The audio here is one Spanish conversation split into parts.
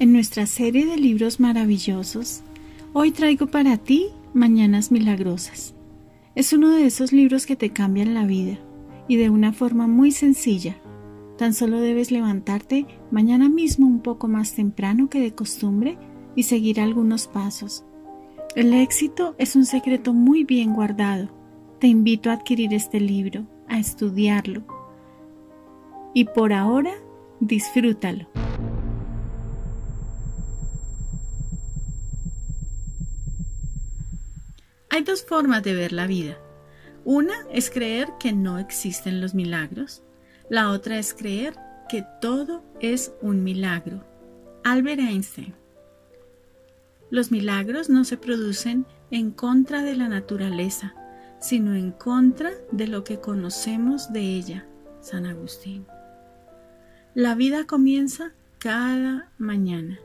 En nuestra serie de libros maravillosos, hoy traigo para ti Mañanas Milagrosas. Es uno de esos libros que te cambian la vida y de una forma muy sencilla. Tan solo debes levantarte mañana mismo un poco más temprano que de costumbre y seguir algunos pasos. El éxito es un secreto muy bien guardado. Te invito a adquirir este libro, a estudiarlo. Y por ahora, disfrútalo. Hay dos formas de ver la vida. Una es creer que no existen los milagros. La otra es creer que todo es un milagro. Albert Einstein. Los milagros no se producen en contra de la naturaleza, sino en contra de lo que conocemos de ella. San Agustín. La vida comienza cada mañana.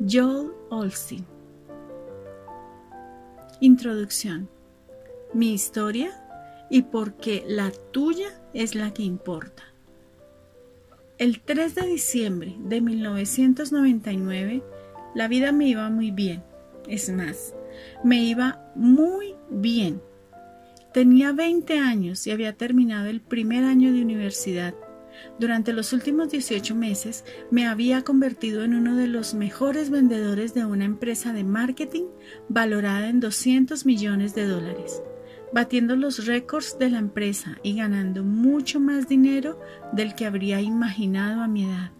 Joel Olstein. Introducción. Mi historia y por qué la tuya es la que importa. El 3 de diciembre de 1999, la vida me iba muy bien. Es más, me iba muy bien. Tenía 20 años y había terminado el primer año de universidad. Durante los últimos 18 meses me había convertido en uno de los mejores vendedores de una empresa de marketing valorada en 200 millones de dólares, batiendo los récords de la empresa y ganando mucho más dinero del que habría imaginado a mi edad.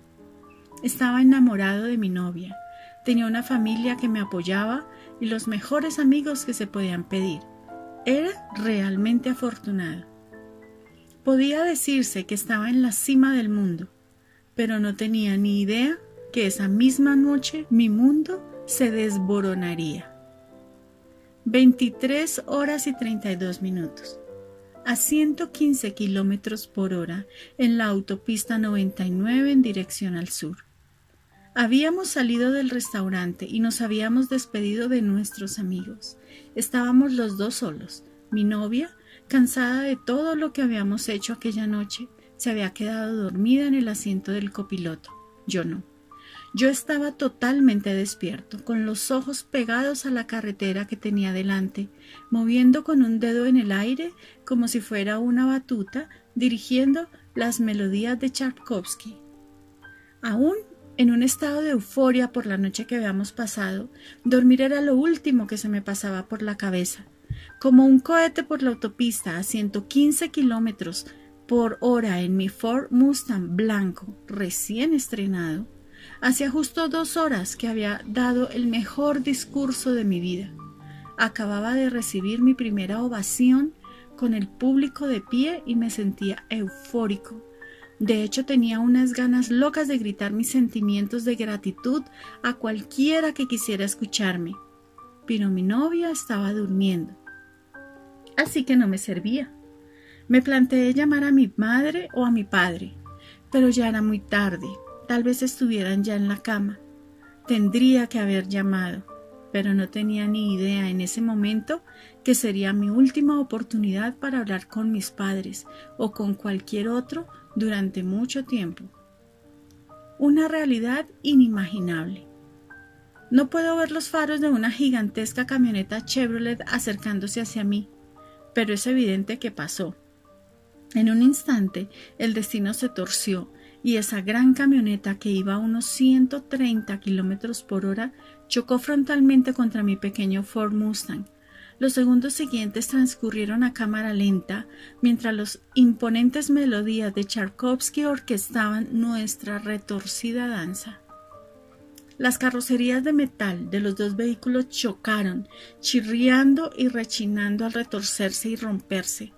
Estaba enamorado de mi novia, tenía una familia que me apoyaba y los mejores amigos que se podían pedir. Era realmente afortunado. Podía decirse que estaba en la cima del mundo, pero no tenía ni idea que esa misma noche mi mundo se desboronaría. 23 horas y 32 minutos. A 115 kilómetros por hora en la autopista 99 en dirección al sur. Habíamos salido del restaurante y nos habíamos despedido de nuestros amigos. Estábamos los dos solos, mi novia Cansada de todo lo que habíamos hecho aquella noche, se había quedado dormida en el asiento del copiloto. Yo no. Yo estaba totalmente despierto, con los ojos pegados a la carretera que tenía delante, moviendo con un dedo en el aire como si fuera una batuta, dirigiendo las melodías de Tchaikovsky. Aún en un estado de euforia por la noche que habíamos pasado, dormir era lo último que se me pasaba por la cabeza como un cohete por la autopista a 115 kilómetros por hora en mi Ford Mustang blanco recién estrenado, hacía justo dos horas que había dado el mejor discurso de mi vida. Acababa de recibir mi primera ovación con el público de pie y me sentía eufórico. De hecho, tenía unas ganas locas de gritar mis sentimientos de gratitud a cualquiera que quisiera escucharme. Pero mi novia estaba durmiendo así que no me servía. Me planteé llamar a mi madre o a mi padre, pero ya era muy tarde, tal vez estuvieran ya en la cama. Tendría que haber llamado, pero no tenía ni idea en ese momento que sería mi última oportunidad para hablar con mis padres o con cualquier otro durante mucho tiempo. Una realidad inimaginable. No puedo ver los faros de una gigantesca camioneta Chevrolet acercándose hacia mí pero es evidente que pasó. En un instante el destino se torció y esa gran camioneta que iba a unos 130 kilómetros por hora chocó frontalmente contra mi pequeño Ford Mustang. Los segundos siguientes transcurrieron a cámara lenta mientras los imponentes melodías de Tchaikovsky orquestaban nuestra retorcida danza. Las carrocerías de metal de los dos vehículos chocaron, chirriando y rechinando al retorcerse y romperse.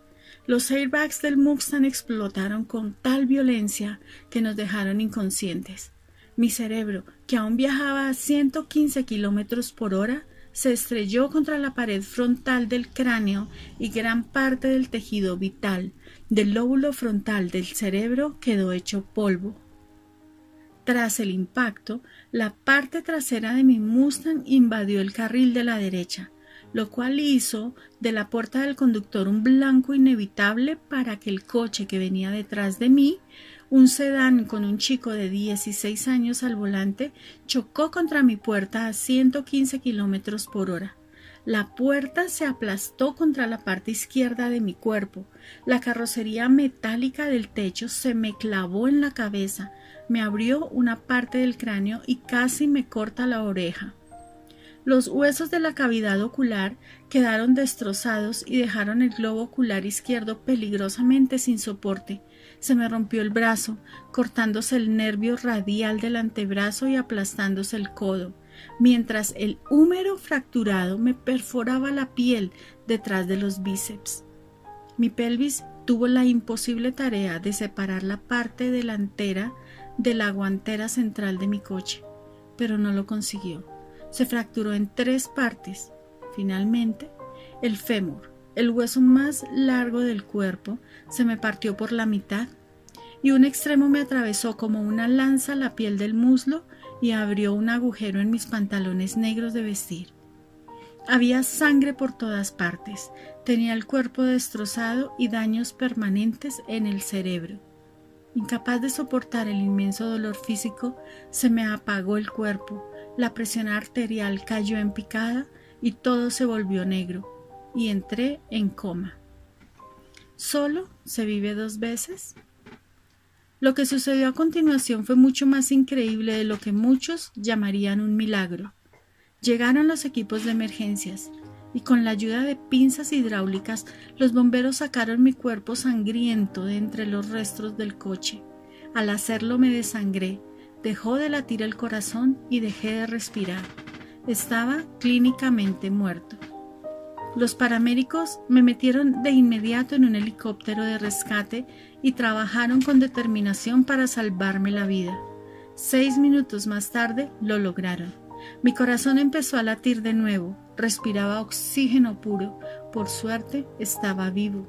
Los airbags del Mustang explotaron con tal violencia que nos dejaron inconscientes. Mi cerebro, que aún viajaba a 115 kilómetros por hora, se estrelló contra la pared frontal del cráneo y gran parte del tejido vital del lóbulo frontal del cerebro quedó hecho polvo. Tras el impacto, la parte trasera de mi Mustang invadió el carril de la derecha, lo cual hizo de la puerta del conductor un blanco inevitable para que el coche que venía detrás de mí Un sedán con un chico de 16 años al volante chocó contra mi puerta a 115 kilómetros por hora. La puerta se aplastó contra la parte izquierda de mi cuerpo. La carrocería metálica del techo se me clavó en la cabeza, me abrió una parte del cráneo y casi me corta la oreja. Los huesos de la cavidad ocular quedaron destrozados y dejaron el globo ocular izquierdo peligrosamente sin soporte. Se me rompió el brazo, cortándose el nervio radial del antebrazo y aplastándose el codo, mientras el húmero fracturado me perforaba la piel detrás de los bíceps. Mi pelvis tuvo la imposible tarea de separar la parte delantera de la guantera central de mi coche, pero no lo consiguió se fracturó en tres partes. Finalmente, el fémur, el hueso más largo del cuerpo, se me partió por la mitad y un extremo me atravesó como una lanza la piel del muslo y abrió un agujero en mis pantalones negros de vestir. Había sangre por todas partes, tenía el cuerpo destrozado y daños permanentes en el cerebro. Incapaz de soportar el inmenso dolor físico, se me apagó el cuerpo, la presión arterial cayó en picada y todo se volvió negro y entré en coma. ¿Solo se vive dos veces? Lo que sucedió a continuación fue mucho más increíble de lo que muchos llamarían un milagro. Llegaron los equipos de emergencias y con la ayuda de pinzas hidráulicas los bomberos sacaron mi cuerpo sangriento de entre los restos del coche. Al hacerlo me desangré Dejó de latir el corazón y dejé de respirar. Estaba clínicamente muerto. Los paramédicos me metieron de inmediato en un helicóptero de rescate y trabajaron con determinación para salvarme la vida. Seis minutos más tarde lo lograron. Mi corazón empezó a latir de nuevo, respiraba oxígeno puro, por suerte estaba vivo.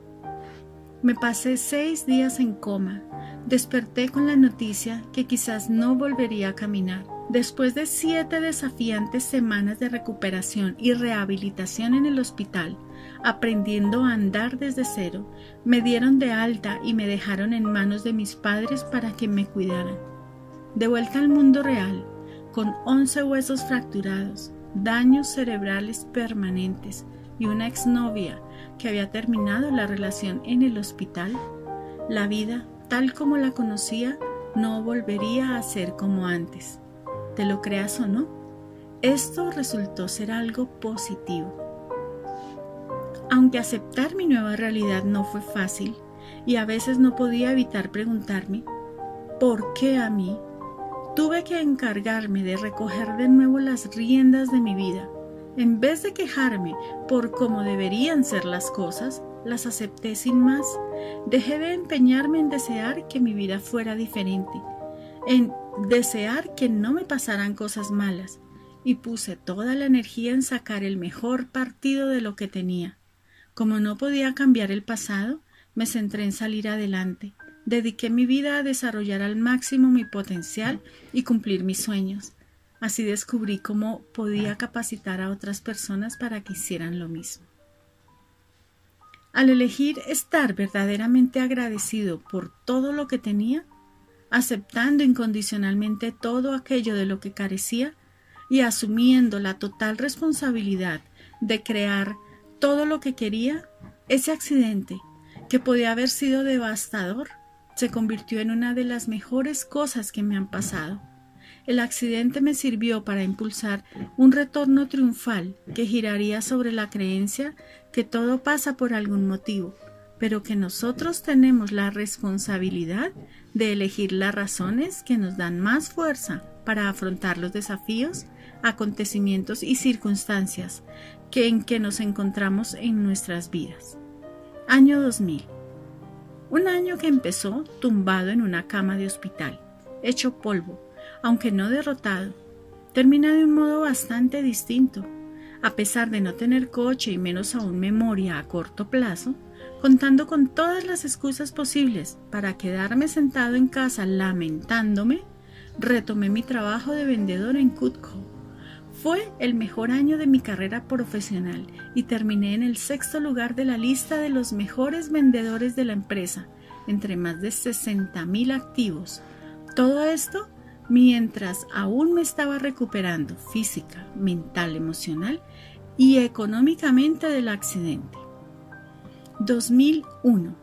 Me pasé seis días en coma, desperté con la noticia que quizás no volvería a caminar. Después de siete desafiantes semanas de recuperación y rehabilitación en el hospital, aprendiendo a andar desde cero, me dieron de alta y me dejaron en manos de mis padres para que me cuidaran. De vuelta al mundo real, con once huesos fracturados, daños cerebrales permanentes y una exnovia que había terminado la relación en el hospital, la vida tal como la conocía, no volvería a ser como antes. Te lo creas o no, esto resultó ser algo positivo. Aunque aceptar mi nueva realidad no fue fácil, y a veces no podía evitar preguntarme, ¿por qué a mí? Tuve que encargarme de recoger de nuevo las riendas de mi vida. En vez de quejarme por cómo deberían ser las cosas, las acepté sin más. Dejé de empeñarme en desear que mi vida fuera diferente, en desear que no me pasaran cosas malas, y puse toda la energía en sacar el mejor partido de lo que tenía. Como no podía cambiar el pasado, me centré en salir adelante. Dediqué mi vida a desarrollar al máximo mi potencial y cumplir mis sueños. Así descubrí cómo podía capacitar a otras personas para que hicieran lo mismo. Al elegir estar verdaderamente agradecido por todo lo que tenía, aceptando incondicionalmente todo aquello de lo que carecía y asumiendo la total responsabilidad de crear todo lo que quería, ese accidente, que podía haber sido devastador, se convirtió en una de las mejores cosas que me han pasado. El accidente me sirvió para impulsar un retorno triunfal que giraría sobre la creencia que todo pasa por algún motivo, pero que nosotros tenemos la responsabilidad de elegir las razones que nos dan más fuerza para afrontar los desafíos, acontecimientos y circunstancias que en que nos encontramos en nuestras vidas. Año 2000. Un año que empezó tumbado en una cama de hospital, hecho polvo, aunque no derrotado, termina de un modo bastante distinto. A pesar de no tener coche y menos aún memoria a corto plazo, contando con todas las excusas posibles para quedarme sentado en casa lamentándome, retomé mi trabajo de vendedor en Cutco. Fue el mejor año de mi carrera profesional y terminé en el sexto lugar de la lista de los mejores vendedores de la empresa, entre más de 60.000 activos. Todo esto mientras aún me estaba recuperando física, mental, emocional y económicamente del accidente. 2001.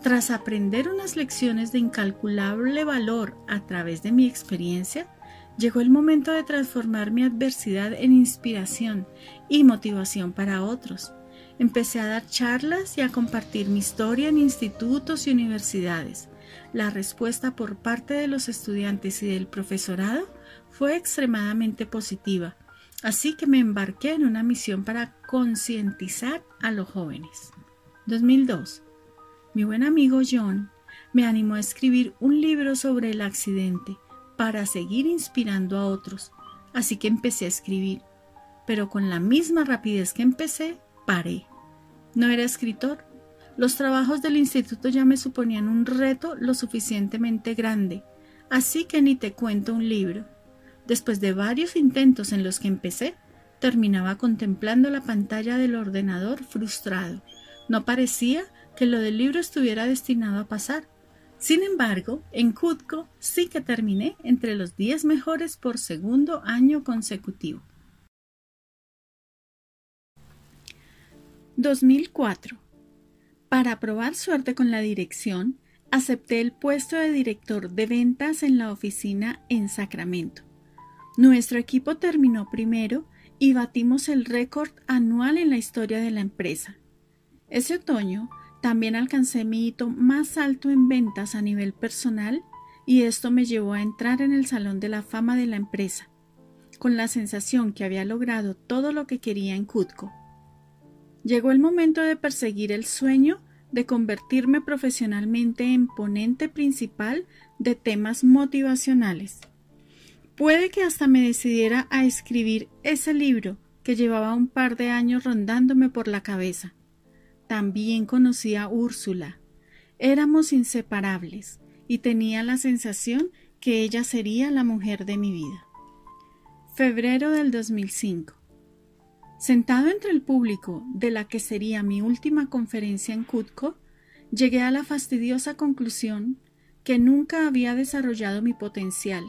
Tras aprender unas lecciones de incalculable valor a través de mi experiencia, llegó el momento de transformar mi adversidad en inspiración y motivación para otros. Empecé a dar charlas y a compartir mi historia en institutos y universidades. La respuesta por parte de los estudiantes y del profesorado fue extremadamente positiva, así que me embarqué en una misión para concientizar a los jóvenes. 2002. Mi buen amigo John me animó a escribir un libro sobre el accidente para seguir inspirando a otros, así que empecé a escribir, pero con la misma rapidez que empecé, paré. No era escritor, los trabajos del instituto ya me suponían un reto lo suficientemente grande, así que ni te cuento un libro. Después de varios intentos en los que empecé, terminaba contemplando la pantalla del ordenador frustrado. No parecía que lo del libro estuviera destinado a pasar. Sin embargo, en Cutco sí que terminé entre los 10 mejores por segundo año consecutivo. 2004 para probar suerte con la dirección, acepté el puesto de director de ventas en la oficina en Sacramento. Nuestro equipo terminó primero y batimos el récord anual en la historia de la empresa. Ese otoño también alcancé mi hito más alto en ventas a nivel personal y esto me llevó a entrar en el Salón de la Fama de la empresa, con la sensación que había logrado todo lo que quería en Cutco. Llegó el momento de perseguir el sueño de convertirme profesionalmente en ponente principal de temas motivacionales. Puede que hasta me decidiera a escribir ese libro que llevaba un par de años rondándome por la cabeza. También conocí a Úrsula. Éramos inseparables y tenía la sensación que ella sería la mujer de mi vida. Febrero del 2005. Sentado entre el público de la que sería mi última conferencia en Cutco, llegué a la fastidiosa conclusión que nunca había desarrollado mi potencial.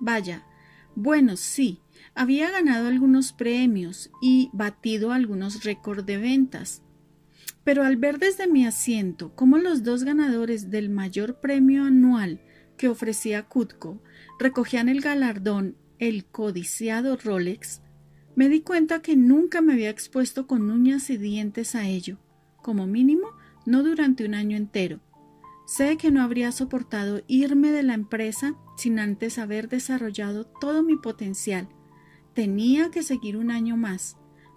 Vaya, bueno, sí, había ganado algunos premios y batido algunos récords de ventas. Pero al ver desde mi asiento cómo los dos ganadores del mayor premio anual que ofrecía Cutco recogían el galardón, el codiciado Rolex, me di cuenta que nunca me había expuesto con uñas y dientes a ello, como mínimo no durante un año entero. Sé que no habría soportado irme de la empresa sin antes haber desarrollado todo mi potencial. Tenía que seguir un año más,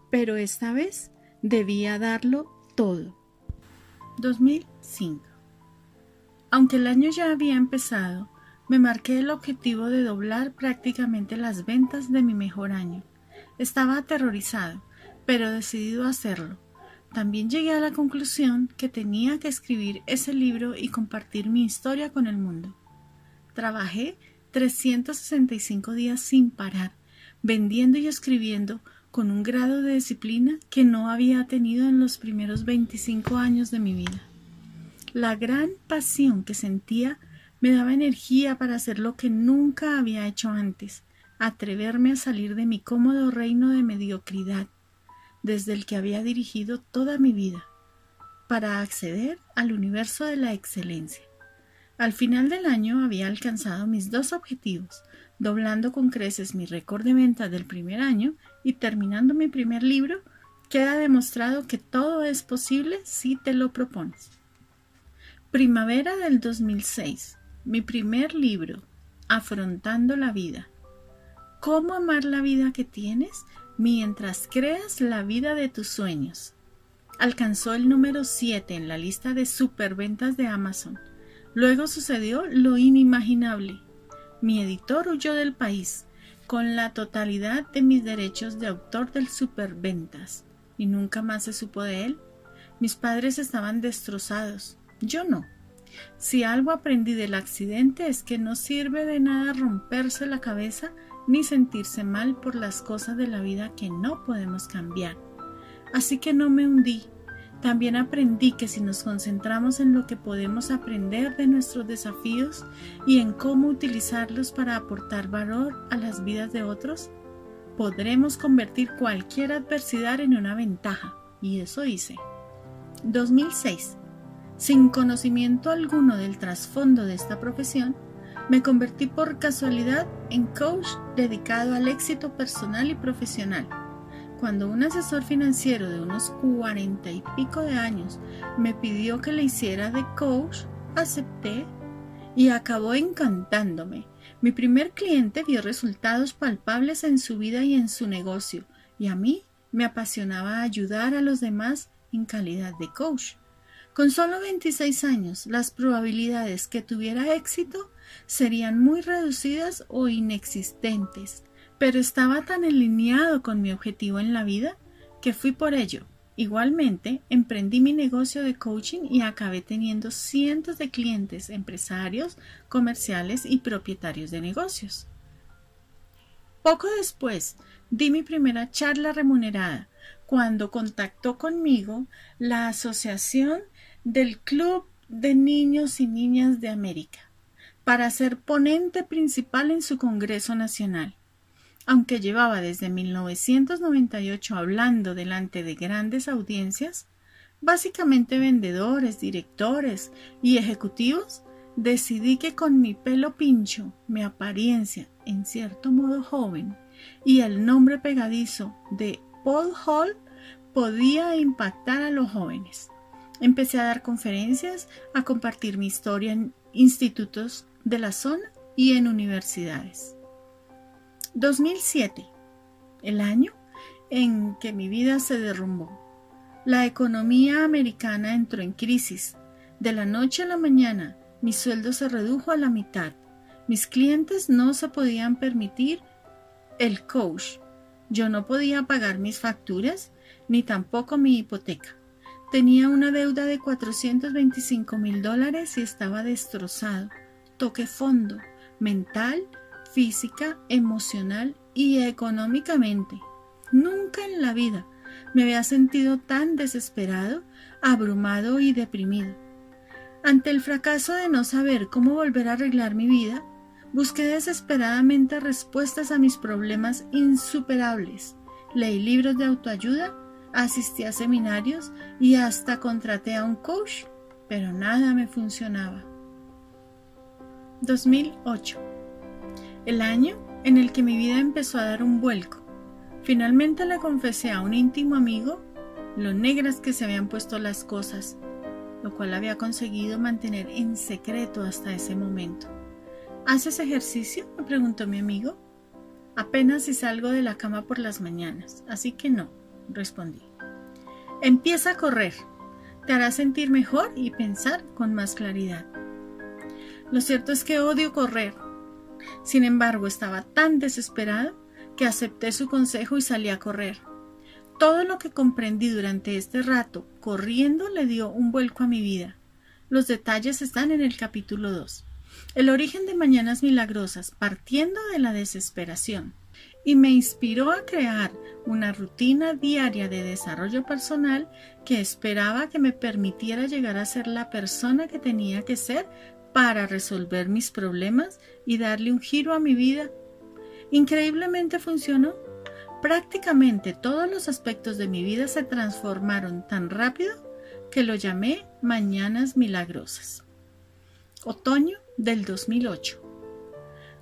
pero esta vez debía darlo todo. 2005. Aunque el año ya había empezado, me marqué el objetivo de doblar prácticamente las ventas de mi mejor año. Estaba aterrorizado, pero decidido a hacerlo. También llegué a la conclusión que tenía que escribir ese libro y compartir mi historia con el mundo. Trabajé 365 días sin parar, vendiendo y escribiendo con un grado de disciplina que no había tenido en los primeros 25 años de mi vida. La gran pasión que sentía me daba energía para hacer lo que nunca había hecho antes, atreverme a salir de mi cómodo reino de mediocridad, desde el que había dirigido toda mi vida, para acceder al universo de la excelencia. Al final del año había alcanzado mis dos objetivos, doblando con creces mi récord de ventas del primer año y terminando mi primer libro, queda demostrado que todo es posible si te lo propones. Primavera del 2006. Mi primer libro, Afrontando la vida cómo amar la vida que tienes mientras creas la vida de tus sueños. Alcanzó el número 7 en la lista de superventas de Amazon. Luego sucedió lo inimaginable. Mi editor huyó del país con la totalidad de mis derechos de autor del superventas y nunca más se supo de él. Mis padres estaban destrozados, yo no. Si algo aprendí del accidente es que no sirve de nada romperse la cabeza ni sentirse mal por las cosas de la vida que no podemos cambiar. Así que no me hundí, También aprendí que si nos concentramos en lo que podemos aprender de nuestros desafíos y en cómo utilizarlos para aportar valor a las vidas de otros, podremos convertir cualquier adversidad en una ventaja. Y eso hice. 2006. Sin conocimiento alguno del trasfondo de esta profesión, me convertí por casualidad en coach dedicado al éxito personal y profesional cuando un asesor financiero de unos cuarenta y pico de años me pidió que le hiciera de coach, acepté y acabó encantándome. Mi primer cliente vio resultados palpables en su vida y en su negocio, y a mí me apasionaba ayudar a los demás en calidad de coach. Con solo 26 años, las probabilidades que tuviera éxito serían muy reducidas o inexistentes pero estaba tan alineado con mi objetivo en la vida que fui por ello. Igualmente, emprendí mi negocio de coaching y acabé teniendo cientos de clientes, empresarios, comerciales y propietarios de negocios. Poco después, di mi primera charla remunerada cuando contactó conmigo la Asociación del Club de Niños y Niñas de América para ser ponente principal en su Congreso Nacional. Aunque llevaba desde 1998 hablando delante de grandes audiencias, básicamente vendedores, directores y ejecutivos, decidí que con mi pelo pincho, mi apariencia en cierto modo joven y el nombre pegadizo de Paul Hall podía impactar a los jóvenes. Empecé a dar conferencias, a compartir mi historia en institutos de la zona y en universidades. 2007, el año en que mi vida se derrumbó. La economía americana entró en crisis. De la noche a la mañana, mi sueldo se redujo a la mitad. Mis clientes no se podían permitir el coach. Yo no podía pagar mis facturas ni tampoco mi hipoteca. Tenía una deuda de 425 mil dólares y estaba destrozado. Toqué fondo, mental física, emocional y económicamente. Nunca en la vida me había sentido tan desesperado, abrumado y deprimido. Ante el fracaso de no saber cómo volver a arreglar mi vida, busqué desesperadamente respuestas a mis problemas insuperables. Leí libros de autoayuda, asistí a seminarios y hasta contraté a un coach, pero nada me funcionaba. 2008 el año en el que mi vida empezó a dar un vuelco. Finalmente le confesé a un íntimo amigo lo negras que se habían puesto las cosas, lo cual había conseguido mantener en secreto hasta ese momento. ¿Haces ejercicio? me preguntó mi amigo. Apenas si salgo de la cama por las mañanas, así que no, respondí. Empieza a correr. Te hará sentir mejor y pensar con más claridad. Lo cierto es que odio correr, sin embargo, estaba tan desesperado que acepté su consejo y salí a correr. Todo lo que comprendí durante este rato corriendo le dio un vuelco a mi vida. Los detalles están en el capítulo 2. El origen de Mañanas Milagrosas, partiendo de la desesperación, y me inspiró a crear una rutina diaria de desarrollo personal que esperaba que me permitiera llegar a ser la persona que tenía que ser para resolver mis problemas y darle un giro a mi vida. Increíblemente funcionó. Prácticamente todos los aspectos de mi vida se transformaron tan rápido que lo llamé Mañanas Milagrosas. Otoño del 2008.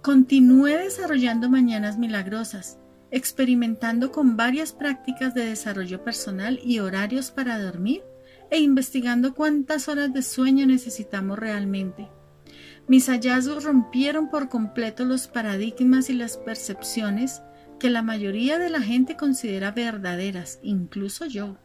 Continué desarrollando Mañanas Milagrosas, experimentando con varias prácticas de desarrollo personal y horarios para dormir e investigando cuántas horas de sueño necesitamos realmente. Mis hallazgos rompieron por completo los paradigmas y las percepciones que la mayoría de la gente considera verdaderas, incluso yo.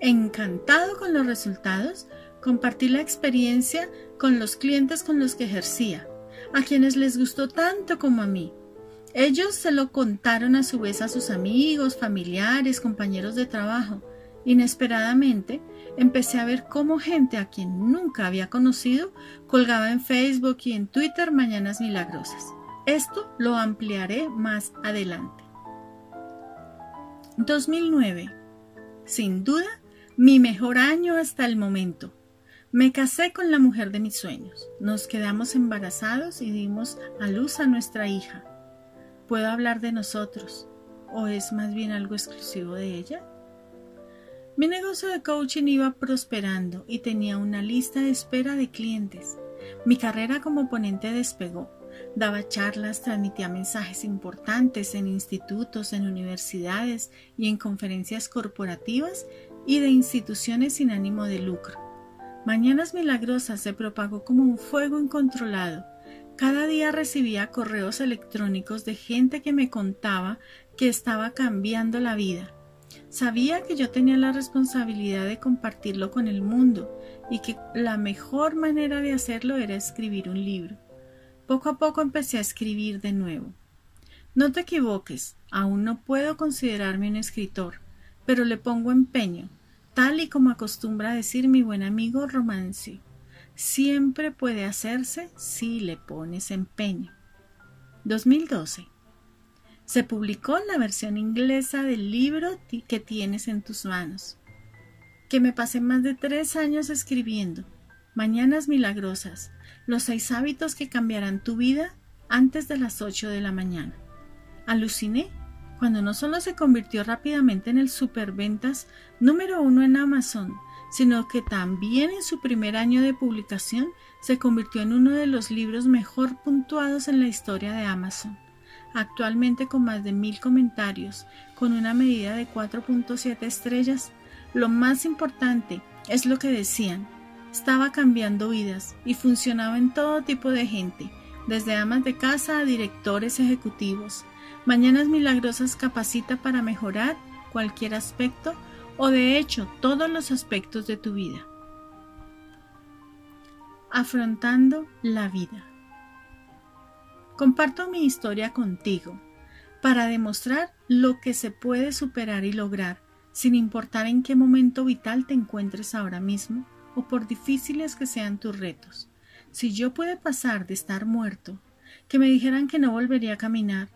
Encantado con los resultados, compartí la experiencia con los clientes con los que ejercía, a quienes les gustó tanto como a mí. Ellos se lo contaron a su vez a sus amigos, familiares, compañeros de trabajo. Inesperadamente, empecé a ver cómo gente a quien nunca había conocido colgaba en Facebook y en Twitter Mañanas Milagrosas. Esto lo ampliaré más adelante. 2009. Sin duda, Mi mejor año hasta el momento. Me casé con la mujer de mis sueños. Nos quedamos embarazados y dimos a luz a nuestra hija. ¿Puedo hablar de nosotros? ¿O es más bien algo exclusivo de ella? Mi negocio de coaching iba prosperando y tenía una lista de espera de clientes. Mi carrera como ponente despegó. Daba charlas, transmitía mensajes importantes en institutos, en universidades y en conferencias corporativas y de instituciones sin ánimo de lucro. Mañanas Milagrosas se propagó como un fuego incontrolado. Cada día recibía correos electrónicos de gente que me contaba que estaba cambiando la vida. Sabía que yo tenía la responsabilidad de compartirlo con el mundo y que la mejor manera de hacerlo era escribir un libro. Poco a poco empecé a escribir de nuevo. No te equivoques, aún no puedo considerarme un escritor, pero le pongo empeño, tal y como acostumbra decir mi buen amigo Romancio. Siempre puede hacerse si le pones empeño. 2012. Se publicó la versión inglesa del libro que tienes en tus manos. Que me pasé más de tres años escribiendo. Mañanas milagrosas. Los seis hábitos que cambiarán tu vida antes de las ocho de la mañana. Aluciné cuando no solo se convirtió rápidamente en el superventas número uno en Amazon, sino que también en su primer año de publicación se convirtió en uno de los libros mejor puntuados en la historia de Amazon. Actualmente con más de mil comentarios, con una medida de 4.7 estrellas, lo más importante es lo que decían. Estaba cambiando vidas y funcionaba en todo tipo de gente, desde amas de casa a directores ejecutivos. Mañanas Milagrosas capacita para mejorar cualquier aspecto o de hecho todos los aspectos de tu vida. Afrontando la vida. Comparto mi historia contigo para demostrar lo que se puede superar y lograr sin importar en qué momento vital te encuentres ahora mismo o por difíciles que sean tus retos. Si yo pude pasar de estar muerto, que me dijeran que no volvería a caminar,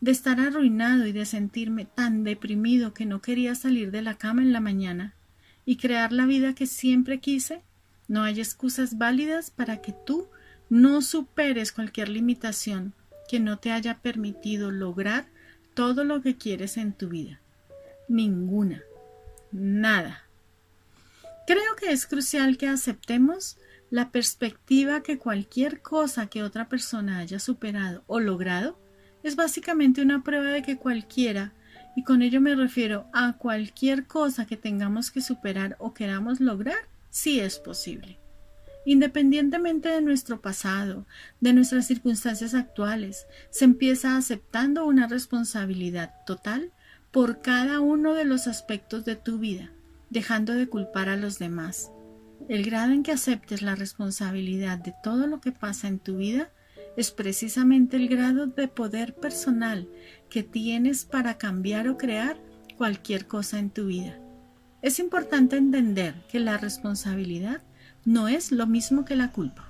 de estar arruinado y de sentirme tan deprimido que no quería salir de la cama en la mañana y crear la vida que siempre quise, no hay excusas válidas para que tú no superes cualquier limitación que no te haya permitido lograr todo lo que quieres en tu vida. Ninguna. Nada. Creo que es crucial que aceptemos la perspectiva que cualquier cosa que otra persona haya superado o logrado es básicamente una prueba de que cualquiera, y con ello me refiero a cualquier cosa que tengamos que superar o queramos lograr, sí es posible. Independientemente de nuestro pasado, de nuestras circunstancias actuales, se empieza aceptando una responsabilidad total por cada uno de los aspectos de tu vida, dejando de culpar a los demás. El grado en que aceptes la responsabilidad de todo lo que pasa en tu vida es precisamente el grado de poder personal que tienes para cambiar o crear cualquier cosa en tu vida. Es importante entender que la responsabilidad no es lo mismo que la culpa.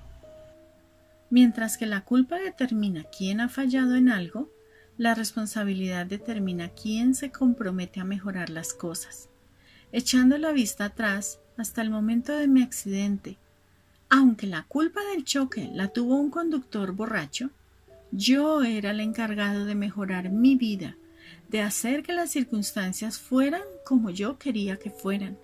Mientras que la culpa determina quién ha fallado en algo, la responsabilidad determina quién se compromete a mejorar las cosas. Echando la vista atrás hasta el momento de mi accidente aunque la culpa del choque la tuvo un conductor borracho, yo era el encargado de mejorar mi vida, de hacer que las circunstancias fueran como yo quería que fueran.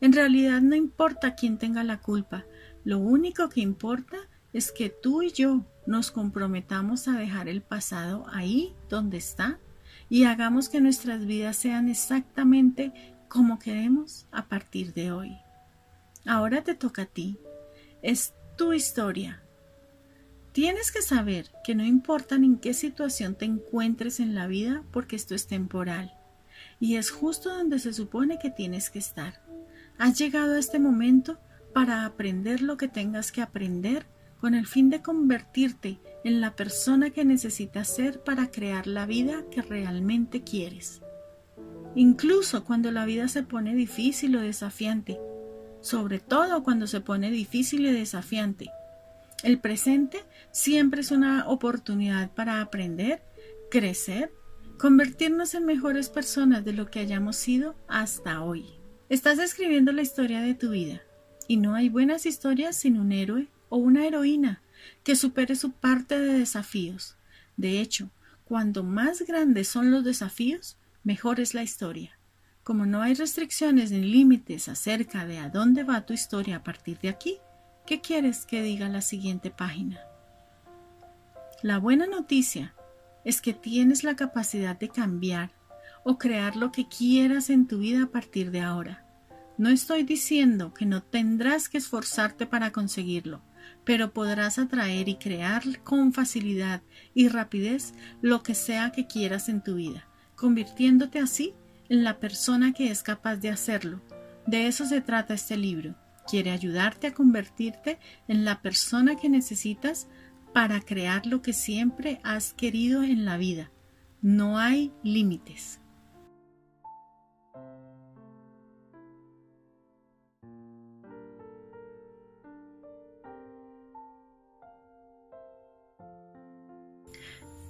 En realidad no importa quién tenga la culpa, lo único que importa es que tú y yo nos comprometamos a dejar el pasado ahí donde está y hagamos que nuestras vidas sean exactamente como queremos a partir de hoy. Ahora te toca a ti es tu historia. Tienes que saber que no importa en qué situación te encuentres en la vida porque esto es temporal y es justo donde se supone que tienes que estar. Has llegado a este momento para aprender lo que tengas que aprender con el fin de convertirte en la persona que necesitas ser para crear la vida que realmente quieres. Incluso cuando la vida se pone difícil o desafiante, sobre todo cuando se pone difícil y desafiante. El presente siempre es una oportunidad para aprender, crecer, convertirnos en mejores personas de lo que hayamos sido hasta hoy. Estás escribiendo la historia de tu vida, y no hay buenas historias sin un héroe o una heroína que supere su parte de desafíos. De hecho, cuando más grandes son los desafíos, mejor es la historia. Como no hay restricciones ni límites acerca de a dónde va tu historia a partir de aquí, ¿qué quieres que diga la siguiente página? La buena noticia es que tienes la capacidad de cambiar o crear lo que quieras en tu vida a partir de ahora. No estoy diciendo que no tendrás que esforzarte para conseguirlo, pero podrás atraer y crear con facilidad y rapidez lo que sea que quieras en tu vida, convirtiéndote así en la persona que es capaz de hacerlo. De eso se trata este libro. Quiere ayudarte a convertirte en la persona que necesitas para crear lo que siempre has querido en la vida. No hay límites.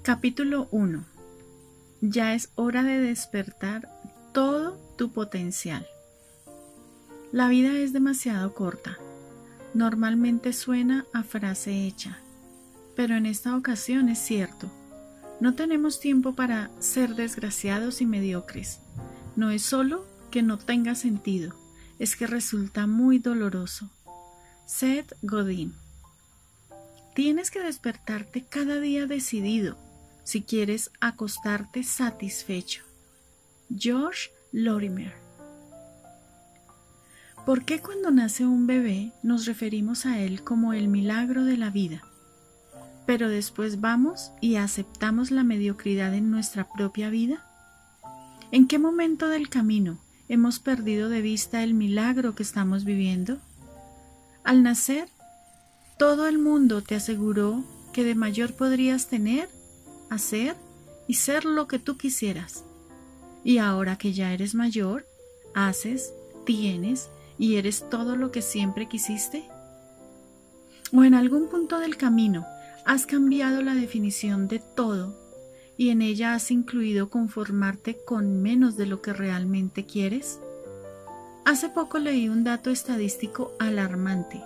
Capítulo 1 Ya es hora de despertar todo tu potencial. La vida es demasiado corta. Normalmente suena a frase hecha, pero en esta ocasión es cierto. No tenemos tiempo para ser desgraciados y mediocres. No es solo que no tenga sentido, es que resulta muy doloroso. Seth Godin. Tienes que despertarte cada día decidido si quieres acostarte satisfecho. George Lorimer. ¿Por qué cuando nace un bebé nos referimos a él como el milagro de la vida? Pero después vamos y aceptamos la mediocridad en nuestra propia vida? ¿En qué momento del camino hemos perdido de vista el milagro que estamos viviendo? Al nacer, todo el mundo te aseguró que de mayor podrías tener, hacer y ser lo que tú quisieras. Y ahora que ya eres mayor, haces, tienes y eres todo lo que siempre quisiste. O en algún punto del camino has cambiado la definición de todo y en ella has incluido conformarte con menos de lo que realmente quieres. Hace poco leí un dato estadístico alarmante.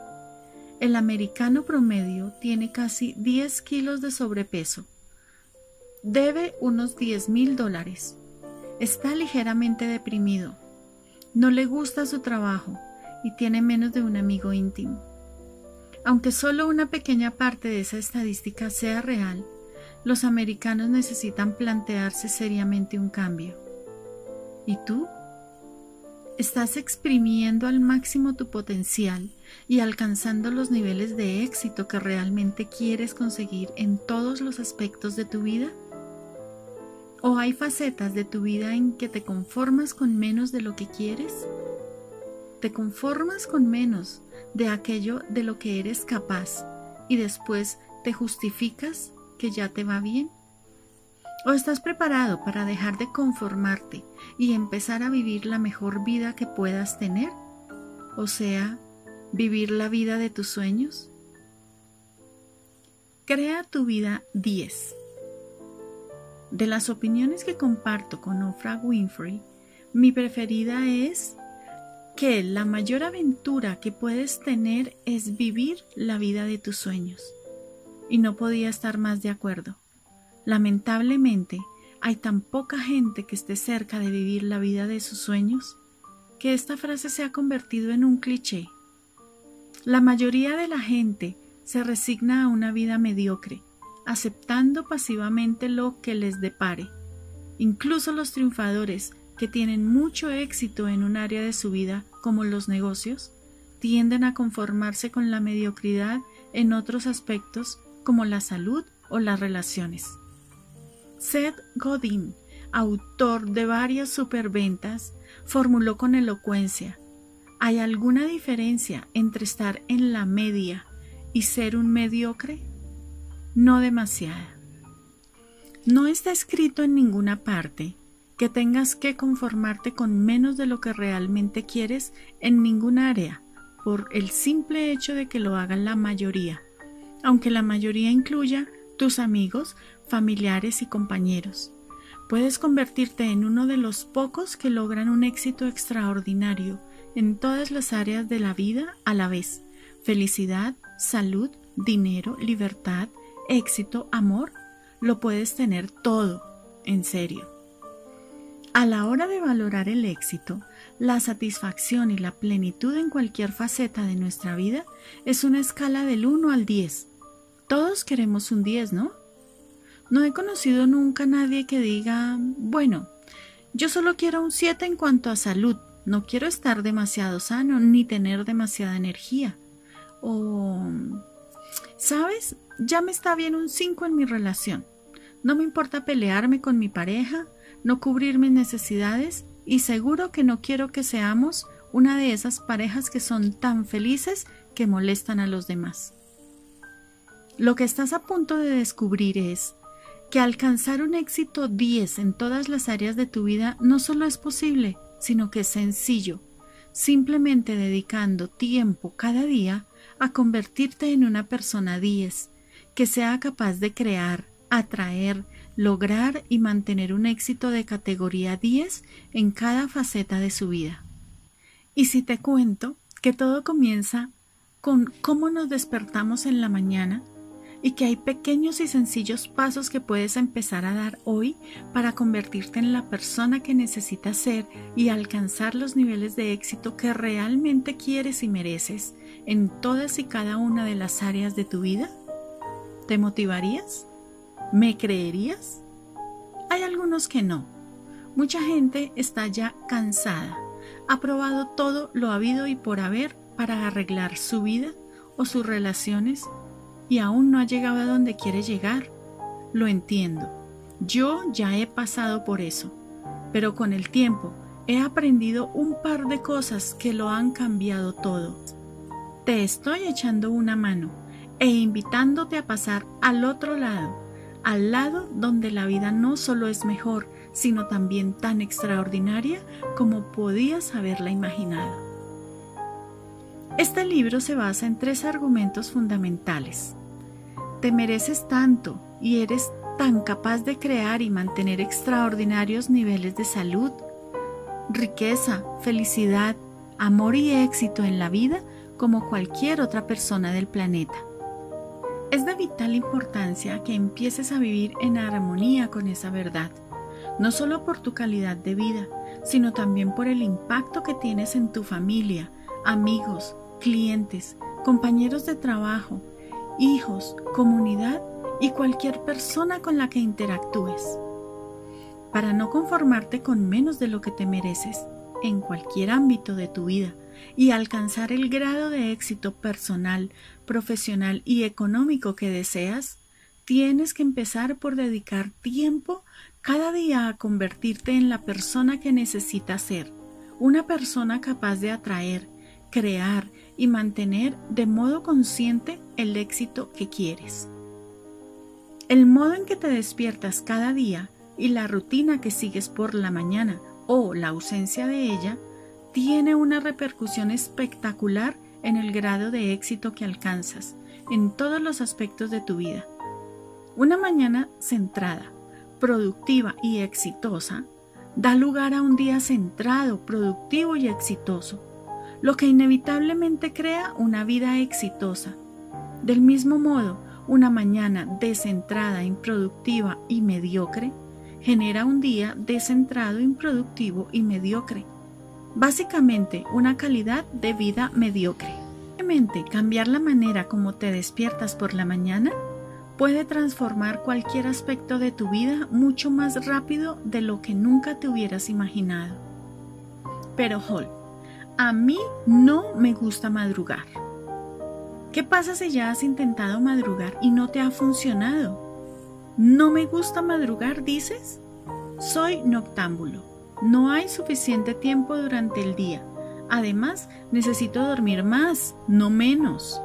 El americano promedio tiene casi 10 kilos de sobrepeso. Debe unos 10 mil dólares Está ligeramente deprimido. No le gusta su trabajo y tiene menos de un amigo íntimo. Aunque solo una pequeña parte de esa estadística sea real, los americanos necesitan plantearse seriamente un cambio. ¿Y tú? Estás exprimiendo al máximo tu potencial y alcanzando los niveles de éxito que realmente quieres conseguir en todos los aspectos de tu vida? ¿O hay facetas de tu vida en que te conformas con menos de lo que quieres? ¿Te conformas con menos de aquello de lo que eres capaz y después te justificas que ya te va bien? ¿O estás preparado para dejar de conformarte y empezar a vivir la mejor vida que puedas tener? O sea, vivir la vida de tus sueños. Crea tu vida 10. De las opiniones que comparto con Oprah Winfrey, mi preferida es que la mayor aventura que puedes tener es vivir la vida de tus sueños. Y no podía estar más de acuerdo. Lamentablemente, hay tan poca gente que esté cerca de vivir la vida de sus sueños que esta frase se ha convertido en un cliché. La mayoría de la gente se resigna a una vida mediocre aceptando pasivamente lo que les depare. Incluso los triunfadores, que tienen mucho éxito en un área de su vida, como los negocios, tienden a conformarse con la mediocridad en otros aspectos, como la salud o las relaciones. Seth Godin, autor de varias superventas, formuló con elocuencia, ¿hay alguna diferencia entre estar en la media y ser un mediocre? No demasiada. No está escrito en ninguna parte que tengas que conformarte con menos de lo que realmente quieres en ninguna área, por el simple hecho de que lo hagan la mayoría, aunque la mayoría incluya tus amigos, familiares y compañeros. puedes convertirte en uno de los pocos que logran un éxito extraordinario en todas las áreas de la vida a la vez. Felicidad, salud, dinero, libertad, éxito, amor, lo puedes tener todo, en serio. A la hora de valorar el éxito, la satisfacción y la plenitud en cualquier faceta de nuestra vida es una escala del 1 al 10. Todos queremos un 10, ¿no? No he conocido nunca a nadie que diga, bueno, yo solo quiero un 7 en cuanto a salud, no quiero estar demasiado sano ni tener demasiada energía. O, ¿sabes? Ya me está bien un 5 en mi relación. No me importa pelearme con mi pareja, no cubrir mis necesidades y seguro que no quiero que seamos una de esas parejas que son tan felices que molestan a los demás. Lo que estás a punto de descubrir es que alcanzar un éxito 10 en todas las áreas de tu vida no solo es posible, sino que es sencillo, simplemente dedicando tiempo cada día a convertirte en una persona 10, que sea capaz de crear, atraer, lograr y mantener un éxito de categoría 10 en cada faceta de su vida. Y si te cuento que todo comienza con cómo nos despertamos en la mañana y que hay pequeños y sencillos pasos que puedes empezar a dar hoy para convertirte en la persona que necesitas ser y alcanzar los niveles de éxito que realmente quieres y mereces en todas y cada una de las áreas de tu vida? ¿Te motivarías? ¿Me creerías? Hay algunos que no. Mucha gente está ya cansada. Ha probado todo lo habido y por haber para arreglar su vida o sus relaciones y aún no ha llegado a donde quiere llegar. Lo entiendo. Yo ya he pasado por eso. Pero con el tiempo he aprendido un par de cosas que lo han cambiado todo. Te estoy echando una mano e invitándote a pasar al otro lado, al lado donde la vida no solo es mejor, sino también tan extraordinaria como podías haberla imaginado. Este libro se basa en tres argumentos fundamentales. Te mereces tanto y eres tan capaz de crear y mantener extraordinarios niveles de salud, riqueza, felicidad, amor y éxito en la vida como cualquier otra persona del planeta. Es de vital importancia que empieces a vivir en armonía con esa verdad, no solo por tu calidad de vida, sino también por el impacto que tienes en tu familia, amigos, clientes, compañeros de trabajo, hijos, comunidad y cualquier persona con la que interactúes. Para no conformarte con menos de lo que te mereces en cualquier ámbito de tu vida y alcanzar el grado de éxito personal, profesional y económico que deseas, tienes que empezar por dedicar tiempo cada día a convertirte en la persona que necesitas ser, una persona capaz de atraer, crear y mantener de modo consciente el éxito que quieres. El modo en que te despiertas cada día y la rutina que sigues por la mañana o la ausencia de ella tiene una repercusión espectacular en el grado de éxito que alcanzas en todos los aspectos de tu vida. Una mañana centrada, productiva y exitosa da lugar a un día centrado, productivo y exitoso lo que inevitablemente crea una vida exitosa. Del mismo modo, una mañana descentrada, improductiva y mediocre genera un día descentrado, improductivo y mediocre. Básicamente, una calidad de vida mediocre. Cambiar la manera como te despiertas por la mañana puede transformar cualquier aspecto de tu vida mucho más rápido de lo que nunca te hubieras imaginado. Pero Hall, a mí no me gusta madrugar. ¿Qué pasa si ya has intentado madrugar y no te ha funcionado? ¿No me gusta madrugar, dices? Soy noctámbulo. No hay suficiente tiempo durante el día. Además, necesito dormir más, no menos.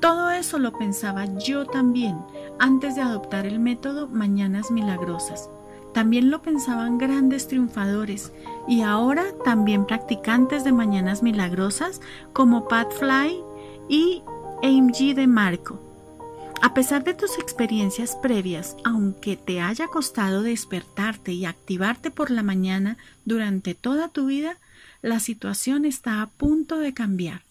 Todo eso lo pensaba yo también antes de adoptar el método Mañanas Milagrosas. También lo pensaban grandes triunfadores y ahora también practicantes de mañanas milagrosas como Pat Fly y AMG de Marco. A pesar de tus experiencias previas, aunque te haya costado despertarte y activarte por la mañana durante toda tu vida, la situación está a punto de cambiar.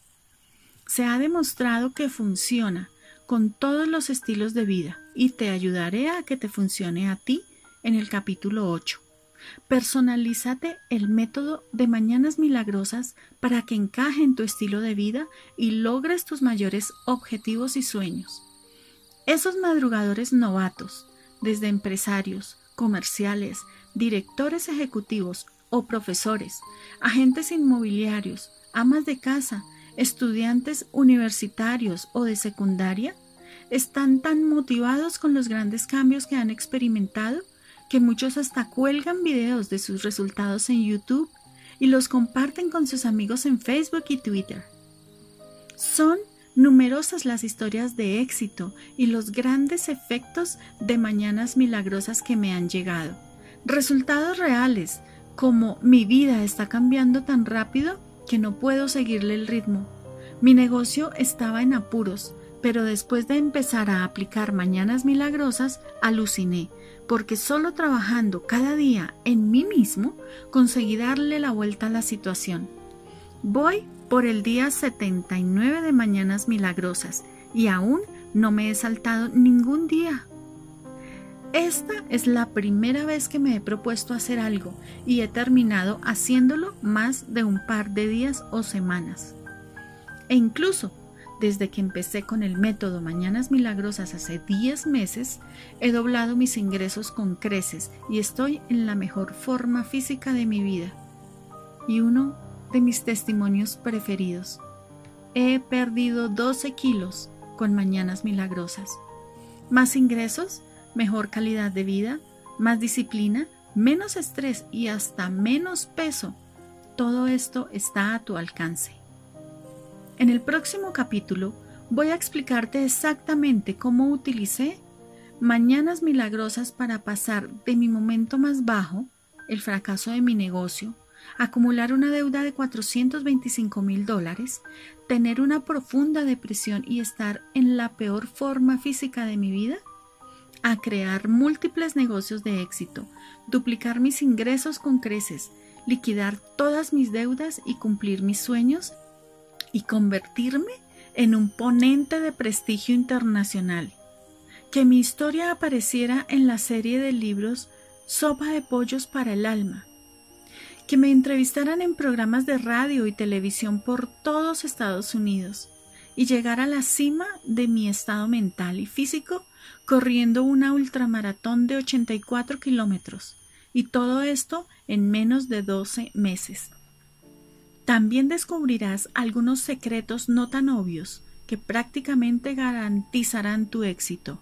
Se ha demostrado que funciona con todos los estilos de vida y te ayudaré a que te funcione a ti en el capítulo 8. Personalízate el método de mañanas milagrosas para que encaje en tu estilo de vida y logres tus mayores objetivos y sueños. Esos madrugadores novatos, desde empresarios, comerciales, directores ejecutivos o profesores, agentes inmobiliarios, amas de casa, estudiantes universitarios o de secundaria, están tan motivados con los grandes cambios que han experimentado que muchos hasta cuelgan videos de sus resultados en YouTube y los comparten con sus amigos en Facebook y Twitter. Son numerosas las historias de éxito y los grandes efectos de mañanas milagrosas que me han llegado. Resultados reales, como mi vida está cambiando tan rápido que no puedo seguirle el ritmo. Mi negocio estaba en apuros, pero después de empezar a aplicar mañanas milagrosas, aluciné, porque solo trabajando cada día en mí mismo conseguí darle la vuelta a la situación. Voy por el día 79 de mañanas milagrosas y aún no me he saltado ningún día. Esta es la primera vez que me he propuesto hacer algo y he terminado haciéndolo más de un par de días o semanas. E incluso desde que empecé con el método Mañanas Milagrosas hace 10 meses, he doblado mis ingresos con creces y estoy en la mejor forma física de mi vida. Y uno de mis testimonios preferidos. He perdido 12 kilos con Mañanas Milagrosas. Más ingresos, mejor calidad de vida, más disciplina, menos estrés y hasta menos peso. Todo esto está a tu alcance. En el próximo capítulo voy a explicarte exactamente cómo utilicé mañanas milagrosas para pasar de mi momento más bajo, el fracaso de mi negocio, acumular una deuda de 425 mil dólares, tener una profunda depresión y estar en la peor forma física de mi vida, a crear múltiples negocios de éxito, duplicar mis ingresos con creces, liquidar todas mis deudas y cumplir mis sueños y convertirme en un ponente de prestigio internacional. Que mi historia apareciera en la serie de libros Sopa de Pollos para el Alma. Que me entrevistaran en programas de radio y televisión por todos Estados Unidos y llegar a la cima de mi estado mental y físico corriendo una ultramaratón de 84 kilómetros. Y todo esto en menos de 12 meses. También descubrirás algunos secretos no tan obvios que prácticamente garantizarán tu éxito.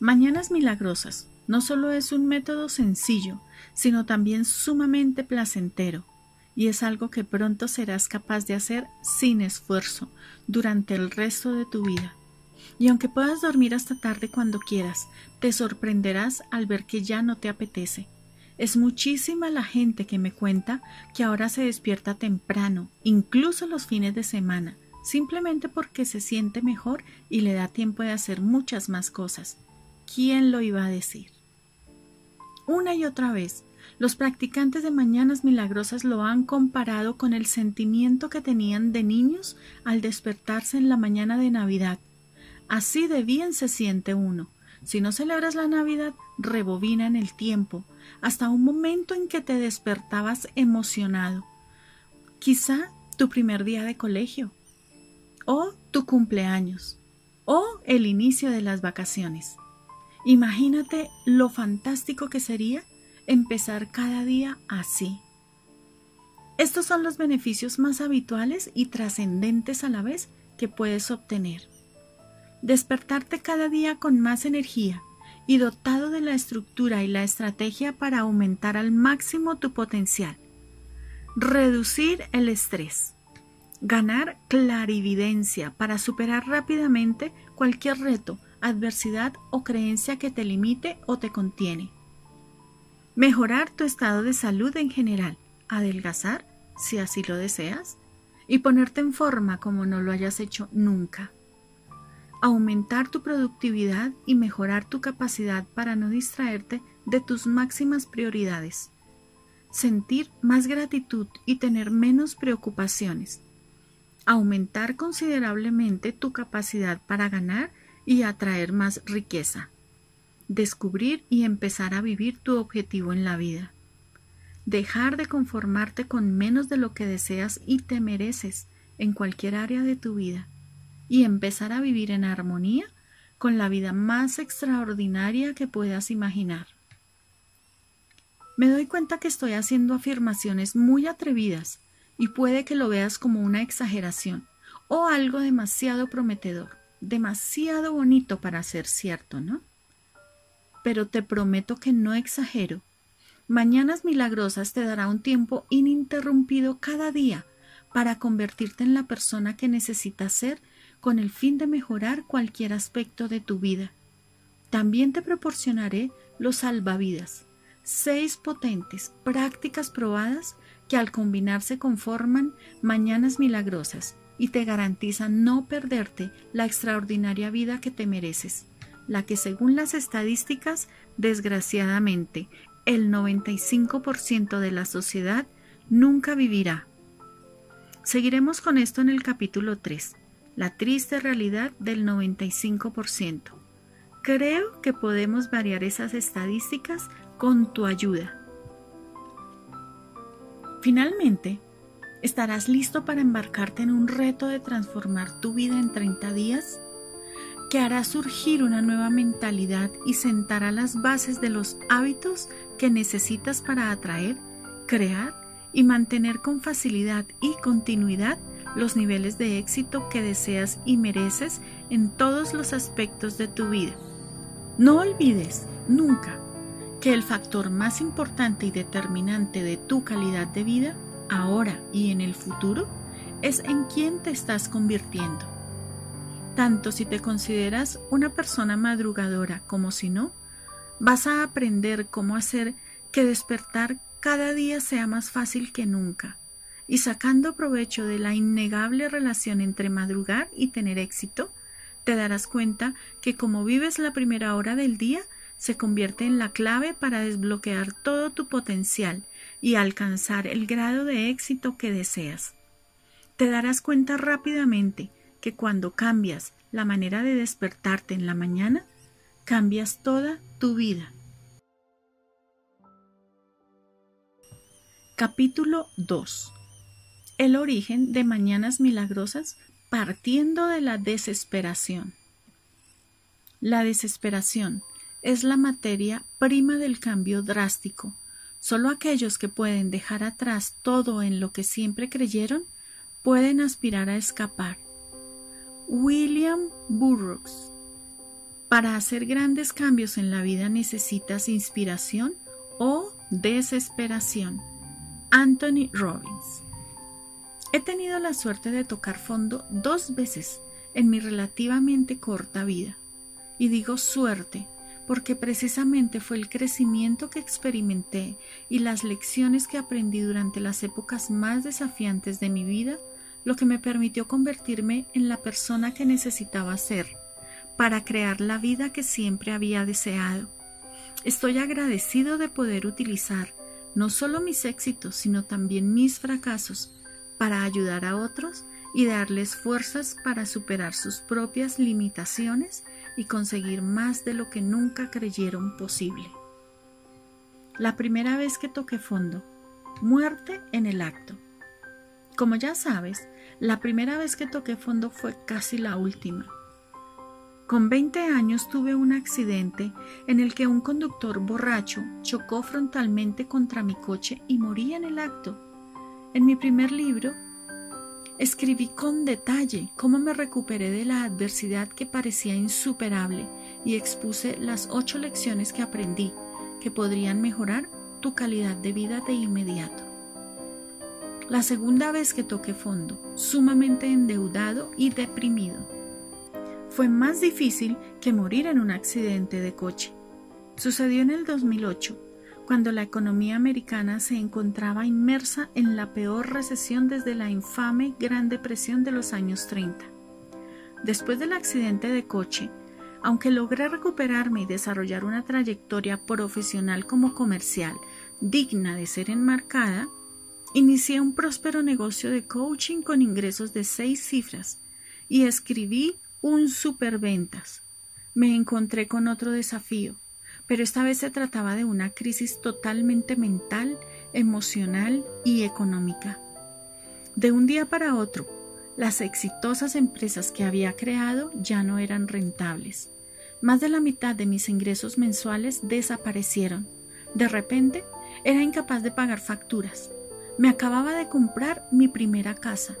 Mañanas Milagrosas no solo es un método sencillo, sino también sumamente placentero, y es algo que pronto serás capaz de hacer sin esfuerzo durante el resto de tu vida. Y aunque puedas dormir hasta tarde cuando quieras, te sorprenderás al ver que ya no te apetece es muchísima la gente que me cuenta que ahora se despierta temprano, incluso los fines de semana, simplemente porque se siente mejor y le da tiempo de hacer muchas más cosas. ¿Quién lo iba a decir? Una y otra vez, los practicantes de Mañanas Milagrosas lo han comparado con el sentimiento que tenían de niños al despertarse en la mañana de Navidad. Así de bien se siente uno. Si no celebras la Navidad, rebobina en el tiempo, hasta un momento en que te despertabas emocionado. Quizá tu primer día de colegio, o tu cumpleaños, o el inicio de las vacaciones. Imagínate lo fantástico que sería empezar cada día así. Estos son los beneficios más habituales y trascendentes a la vez que puedes obtener. Despertarte cada día con más energía, y dotado de la estructura y la estrategia para aumentar al máximo tu potencial. Reducir el estrés. Ganar clarividencia para superar rápidamente cualquier reto, adversidad o creencia que te limite o te contiene. Mejorar tu estado de salud en general. Adelgazar, si así lo deseas. Y ponerte en forma como no lo hayas hecho nunca aumentar tu productividad y mejorar tu capacidad para no distraerte de tus máximas prioridades, sentir más gratitud y tener menos preocupaciones, aumentar considerablemente tu capacidad para ganar y atraer más riqueza, descubrir y empezar a vivir tu objetivo en la vida, dejar de conformarte con menos de lo que deseas y te mereces en cualquier área de tu vida, y empezar a vivir en armonía con la vida más extraordinaria que puedas imaginar. Me doy cuenta que estoy haciendo afirmaciones muy atrevidas y puede que lo veas como una exageración o algo demasiado prometedor, demasiado bonito para ser cierto, ¿no? Pero te prometo que no exagero. Mañanas Milagrosas te dará un tiempo ininterrumpido cada día para convertirte en la persona que necesitas ser con el fin de mejorar cualquier aspecto de tu vida. También te proporcionaré los salvavidas, seis potentes prácticas probadas que al combinarse conforman mañanas milagrosas y te garantizan no perderte la extraordinaria vida que te mereces, la que según las estadísticas, desgraciadamente, el 95% de la sociedad nunca vivirá. Seguiremos con esto en el capítulo 3 la triste realidad del 95%. Creo que podemos variar esas estadísticas con tu ayuda. Finalmente, ¿estarás listo para embarcarte en un reto de transformar tu vida en 30 días? que hará surgir una nueva mentalidad y sentará las bases de los hábitos que necesitas para atraer, crear y mantener con facilidad y continuidad los niveles de éxito que deseas y mereces en todos los aspectos de tu vida. No olvides nunca que el factor más importante y determinante de tu calidad de vida, ahora y en el futuro, es en quién te estás convirtiendo. Tanto si te consideras una persona madrugadora como si no, vas a aprender cómo hacer que despertar cada día sea más fácil que nunca y sacando provecho de la innegable relación entre madrugar y tener éxito, te darás cuenta que como vives la primera hora del día, se convierte en la clave para desbloquear todo tu potencial y alcanzar el grado de éxito que deseas. Te darás cuenta rápidamente que cuando cambias la manera de despertarte en la mañana, cambias toda tu vida. Capítulo 2 el origen de mañanas milagrosas partiendo de la desesperación. La desesperación es la materia prima del cambio drástico. Solo aquellos que pueden dejar atrás todo en lo que siempre creyeron pueden aspirar a escapar. William Burroughs Para hacer grandes cambios en la vida necesitas inspiración o desesperación. Anthony Robbins He tenido la suerte de tocar fondo dos veces en mi relativamente corta vida. Y digo suerte porque precisamente fue el crecimiento que experimenté y las lecciones que aprendí durante las épocas más desafiantes de mi vida lo que me permitió convertirme en la persona que necesitaba ser para crear la vida que siempre había deseado. Estoy agradecido de poder utilizar no solo mis éxitos, sino también mis fracasos para ayudar a otros y darles fuerzas para superar sus propias limitaciones y conseguir más de lo que nunca creyeron posible. La primera vez que toqué fondo, muerte en el acto. Como ya sabes, la primera vez que toqué fondo fue casi la última. Con 20 años tuve un accidente en el que un conductor borracho chocó frontalmente contra mi coche y morí en el acto. En mi primer libro, escribí con detalle cómo me recuperé de la adversidad que parecía insuperable y expuse las ocho lecciones que aprendí que podrían mejorar tu calidad de vida de inmediato. La segunda vez que toqué fondo, sumamente endeudado y deprimido. Fue más difícil que morir en un accidente de coche. Sucedió en el 2008 cuando la economía americana se encontraba inmersa en la peor recesión desde la infame Gran Depresión de los años 30. Después del accidente de coche, aunque logré recuperarme y desarrollar una trayectoria profesional como comercial digna de ser enmarcada, inicié un próspero negocio de coaching con ingresos de seis cifras y escribí un superventas. Me encontré con otro desafío, pero esta vez se trataba de una crisis totalmente mental, emocional y económica. De un día para otro, las exitosas empresas que había creado ya no eran rentables. Más de la mitad de mis ingresos mensuales desaparecieron. De repente, era incapaz de pagar facturas. Me acababa de comprar mi primera casa.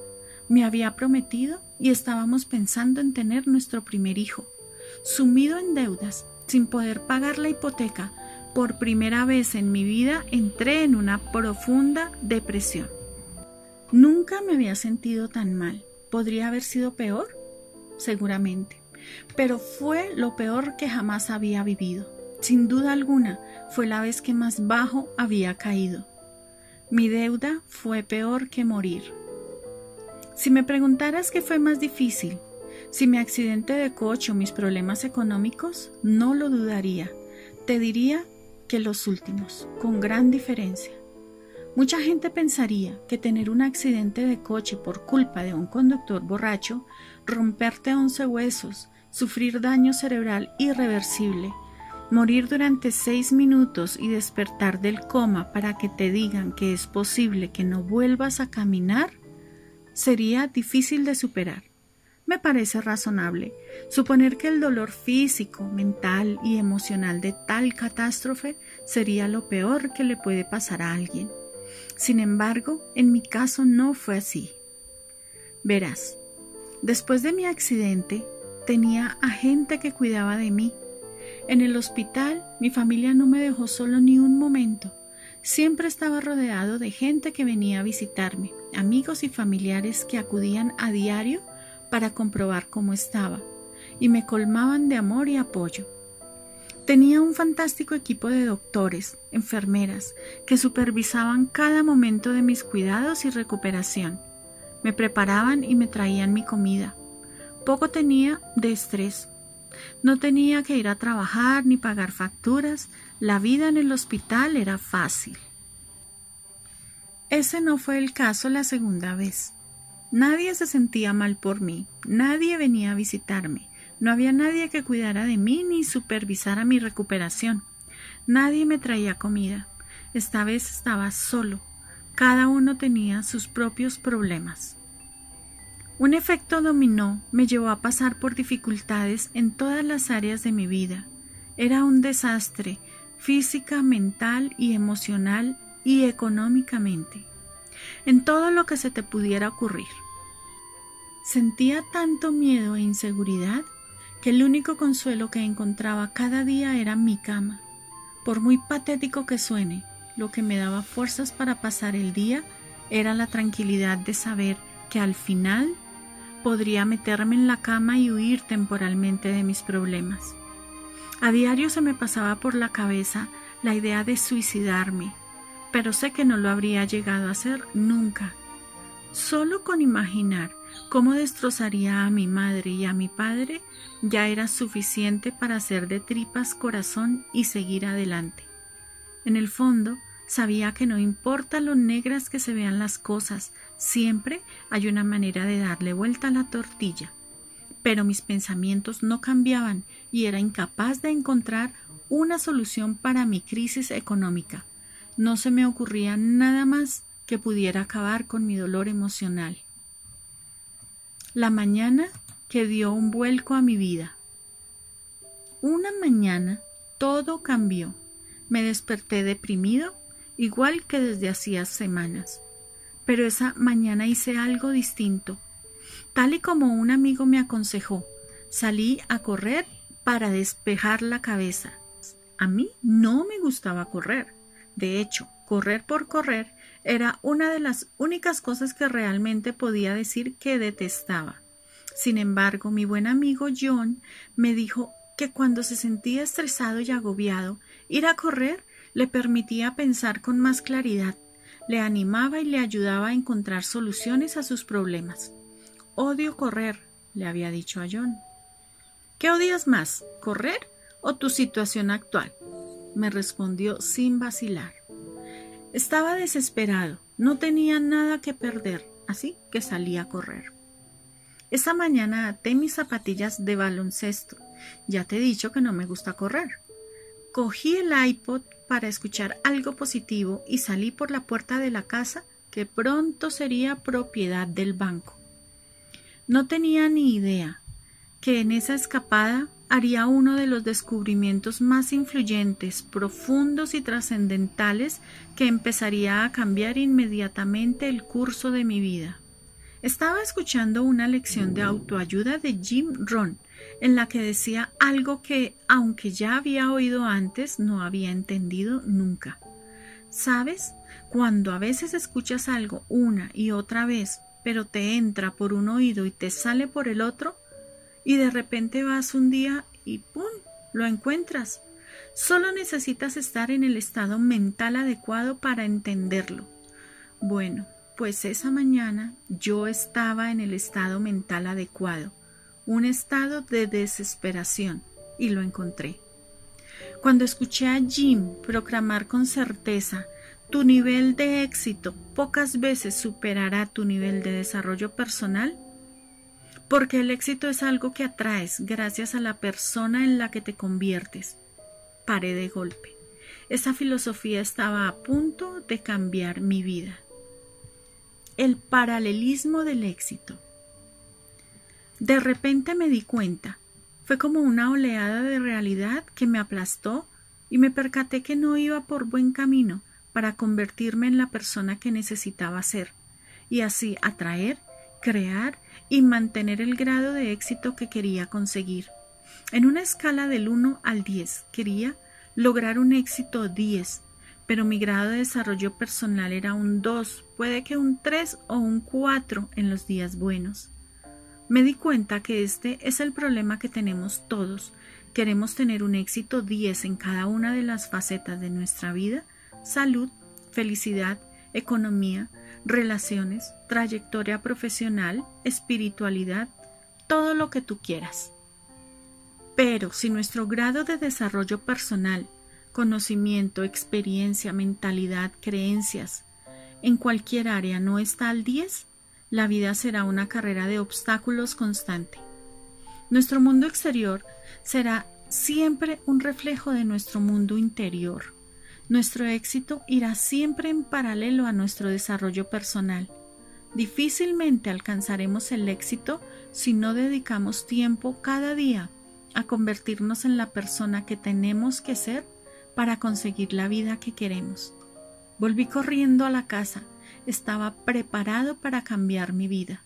Me había prometido y estábamos pensando en tener nuestro primer hijo. Sumido en deudas, sin poder pagar la hipoteca, por primera vez en mi vida entré en una profunda depresión. Nunca me había sentido tan mal. ¿Podría haber sido peor? Seguramente. Pero fue lo peor que jamás había vivido. Sin duda alguna, fue la vez que más bajo había caído. Mi deuda fue peor que morir. Si me preguntaras qué fue más difícil, si mi accidente de coche o mis problemas económicos, no lo dudaría. Te diría que los últimos, con gran diferencia. Mucha gente pensaría que tener un accidente de coche por culpa de un conductor borracho, romperte once huesos, sufrir daño cerebral irreversible, morir durante seis minutos y despertar del coma para que te digan que es posible que no vuelvas a caminar, sería difícil de superar. Me parece razonable suponer que el dolor físico, mental y emocional de tal catástrofe sería lo peor que le puede pasar a alguien. Sin embargo, en mi caso no fue así. Verás, después de mi accidente tenía a gente que cuidaba de mí. En el hospital mi familia no me dejó solo ni un momento. Siempre estaba rodeado de gente que venía a visitarme, amigos y familiares que acudían a diario para comprobar cómo estaba, y me colmaban de amor y apoyo. Tenía un fantástico equipo de doctores, enfermeras, que supervisaban cada momento de mis cuidados y recuperación. Me preparaban y me traían mi comida. Poco tenía de estrés. No tenía que ir a trabajar ni pagar facturas. La vida en el hospital era fácil. Ese no fue el caso la segunda vez. Nadie se sentía mal por mí, nadie venía a visitarme, no había nadie que cuidara de mí ni supervisara mi recuperación. Nadie me traía comida. Esta vez estaba solo. Cada uno tenía sus propios problemas. Un efecto dominó me llevó a pasar por dificultades en todas las áreas de mi vida. Era un desastre física, mental y emocional y económicamente en todo lo que se te pudiera ocurrir. Sentía tanto miedo e inseguridad que el único consuelo que encontraba cada día era mi cama. Por muy patético que suene, lo que me daba fuerzas para pasar el día era la tranquilidad de saber que al final podría meterme en la cama y huir temporalmente de mis problemas. A diario se me pasaba por la cabeza la idea de suicidarme, pero sé que no lo habría llegado a hacer nunca. Solo con imaginar cómo destrozaría a mi madre y a mi padre ya era suficiente para hacer de tripas corazón y seguir adelante. En el fondo, sabía que no importa lo negras que se vean las cosas, siempre hay una manera de darle vuelta a la tortilla. Pero mis pensamientos no cambiaban y era incapaz de encontrar una solución para mi crisis económica. No se me ocurría nada más que pudiera acabar con mi dolor emocional. La mañana que dio un vuelco a mi vida. Una mañana todo cambió. Me desperté deprimido, igual que desde hacía semanas. Pero esa mañana hice algo distinto. Tal y como un amigo me aconsejó, salí a correr para despejar la cabeza. A mí no me gustaba correr de hecho, correr por correr era una de las únicas cosas que realmente podía decir que detestaba. Sin embargo, mi buen amigo John me dijo que cuando se sentía estresado y agobiado, ir a correr le permitía pensar con más claridad, le animaba y le ayudaba a encontrar soluciones a sus problemas. Odio correr, le había dicho a John. ¿Qué odias más, correr o tu situación actual? Me respondió sin vacilar. Estaba desesperado, no tenía nada que perder, así que salí a correr. Esa mañana até mis zapatillas de baloncesto. Ya te he dicho que no me gusta correr. Cogí el iPod para escuchar algo positivo y salí por la puerta de la casa que pronto sería propiedad del banco. No tenía ni idea que en esa escapada haría uno de los descubrimientos más influyentes, profundos y trascendentales que empezaría a cambiar inmediatamente el curso de mi vida. Estaba escuchando una lección de autoayuda de Jim Rohn, en la que decía algo que, aunque ya había oído antes, no había entendido nunca. ¿Sabes? Cuando a veces escuchas algo una y otra vez, pero te entra por un oído y te sale por el otro, y de repente vas un día y ¡pum! lo encuentras. Solo necesitas estar en el estado mental adecuado para entenderlo. Bueno, pues esa mañana yo estaba en el estado mental adecuado, un estado de desesperación, y lo encontré. Cuando escuché a Jim proclamar con certeza tu nivel de éxito pocas veces superará tu nivel de desarrollo personal, porque el éxito es algo que atraes gracias a la persona en la que te conviertes. Paré de golpe. Esa filosofía estaba a punto de cambiar mi vida. El paralelismo del éxito. De repente me di cuenta. Fue como una oleada de realidad que me aplastó y me percaté que no iba por buen camino para convertirme en la persona que necesitaba ser y así atraer, crear y mantener el grado de éxito que quería conseguir. En una escala del 1 al 10 quería lograr un éxito 10, pero mi grado de desarrollo personal era un 2, puede que un 3 o un 4 en los días buenos. Me di cuenta que este es el problema que tenemos todos. Queremos tener un éxito 10 en cada una de las facetas de nuestra vida, salud, felicidad, economía, relaciones, trayectoria profesional, espiritualidad, todo lo que tú quieras. Pero si nuestro grado de desarrollo personal, conocimiento, experiencia, mentalidad, creencias, en cualquier área no está al 10, la vida será una carrera de obstáculos constante. Nuestro mundo exterior será siempre un reflejo de nuestro mundo interior. Nuestro éxito irá siempre en paralelo a nuestro desarrollo personal. Difícilmente alcanzaremos el éxito si no dedicamos tiempo cada día a convertirnos en la persona que tenemos que ser para conseguir la vida que queremos. Volví corriendo a la casa. Estaba preparado para cambiar mi vida.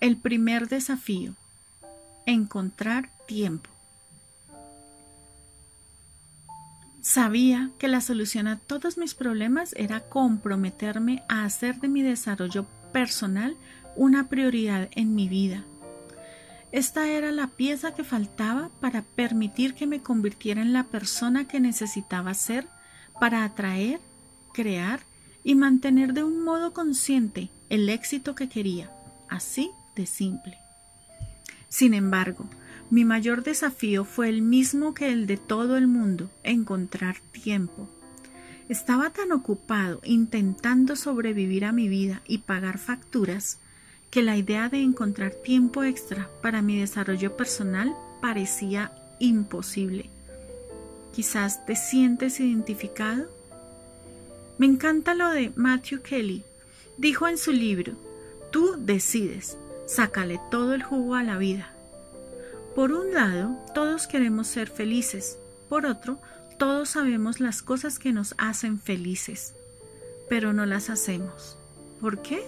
El primer desafío. Encontrar tiempo. Sabía que la solución a todos mis problemas era comprometerme a hacer de mi desarrollo personal una prioridad en mi vida. Esta era la pieza que faltaba para permitir que me convirtiera en la persona que necesitaba ser para atraer, crear y mantener de un modo consciente el éxito que quería, así de simple. Sin embargo, mi mayor desafío fue el mismo que el de todo el mundo, encontrar tiempo. Estaba tan ocupado intentando sobrevivir a mi vida y pagar facturas que la idea de encontrar tiempo extra para mi desarrollo personal parecía imposible. Quizás te sientes identificado. Me encanta lo de Matthew Kelly. Dijo en su libro, tú decides, sácale todo el jugo a la vida. Por un lado, todos queremos ser felices. Por otro, todos sabemos las cosas que nos hacen felices, pero no las hacemos. ¿Por qué?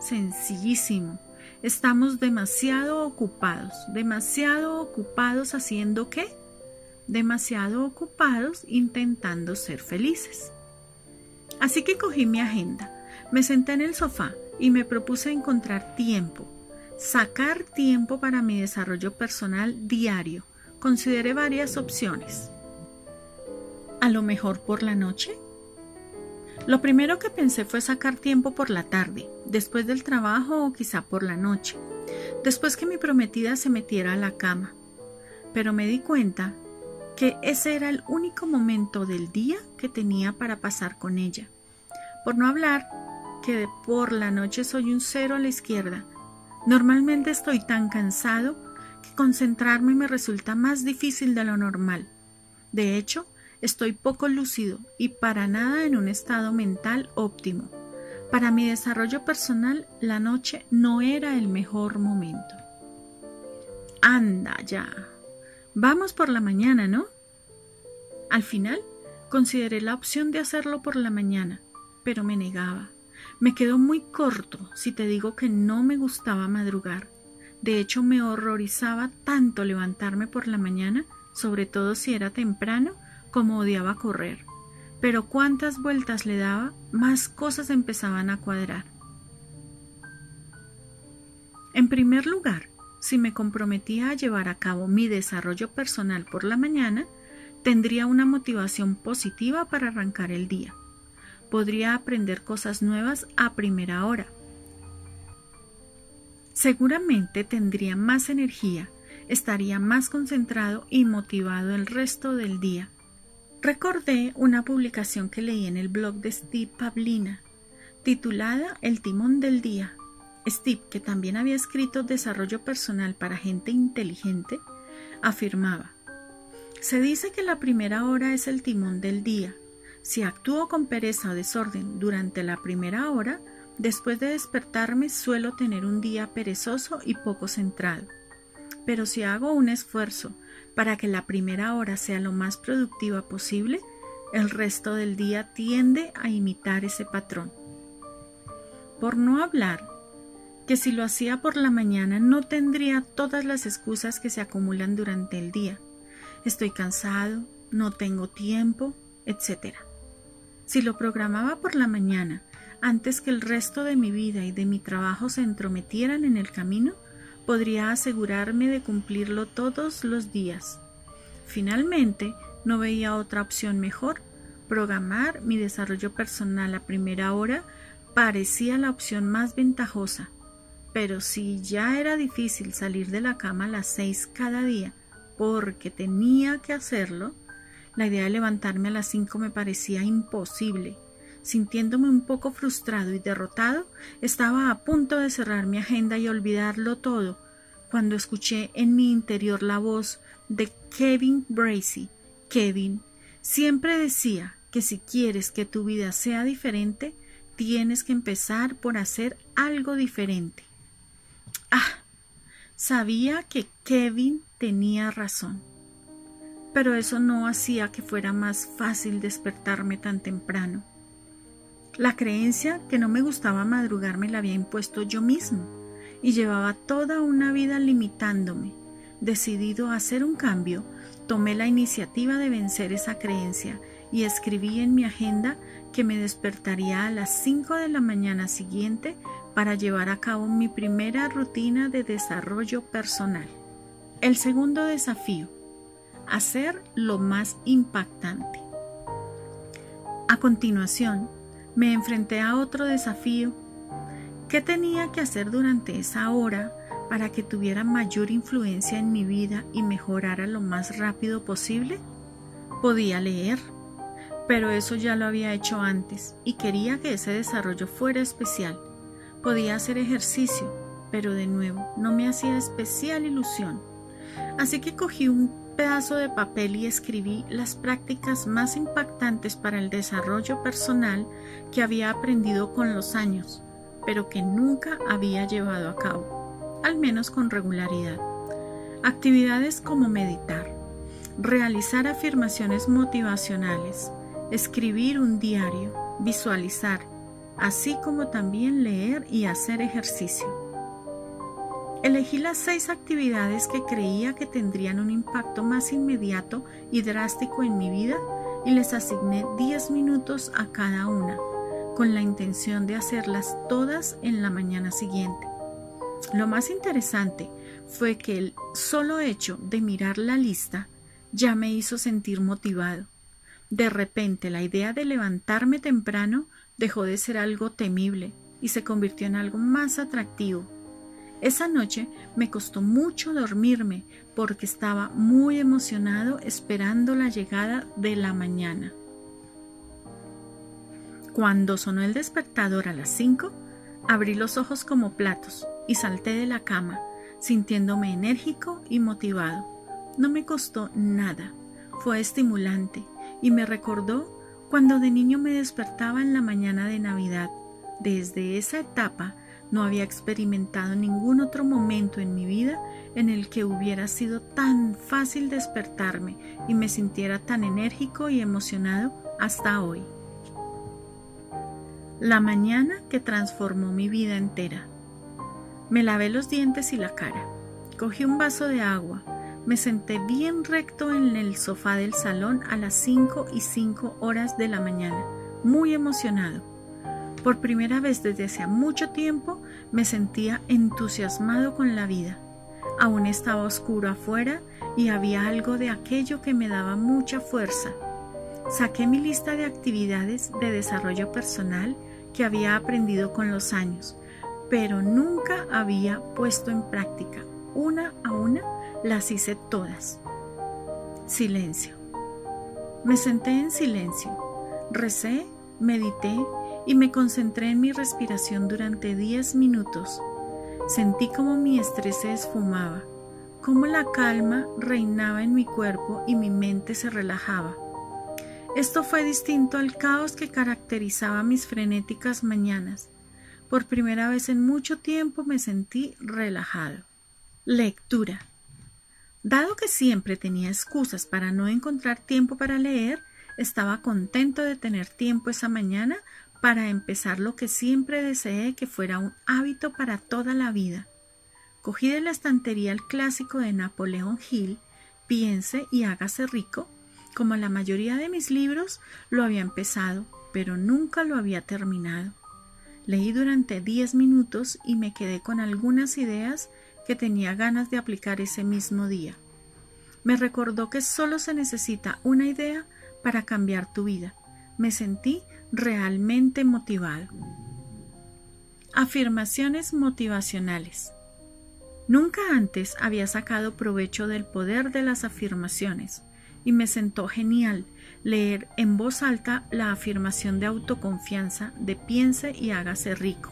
Sencillísimo. Estamos demasiado ocupados, demasiado ocupados haciendo qué? Demasiado ocupados intentando ser felices. Así que cogí mi agenda, me senté en el sofá y me propuse encontrar tiempo Sacar tiempo para mi desarrollo personal diario. Consideré varias opciones. A lo mejor por la noche. Lo primero que pensé fue sacar tiempo por la tarde, después del trabajo o quizá por la noche. después que mi prometida se metiera a la cama, pero me di cuenta que ese era el único momento del día que tenía para pasar con ella. Por no hablar que por la noche soy un cero a la izquierda. Normalmente estoy tan cansado que concentrarme me resulta más difícil de lo normal. De hecho, estoy poco lúcido y para nada en un estado mental óptimo. Para mi desarrollo personal, la noche no era el mejor momento. Anda ya. Vamos por la mañana, ¿no? Al final, consideré la opción de hacerlo por la mañana, pero me negaba. Me quedó muy corto si te digo que no me gustaba madrugar. De hecho, me horrorizaba tanto levantarme por la mañana, sobre todo si era temprano, como odiaba correr. Pero cuantas vueltas le daba, más cosas empezaban a cuadrar. En primer lugar, si me comprometía a llevar a cabo mi desarrollo personal por la mañana, tendría una motivación positiva para arrancar el día podría aprender cosas nuevas a primera hora. Seguramente tendría más energía, estaría más concentrado y motivado el resto del día. Recordé una publicación que leí en el blog de Steve Pavlina, titulada El timón del día. Steve, que también había escrito Desarrollo personal para gente inteligente, afirmaba, Se dice que la primera hora es el timón del día, si actúo con pereza o desorden durante la primera hora, después de despertarme suelo tener un día perezoso y poco centrado. Pero si hago un esfuerzo para que la primera hora sea lo más productiva posible, el resto del día tiende a imitar ese patrón. Por no hablar que si lo hacía por la mañana no tendría todas las excusas que se acumulan durante el día. Estoy cansado, no tengo tiempo, etc. Si lo programaba por la mañana, antes que el resto de mi vida y de mi trabajo se entrometieran en el camino, podría asegurarme de cumplirlo todos los días. Finalmente, no veía otra opción mejor. Programar mi desarrollo personal a primera hora parecía la opción más ventajosa. Pero si ya era difícil salir de la cama a las seis cada día porque tenía que hacerlo, la idea de levantarme a las cinco me parecía imposible. Sintiéndome un poco frustrado y derrotado, estaba a punto de cerrar mi agenda y olvidarlo todo, cuando escuché en mi interior la voz de Kevin Bracey. Kevin siempre decía que si quieres que tu vida sea diferente, tienes que empezar por hacer algo diferente. Ah, sabía que Kevin tenía razón pero eso no hacía que fuera más fácil despertarme tan temprano. La creencia que no me gustaba madrugar me la había impuesto yo mismo y llevaba toda una vida limitándome. Decidido a hacer un cambio, tomé la iniciativa de vencer esa creencia y escribí en mi agenda que me despertaría a las 5 de la mañana siguiente para llevar a cabo mi primera rutina de desarrollo personal. El segundo desafío, hacer lo más impactante. A continuación, me enfrenté a otro desafío. ¿Qué tenía que hacer durante esa hora para que tuviera mayor influencia en mi vida y mejorara lo más rápido posible? Podía leer, pero eso ya lo había hecho antes y quería que ese desarrollo fuera especial. Podía hacer ejercicio, pero de nuevo no me hacía especial ilusión. Así que cogí un pedazo de papel y escribí las prácticas más impactantes para el desarrollo personal que había aprendido con los años, pero que nunca había llevado a cabo, al menos con regularidad. Actividades como meditar, realizar afirmaciones motivacionales, escribir un diario, visualizar, así como también leer y hacer ejercicio. Elegí las seis actividades que creía que tendrían un impacto más inmediato y drástico en mi vida y les asigné 10 minutos a cada una, con la intención de hacerlas todas en la mañana siguiente. Lo más interesante fue que el solo hecho de mirar la lista ya me hizo sentir motivado. De repente la idea de levantarme temprano dejó de ser algo temible y se convirtió en algo más atractivo Esa noche me costó mucho dormirme porque estaba muy emocionado esperando la llegada de la mañana. Cuando sonó el despertador a las cinco, abrí los ojos como platos y salté de la cama, sintiéndome enérgico y motivado. No me costó nada, fue estimulante y me recordó cuando de niño me despertaba en la mañana de Navidad. Desde esa etapa no había experimentado ningún otro momento en mi vida en el que hubiera sido tan fácil despertarme y me sintiera tan enérgico y emocionado hasta hoy. La mañana que transformó mi vida entera. Me lavé los dientes y la cara. Cogí un vaso de agua. Me senté bien recto en el sofá del salón a las 5 y 5 horas de la mañana, muy emocionado. Por primera vez desde hace mucho tiempo me sentía entusiasmado con la vida. Aún estaba oscuro afuera y había algo de aquello que me daba mucha fuerza. Saqué mi lista de actividades de desarrollo personal que había aprendido con los años, pero nunca había puesto en práctica. Una a una las hice todas. Silencio. Me senté en silencio, recé, medité y me concentré en mi respiración durante diez minutos. Sentí como mi estrés se esfumaba, como la calma reinaba en mi cuerpo y mi mente se relajaba. Esto fue distinto al caos que caracterizaba mis frenéticas mañanas. Por primera vez en mucho tiempo me sentí relajado. Lectura. Dado que siempre tenía excusas para no encontrar tiempo para leer, estaba contento de tener tiempo esa mañana para empezar lo que siempre deseé que fuera un hábito para toda la vida. Cogí de la estantería el clásico de Napoleón Hill, Piense y hágase rico, como la mayoría de mis libros, lo había empezado, pero nunca lo había terminado. Leí durante diez minutos y me quedé con algunas ideas que tenía ganas de aplicar ese mismo día. Me recordó que solo se necesita una idea para cambiar tu vida. Me sentí realmente motivado. Afirmaciones motivacionales. Nunca antes había sacado provecho del poder de las afirmaciones y me sentó genial leer en voz alta la afirmación de autoconfianza de piense y hágase rico.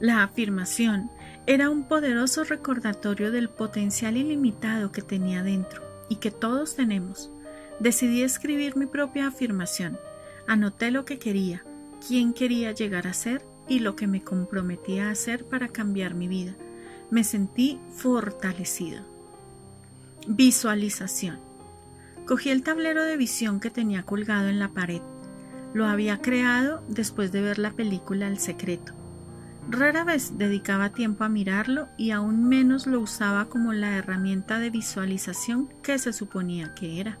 La afirmación era un poderoso recordatorio del potencial ilimitado que tenía dentro y que todos tenemos. Decidí escribir mi propia afirmación. Anoté lo que quería, quién quería llegar a ser y lo que me comprometía a hacer para cambiar mi vida. Me sentí fortalecido. Visualización. Cogí el tablero de visión que tenía colgado en la pared. Lo había creado después de ver la película El secreto. Rara vez dedicaba tiempo a mirarlo y aún menos lo usaba como la herramienta de visualización que se suponía que era.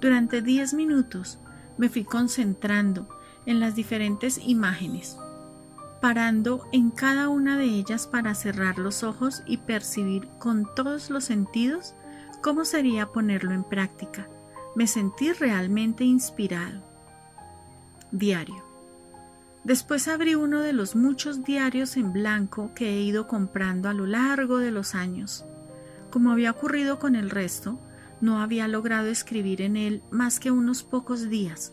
Durante diez minutos me fui concentrando en las diferentes imágenes, parando en cada una de ellas para cerrar los ojos y percibir con todos los sentidos ¿Cómo sería ponerlo en práctica? Me sentí realmente inspirado. Diario. Después abrí uno de los muchos diarios en blanco que he ido comprando a lo largo de los años. Como había ocurrido con el resto, no había logrado escribir en él más que unos pocos días,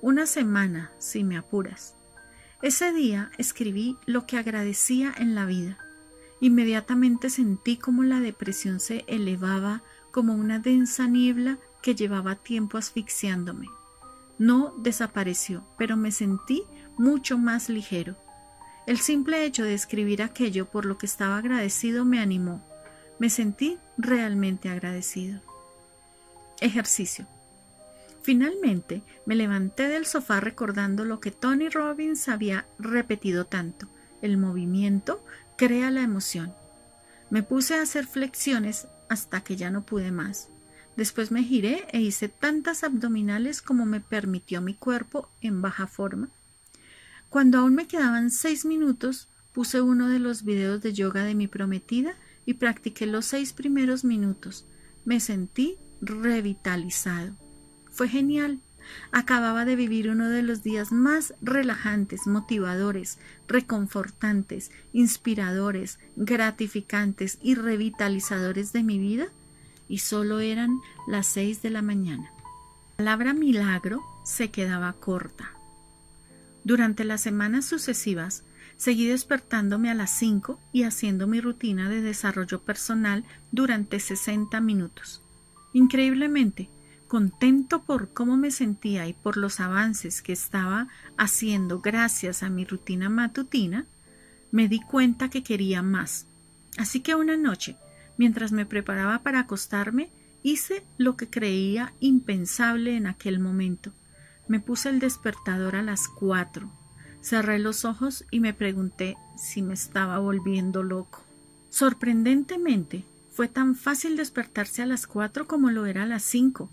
una semana, si me apuras. Ese día escribí lo que agradecía en la vida. Inmediatamente sentí como la depresión se elevaba como una densa niebla que llevaba tiempo asfixiándome. No desapareció, pero me sentí mucho más ligero. El simple hecho de escribir aquello por lo que estaba agradecido me animó. Me sentí realmente agradecido. Ejercicio. Finalmente me levanté del sofá recordando lo que Tony Robbins había repetido tanto. El movimiento crea la emoción. Me puse a hacer flexiones hasta que ya no pude más. Después me giré e hice tantas abdominales como me permitió mi cuerpo en baja forma. Cuando aún me quedaban seis minutos, puse uno de los videos de yoga de mi prometida y practiqué los seis primeros minutos. Me sentí revitalizado. Fue genial. Acababa de vivir uno de los días más relajantes, motivadores, reconfortantes, inspiradores, gratificantes y revitalizadores de mi vida y solo eran las seis de la mañana. La palabra milagro se quedaba corta. Durante las semanas sucesivas seguí despertándome a las cinco y haciendo mi rutina de desarrollo personal durante sesenta minutos. Increíblemente, contento por cómo me sentía y por los avances que estaba haciendo gracias a mi rutina matutina, me di cuenta que quería más. Así que una noche, mientras me preparaba para acostarme, hice lo que creía impensable en aquel momento. Me puse el despertador a las cuatro. Cerré los ojos y me pregunté si me estaba volviendo loco. Sorprendentemente, fue tan fácil despertarse a las cuatro como lo era a las cinco,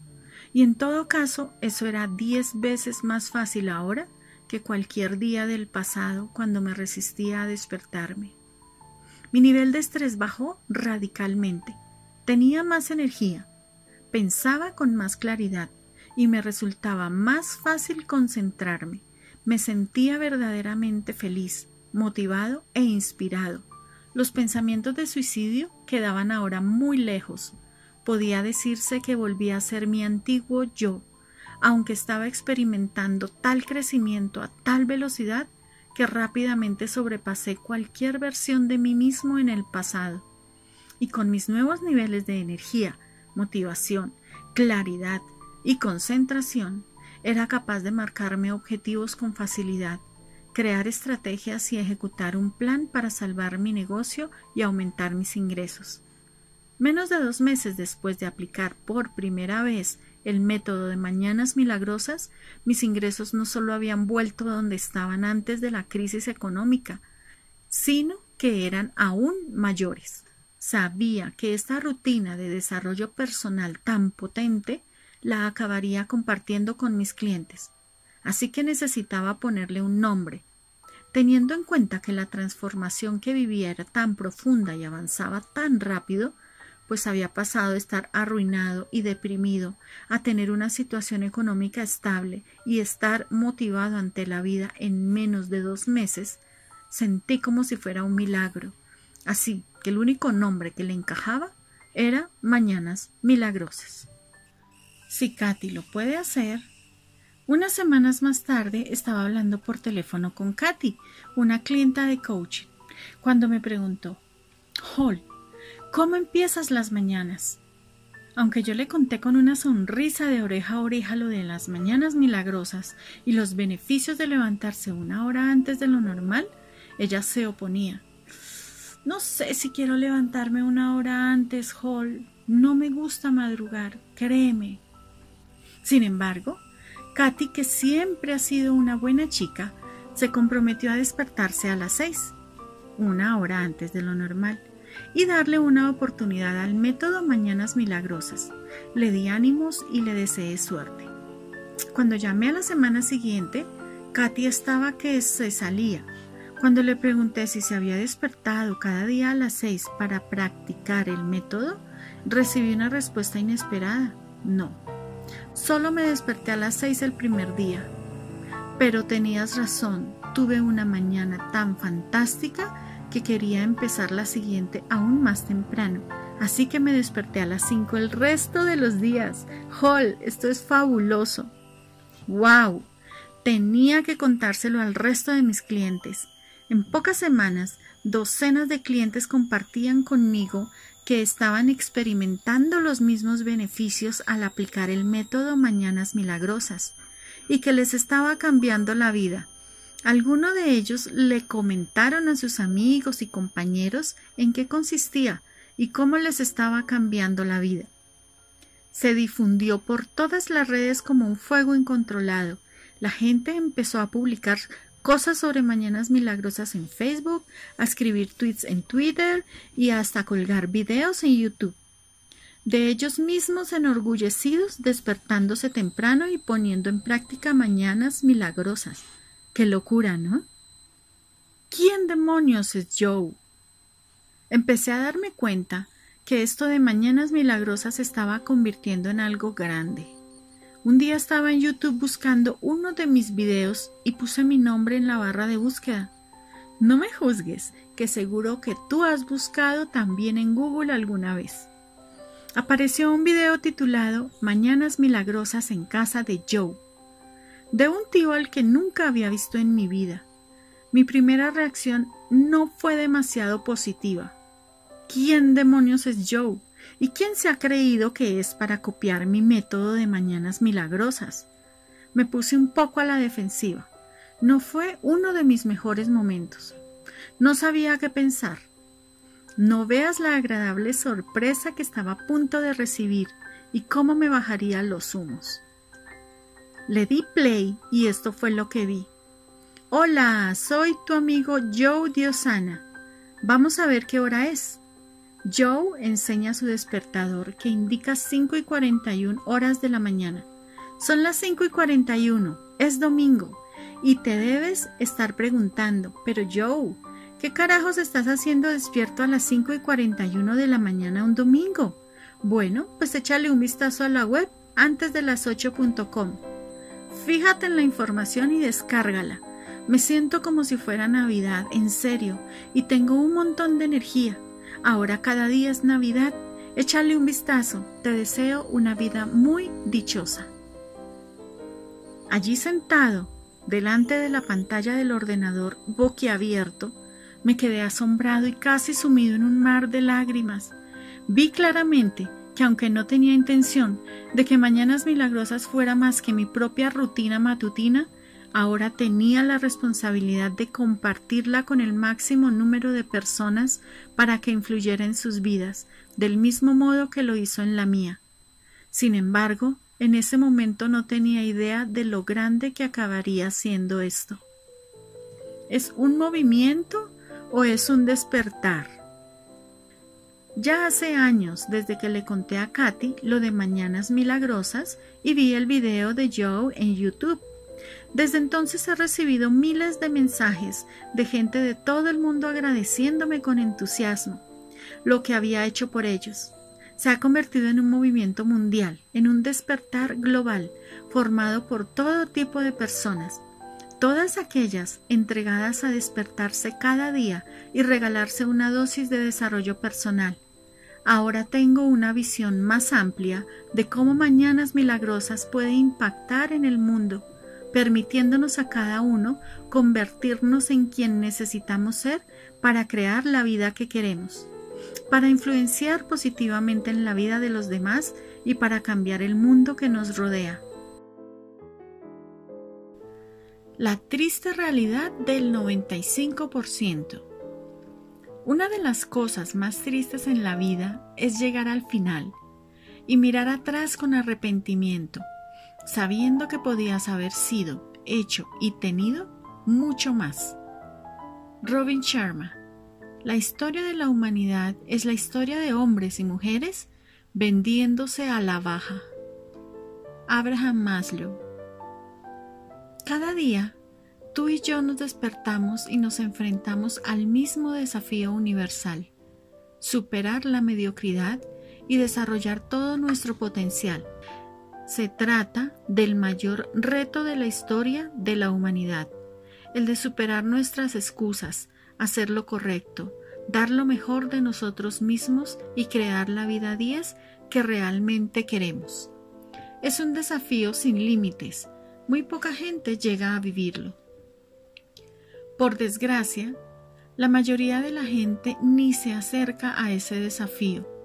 y en todo caso eso era diez veces más fácil ahora que cualquier día del pasado cuando me resistía a despertarme. Mi nivel de estrés bajó radicalmente. Tenía más energía, pensaba con más claridad y me resultaba más fácil concentrarme. Me sentía verdaderamente feliz, motivado e inspirado. Los pensamientos de suicidio quedaban ahora muy lejos. Podía decirse que volvía a ser mi antiguo yo, aunque estaba experimentando tal crecimiento a tal velocidad que rápidamente sobrepasé cualquier versión de mí mismo en el pasado. Y con mis nuevos niveles de energía, motivación, claridad y concentración, era capaz de marcarme objetivos con facilidad crear estrategias y ejecutar un plan para salvar mi negocio y aumentar mis ingresos. Menos de dos meses después de aplicar por primera vez el método de mañanas milagrosas, mis ingresos no solo habían vuelto a donde estaban antes de la crisis económica, sino que eran aún mayores. Sabía que esta rutina de desarrollo personal tan potente la acabaría compartiendo con mis clientes así que necesitaba ponerle un nombre. Teniendo en cuenta que la transformación que vivía era tan profunda y avanzaba tan rápido, pues había pasado de estar arruinado y deprimido a tener una situación económica estable y estar motivado ante la vida en menos de dos meses, sentí como si fuera un milagro. Así que el único nombre que le encajaba era Mañanas Milagrosas. Si Katy lo puede hacer, unas semanas más tarde estaba hablando por teléfono con Katy, una clienta de coaching, cuando me preguntó, Hall, ¿cómo empiezas las mañanas? Aunque yo le conté con una sonrisa de oreja a oreja lo de las mañanas milagrosas y los beneficios de levantarse una hora antes de lo normal, ella se oponía. No sé si quiero levantarme una hora antes, Hall. No me gusta madrugar, créeme. Sin embargo, Katy, que siempre ha sido una buena chica, se comprometió a despertarse a las seis, una hora antes de lo normal, y darle una oportunidad al método Mañanas Milagrosas. Le di ánimos y le deseé suerte. Cuando llamé a la semana siguiente, Katy estaba que se salía. Cuando le pregunté si se había despertado cada día a las seis para practicar el método, recibí una respuesta inesperada. No, Solo me desperté a las seis el primer día. Pero tenías razón, tuve una mañana tan fantástica que quería empezar la siguiente aún más temprano. Así que me desperté a las cinco el resto de los días. Hall, esto es fabuloso. ¡Wow! Tenía que contárselo al resto de mis clientes. En pocas semanas, docenas de clientes compartían conmigo que estaban experimentando los mismos beneficios al aplicar el método Mañanas Milagrosas y que les estaba cambiando la vida. Algunos de ellos le comentaron a sus amigos y compañeros en qué consistía y cómo les estaba cambiando la vida. Se difundió por todas las redes como un fuego incontrolado. La gente empezó a publicar cosas sobre Mañanas Milagrosas en Facebook, a escribir tweets en Twitter y hasta colgar videos en YouTube. De ellos mismos enorgullecidos, despertándose temprano y poniendo en práctica mañanas milagrosas. Qué locura, ¿no? ¿Quién demonios es Joe? Empecé a darme cuenta que esto de mañanas milagrosas estaba convirtiendo en algo grande, Un día estaba en YouTube buscando uno de mis videos y puse mi nombre en la barra de búsqueda. No me juzgues, que seguro que tú has buscado también en Google alguna vez. Apareció un video titulado Mañanas Milagrosas en casa de Joe, de un tío al que nunca había visto en mi vida. Mi primera reacción no fue demasiado positiva. ¿Quién demonios es Joe? ¿Y quién se ha creído que es para copiar mi método de mañanas milagrosas? Me puse un poco a la defensiva. No fue uno de mis mejores momentos. No sabía qué pensar. No veas la agradable sorpresa que estaba a punto de recibir y cómo me bajaría los humos. Le di play y esto fue lo que vi. Hola, soy tu amigo Joe Diosana. Vamos a ver qué hora es. Joe enseña su despertador que indica 5 y 41 horas de la mañana. Son las 5 y 41, es domingo, y te debes estar preguntando, pero Joe, ¿qué carajos estás haciendo despierto a las 5 y 41 de la mañana un domingo? Bueno, pues échale un vistazo a la web antes de las 8.com. Fíjate en la información y descárgala. Me siento como si fuera Navidad, en serio, y tengo un montón de energía. Ahora cada día es Navidad. Échale un vistazo. Te deseo una vida muy dichosa. Allí sentado, delante de la pantalla del ordenador boquiabierto, me quedé asombrado y casi sumido en un mar de lágrimas. Vi claramente que aunque no tenía intención de que Mañanas Milagrosas fuera más que mi propia rutina matutina, Ahora tenía la responsabilidad de compartirla con el máximo número de personas para que influyera en sus vidas, del mismo modo que lo hizo en la mía. Sin embargo, en ese momento no tenía idea de lo grande que acabaría siendo esto. ¿Es un movimiento o es un despertar? Ya hace años desde que le conté a Katy lo de Mañanas Milagrosas y vi el video de Joe en YouTube desde entonces he recibido miles de mensajes de gente de todo el mundo agradeciéndome con entusiasmo lo que había hecho por ellos. Se ha convertido en un movimiento mundial, en un despertar global, formado por todo tipo de personas, todas aquellas entregadas a despertarse cada día y regalarse una dosis de desarrollo personal. Ahora tengo una visión más amplia de cómo Mañanas Milagrosas puede impactar en el mundo permitiéndonos a cada uno convertirnos en quien necesitamos ser para crear la vida que queremos, para influenciar positivamente en la vida de los demás y para cambiar el mundo que nos rodea. La triste realidad del 95%. Una de las cosas más tristes en la vida es llegar al final y mirar atrás con arrepentimiento sabiendo que podías haber sido, hecho y tenido mucho más. Robin Sharma La historia de la humanidad es la historia de hombres y mujeres vendiéndose a la baja. Abraham Maslow Cada día, tú y yo nos despertamos y nos enfrentamos al mismo desafío universal, superar la mediocridad y desarrollar todo nuestro potencial se trata del mayor reto de la historia de la humanidad, el de superar nuestras excusas, hacer lo correcto, dar lo mejor de nosotros mismos y crear la vida 10 que realmente queremos. Es un desafío sin límites, muy poca gente llega a vivirlo. Por desgracia, la mayoría de la gente ni se acerca a ese desafío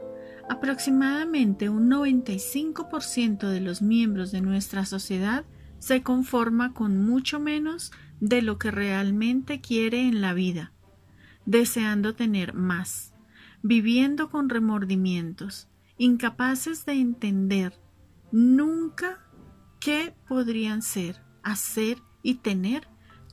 Aproximadamente un 95% de los miembros de nuestra sociedad se conforma con mucho menos de lo que realmente quiere en la vida, deseando tener más, viviendo con remordimientos, incapaces de entender nunca qué podrían ser, hacer y tener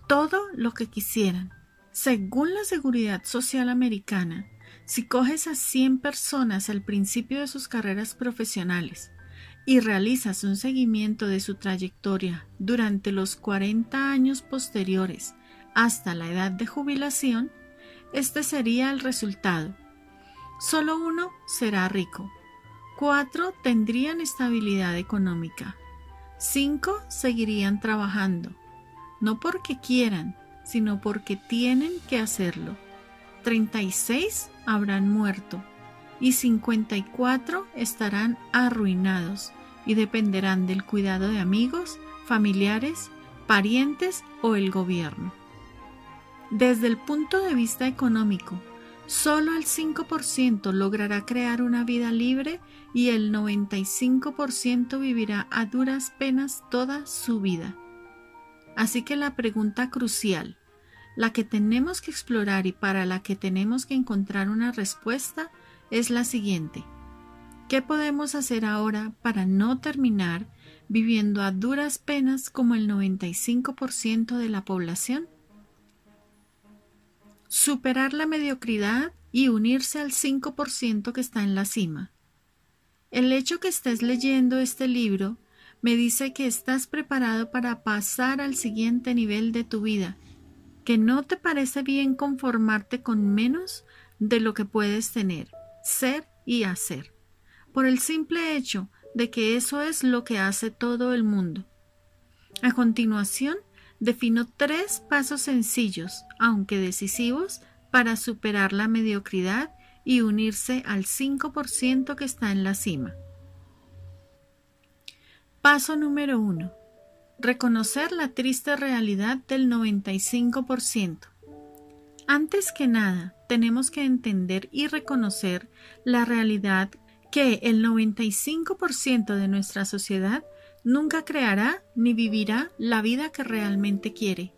todo lo que quisieran. Según la Seguridad Social Americana, si coges a 100 personas al principio de sus carreras profesionales y realizas un seguimiento de su trayectoria durante los 40 años posteriores hasta la edad de jubilación, este sería el resultado. Solo uno será rico, cuatro tendrían estabilidad económica, 5 seguirían trabajando, no porque quieran, sino porque tienen que hacerlo. 36 habrán muerto y 54 estarán arruinados y dependerán del cuidado de amigos, familiares, parientes o el gobierno. Desde el punto de vista económico, solo el 5% logrará crear una vida libre y el 95% vivirá a duras penas toda su vida. Así que la pregunta crucial, la que tenemos que explorar y para la que tenemos que encontrar una respuesta es la siguiente. ¿Qué podemos hacer ahora para no terminar viviendo a duras penas como el 95% de la población? Superar la mediocridad y unirse al 5% que está en la cima. El hecho que estés leyendo este libro me dice que estás preparado para pasar al siguiente nivel de tu vida, que no te parece bien conformarte con menos de lo que puedes tener, ser y hacer, por el simple hecho de que eso es lo que hace todo el mundo. A continuación, defino tres pasos sencillos, aunque decisivos, para superar la mediocridad y unirse al 5% que está en la cima. Paso número 1. Reconocer la triste realidad del 95%. Antes que nada, tenemos que entender y reconocer la realidad que el 95% de nuestra sociedad nunca creará ni vivirá la vida que realmente quiere.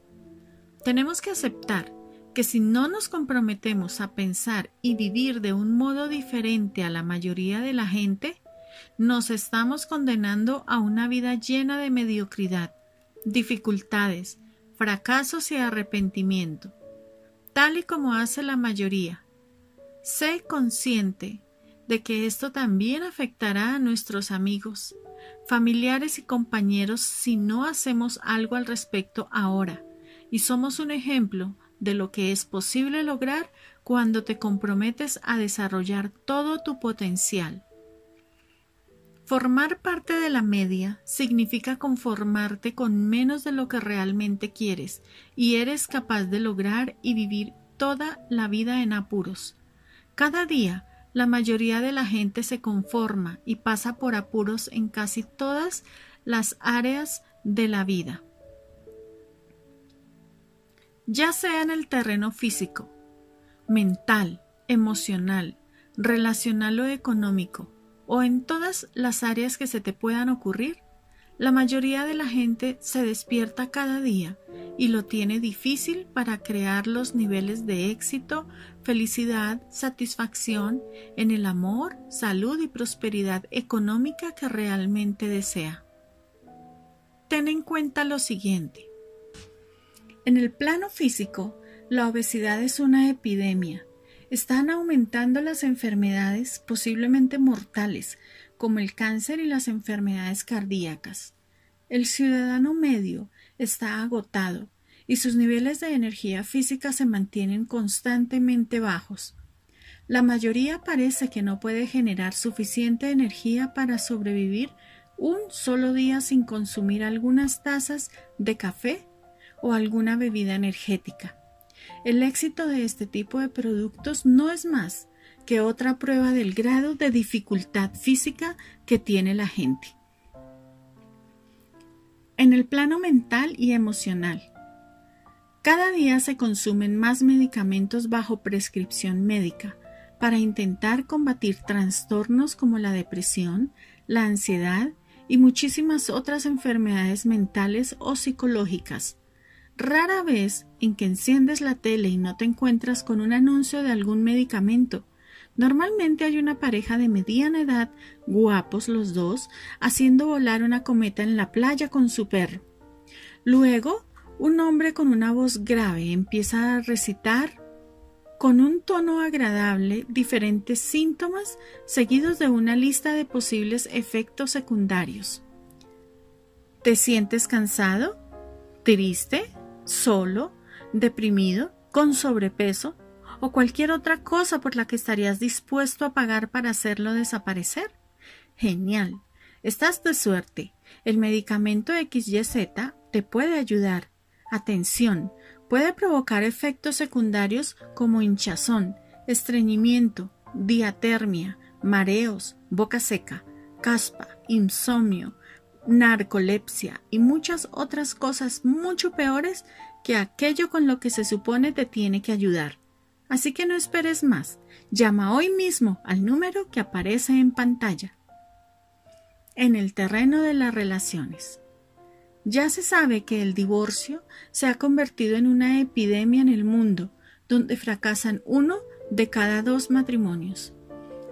Tenemos que aceptar que si no nos comprometemos a pensar y vivir de un modo diferente a la mayoría de la gente, nos estamos condenando a una vida llena de mediocridad, dificultades, fracasos y arrepentimiento, tal y como hace la mayoría. Sé consciente de que esto también afectará a nuestros amigos, familiares y compañeros si no hacemos algo al respecto ahora, y somos un ejemplo de lo que es posible lograr cuando te comprometes a desarrollar todo tu potencial. Formar parte de la media significa conformarte con menos de lo que realmente quieres y eres capaz de lograr y vivir toda la vida en apuros. Cada día, la mayoría de la gente se conforma y pasa por apuros en casi todas las áreas de la vida ya sea en el terreno físico, mental, emocional, relacional o económico, o en todas las áreas que se te puedan ocurrir, la mayoría de la gente se despierta cada día y lo tiene difícil para crear los niveles de éxito, felicidad, satisfacción en el amor, salud y prosperidad económica que realmente desea. Ten en cuenta lo siguiente. En el plano físico, la obesidad es una epidemia. Están aumentando las enfermedades posiblemente mortales, como el cáncer y las enfermedades cardíacas. El ciudadano medio está agotado y sus niveles de energía física se mantienen constantemente bajos. La mayoría parece que no puede generar suficiente energía para sobrevivir un solo día sin consumir algunas tazas de café o alguna bebida energética. El éxito de este tipo de productos no es más que otra prueba del grado de dificultad física que tiene la gente. En el plano mental y emocional, cada día se consumen más medicamentos bajo prescripción médica para intentar combatir trastornos como la depresión, la ansiedad y muchísimas otras enfermedades mentales o psicológicas Rara vez en que enciendes la tele y no te encuentras con un anuncio de algún medicamento. Normalmente hay una pareja de mediana edad, guapos los dos, haciendo volar una cometa en la playa con su perro. Luego, un hombre con una voz grave empieza a recitar con un tono agradable diferentes síntomas seguidos de una lista de posibles efectos secundarios. ¿Te sientes cansado? ¿Triste? Solo, deprimido, con sobrepeso o cualquier otra cosa por la que estarías dispuesto a pagar para hacerlo desaparecer? Genial. Estás de suerte. El medicamento XYZ te puede ayudar. Atención, puede provocar efectos secundarios como hinchazón, estreñimiento, diatermia, mareos, boca seca, caspa, insomnio, narcolepsia y muchas otras cosas mucho peores que aquello con lo que se supone te tiene que ayudar. Así que no esperes más. Llama hoy mismo al número que aparece en pantalla. En el terreno de las relaciones. Ya se sabe que el divorcio se ha convertido en una epidemia en el mundo, donde fracasan uno de cada dos matrimonios.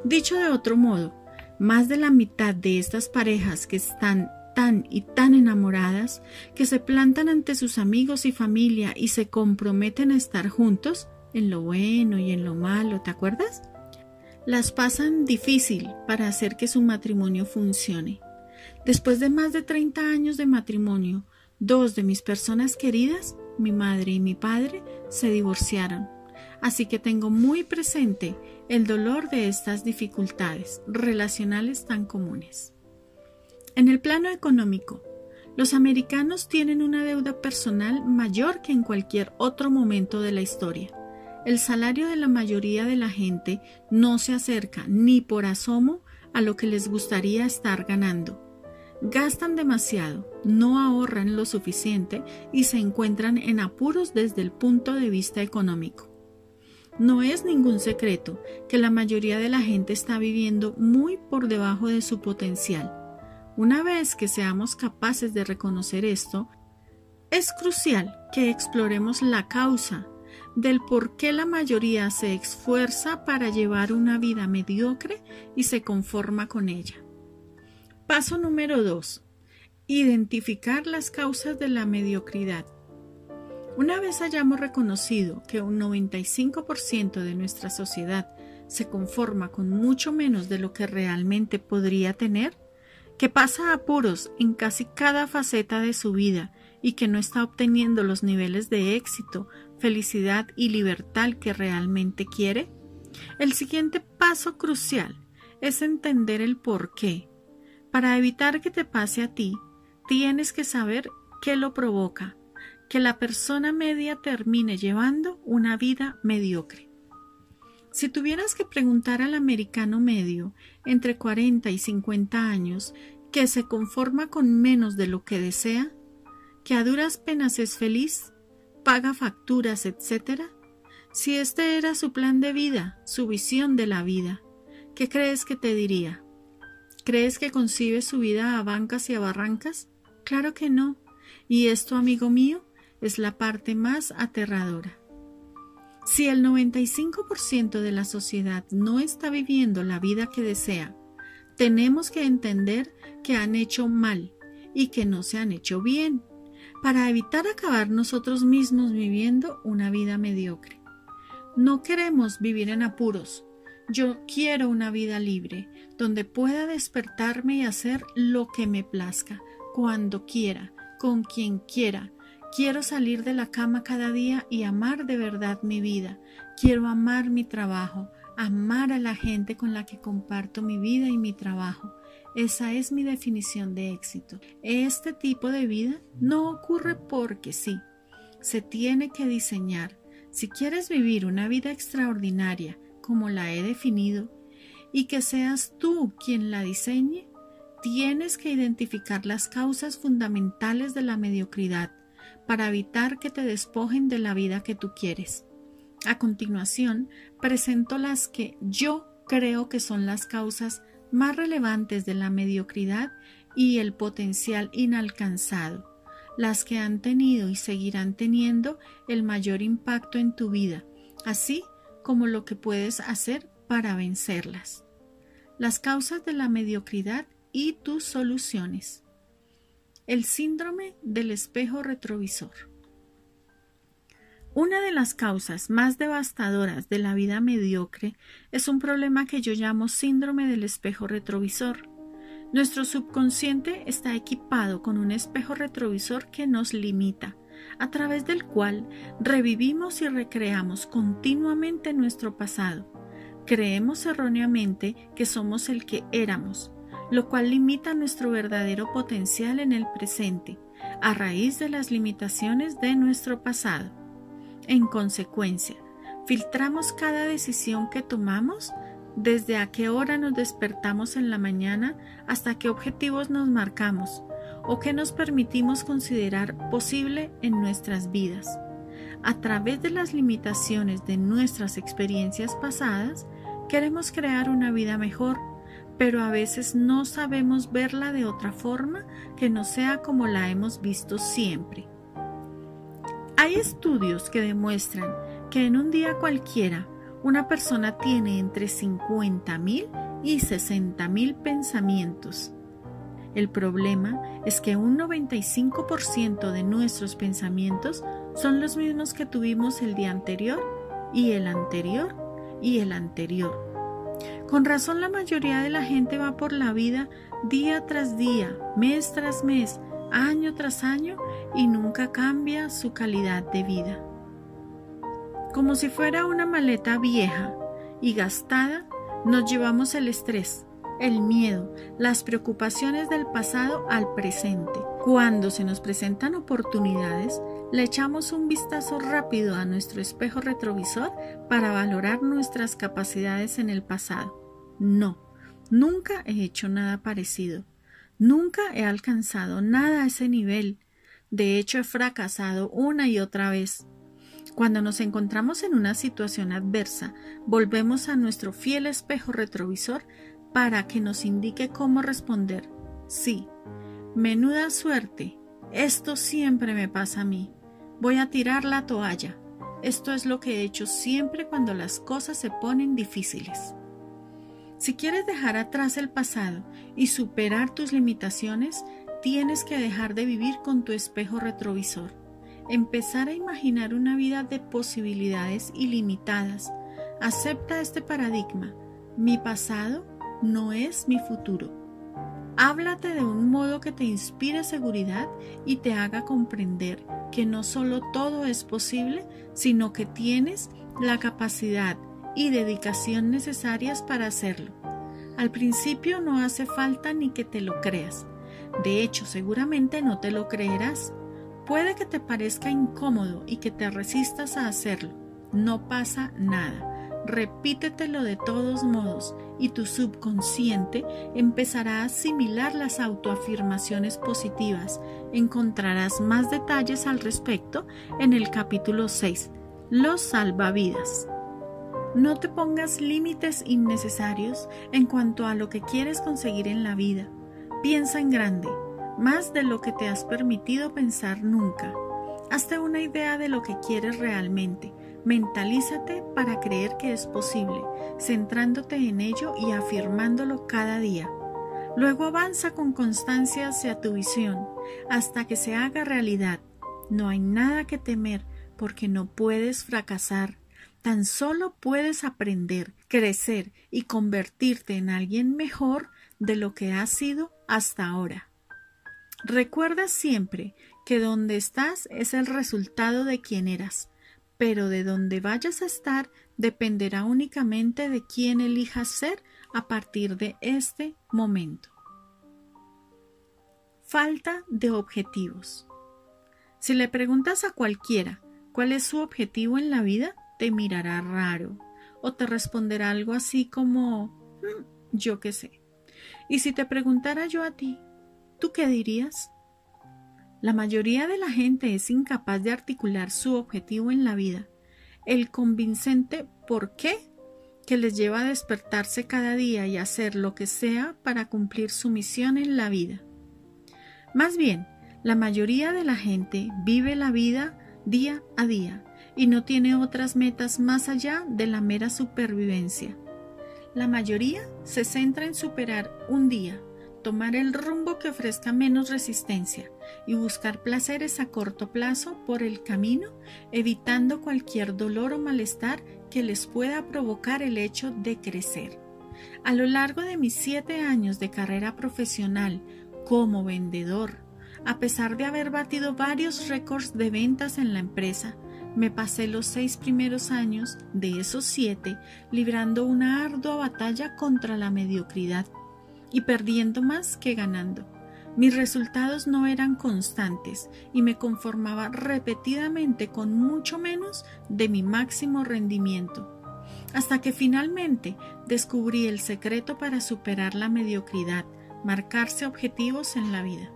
Dicho de otro modo, más de la mitad de estas parejas que están tan y tan enamoradas que se plantan ante sus amigos y familia y se comprometen a estar juntos en lo bueno y en lo malo, ¿te acuerdas? Las pasan difícil para hacer que su matrimonio funcione. Después de más de 30 años de matrimonio, dos de mis personas queridas, mi madre y mi padre, se divorciaron. Así que tengo muy presente el dolor de estas dificultades relacionales tan comunes. En el plano económico, los americanos tienen una deuda personal mayor que en cualquier otro momento de la historia. El salario de la mayoría de la gente no se acerca ni por asomo a lo que les gustaría estar ganando. Gastan demasiado, no ahorran lo suficiente y se encuentran en apuros desde el punto de vista económico. No es ningún secreto que la mayoría de la gente está viviendo muy por debajo de su potencial una vez que seamos capaces de reconocer esto, es crucial que exploremos la causa del por qué la mayoría se esfuerza para llevar una vida mediocre y se conforma con ella. Paso número 2. Identificar las causas de la mediocridad. Una vez hayamos reconocido que un 95% de nuestra sociedad se conforma con mucho menos de lo que realmente podría tener, que pasa apuros en casi cada faceta de su vida y que no está obteniendo los niveles de éxito, felicidad y libertad que realmente quiere? El siguiente paso crucial es entender el por qué. Para evitar que te pase a ti, tienes que saber qué lo provoca, que la persona media termine llevando una vida mediocre. Si tuvieras que preguntar al americano medio entre 40 y 50 años que se conforma con menos de lo que desea, que a duras penas es feliz, paga facturas, etc., si este era su plan de vida, su visión de la vida, ¿qué crees que te diría? ¿Crees que concibe su vida a bancas y a barrancas? Claro que no. Y esto, amigo mío, es la parte más aterradora. Si el 95% de la sociedad no está viviendo la vida que desea, tenemos que entender que han hecho mal y que no se han hecho bien, para evitar acabar nosotros mismos viviendo una vida mediocre. No queremos vivir en apuros. Yo quiero una vida libre, donde pueda despertarme y hacer lo que me plazca, cuando quiera, con quien quiera, Quiero salir de la cama cada día y amar de verdad mi vida. Quiero amar mi trabajo, amar a la gente con la que comparto mi vida y mi trabajo. Esa es mi definición de éxito. Este tipo de vida no ocurre porque sí. Se tiene que diseñar. Si quieres vivir una vida extraordinaria como la he definido y que seas tú quien la diseñe, tienes que identificar las causas fundamentales de la mediocridad para evitar que te despojen de la vida que tú quieres. A continuación, presento las que yo creo que son las causas más relevantes de la mediocridad y el potencial inalcanzado, las que han tenido y seguirán teniendo el mayor impacto en tu vida, así como lo que puedes hacer para vencerlas. Las causas de la mediocridad y tus soluciones. El síndrome del espejo retrovisor. Una de las causas más devastadoras de la vida mediocre es un problema que yo llamo síndrome del espejo retrovisor. Nuestro subconsciente está equipado con un espejo retrovisor que nos limita, a través del cual revivimos y recreamos continuamente nuestro pasado. Creemos erróneamente que somos el que éramos, lo cual limita nuestro verdadero potencial en el presente, a raíz de las limitaciones de nuestro pasado. En consecuencia, filtramos cada decisión que tomamos desde a qué hora nos despertamos en la mañana hasta qué objetivos nos marcamos o qué nos permitimos considerar posible en nuestras vidas. A través de las limitaciones de nuestras experiencias pasadas, queremos crear una vida mejor, pero a veces no sabemos verla de otra forma que no sea como la hemos visto siempre. Hay estudios que demuestran que en un día cualquiera una persona tiene entre 50.000 y 60.000 pensamientos. El problema es que un 95% de nuestros pensamientos son los mismos que tuvimos el día anterior y el anterior y el anterior. Con razón la mayoría de la gente va por la vida día tras día, mes tras mes, año tras año y nunca cambia su calidad de vida como si fuera una maleta vieja y gastada, nos llevamos el estrés, el miedo, las preocupaciones del pasado al presente. Cuando se nos presentan oportunidades, le echamos un vistazo rápido a nuestro espejo retrovisor para valorar nuestras capacidades en el pasado. No, nunca he hecho nada parecido. Nunca he alcanzado nada a ese nivel. De hecho, he fracasado una y otra vez. Cuando nos encontramos en una situación adversa, volvemos a nuestro fiel espejo retrovisor para que nos indique cómo responder. Sí, menuda suerte. Esto siempre me pasa a mí. Voy a tirar la toalla. Esto es lo que he hecho siempre cuando las cosas se ponen difíciles. Si quieres dejar atrás el pasado y superar tus limitaciones, tienes que dejar de vivir con tu espejo retrovisor empezar a imaginar una vida de posibilidades ilimitadas. Acepta este paradigma. Mi pasado no es mi futuro. Háblate de un modo que te inspire seguridad y te haga comprender que no solo todo es posible, sino que tienes la capacidad y dedicación necesarias para hacerlo. Al principio no hace falta ni que te lo creas. De hecho, seguramente no te lo creerás. Puede que te parezca incómodo y que te resistas a hacerlo. No pasa nada. Repítetelo de todos modos y tu subconsciente empezará a asimilar las autoafirmaciones positivas. Encontrarás más detalles al respecto en el capítulo 6, Los salvavidas. No te pongas límites innecesarios en cuanto a lo que quieres conseguir en la vida. Piensa en grande más de lo que te has permitido pensar nunca. Hazte una idea de lo que quieres realmente. Mentalízate para creer que es posible, centrándote en ello y afirmándolo cada día. Luego avanza con constancia hacia tu visión, hasta que se haga realidad. No hay nada que temer, porque no puedes fracasar. Tan solo puedes aprender, crecer y convertirte en alguien mejor de lo que has sido hasta ahora. Recuerda siempre que donde estás es el resultado de quien eras, pero de donde vayas a estar dependerá únicamente de quién elijas ser a partir de este momento. Falta de objetivos. Si le preguntas a cualquiera cuál es su objetivo en la vida, te mirará raro o te responderá algo así como mm, yo qué sé. Y si te preguntara yo a ti ¿Tú qué dirías? La mayoría de la gente es incapaz de articular su objetivo en la vida, el convincente por qué que les lleva a despertarse cada día y hacer lo que sea para cumplir su misión en la vida. Más bien, la mayoría de la gente vive la vida día a día y no tiene otras metas más allá de la mera supervivencia. La mayoría se centra en superar un día, tomar el rumbo que ofrezca menos resistencia y buscar placeres a corto plazo por el camino, evitando cualquier dolor o malestar que les pueda provocar el hecho de crecer. A lo largo de mis siete años de carrera profesional como vendedor, a pesar de haber batido varios récords de ventas en la empresa, me pasé los seis primeros años de esos siete librando una ardua batalla contra la mediocridad y perdiendo más que ganando. Mis resultados no eran constantes y me conformaba repetidamente con mucho menos de mi máximo rendimiento, hasta que finalmente descubrí el secreto para superar la mediocridad, marcarse objetivos en la vida.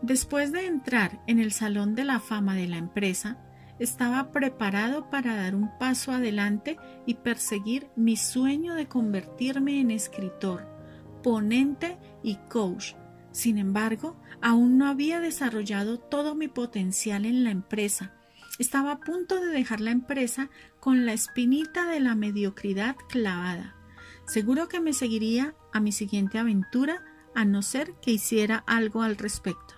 Después de entrar en el Salón de la Fama de la empresa, estaba preparado para dar un paso adelante y perseguir mi sueño de convertirme en escritor, ponente y coach. Sin embargo, aún no había desarrollado todo mi potencial en la empresa. Estaba a punto de dejar la empresa con la espinita de la mediocridad clavada. Seguro que me seguiría a mi siguiente aventura a no ser que hiciera algo al respecto.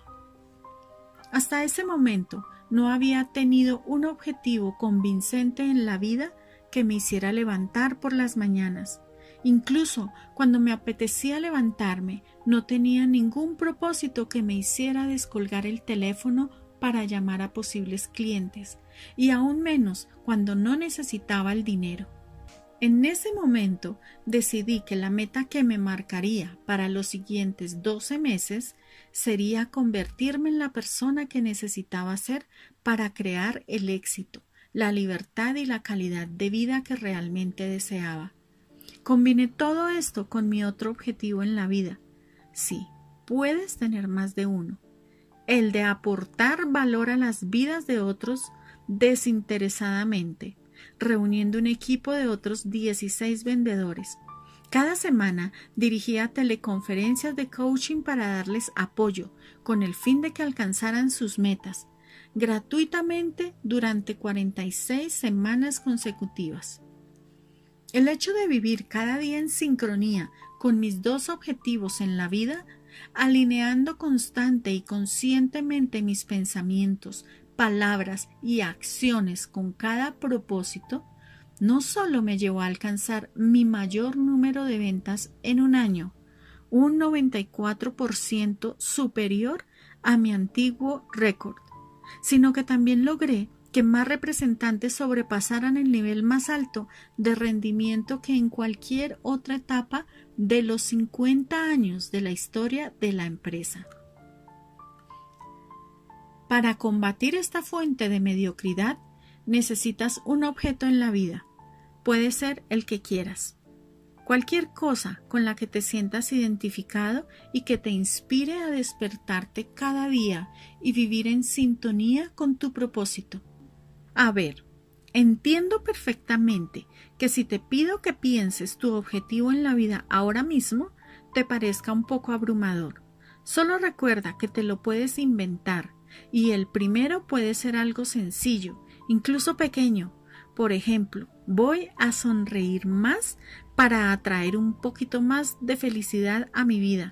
Hasta ese momento no había tenido un objetivo convincente en la vida que me hiciera levantar por las mañanas. Incluso cuando me apetecía levantarme, no tenía ningún propósito que me hiciera descolgar el teléfono para llamar a posibles clientes, y aún menos cuando no necesitaba el dinero. En ese momento decidí que la meta que me marcaría para los siguientes doce meses sería convertirme en la persona que necesitaba ser para crear el éxito, la libertad y la calidad de vida que realmente deseaba. Combiné todo esto con mi otro objetivo en la vida. Sí, puedes tener más de uno. El de aportar valor a las vidas de otros desinteresadamente, reuniendo un equipo de otros 16 vendedores cada semana dirigía teleconferencias de coaching para darles apoyo, con el fin de que alcanzaran sus metas, gratuitamente durante 46 semanas consecutivas. El hecho de vivir cada día en sincronía con mis dos objetivos en la vida, alineando constante y conscientemente mis pensamientos, palabras y acciones con cada propósito, no solo me llevó a alcanzar mi mayor número de ventas en un año, un 94% superior a mi antiguo récord, sino que también logré que más representantes sobrepasaran el nivel más alto de rendimiento que en cualquier otra etapa de los 50 años de la historia de la empresa. Para combatir esta fuente de mediocridad necesitas un objeto en la vida, Puede ser el que quieras. Cualquier cosa con la que te sientas identificado y que te inspire a despertarte cada día y vivir en sintonía con tu propósito. A ver, entiendo perfectamente que si te pido que pienses tu objetivo en la vida ahora mismo, te parezca un poco abrumador. Solo recuerda que te lo puedes inventar y el primero puede ser algo sencillo, incluso pequeño. Por ejemplo, voy a sonreír más para atraer un poquito más de felicidad a mi vida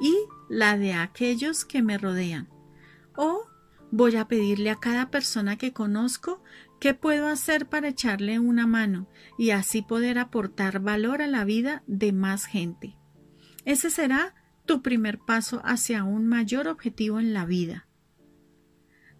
y la de aquellos que me rodean. O voy a pedirle a cada persona que conozco qué puedo hacer para echarle una mano y así poder aportar valor a la vida de más gente. Ese será tu primer paso hacia un mayor objetivo en la vida.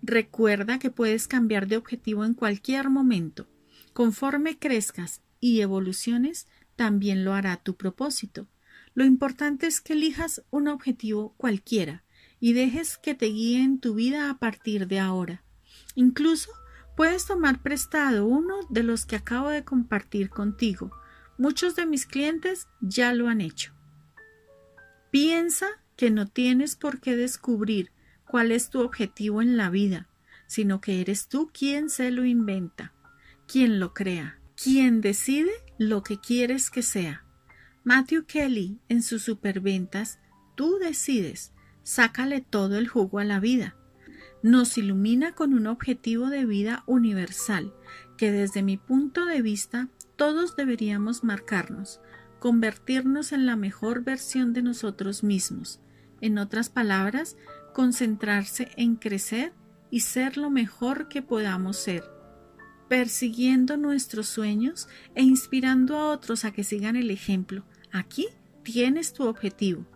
Recuerda que puedes cambiar de objetivo en cualquier momento. Conforme crezcas y evoluciones, también lo hará tu propósito. Lo importante es que elijas un objetivo cualquiera y dejes que te guíe en tu vida a partir de ahora. Incluso puedes tomar prestado uno de los que acabo de compartir contigo. Muchos de mis clientes ya lo han hecho. Piensa que no tienes por qué descubrir cuál es tu objetivo en la vida, sino que eres tú quien se lo inventa quien lo crea, quien decide lo que quieres que sea. Matthew Kelly en sus superventas, tú decides, sácale todo el jugo a la vida. Nos ilumina con un objetivo de vida universal que desde mi punto de vista todos deberíamos marcarnos, convertirnos en la mejor versión de nosotros mismos. En otras palabras, concentrarse en crecer y ser lo mejor que podamos ser persiguiendo nuestros sueños e inspirando a otros a que sigan el ejemplo. Aquí tienes tu objetivo.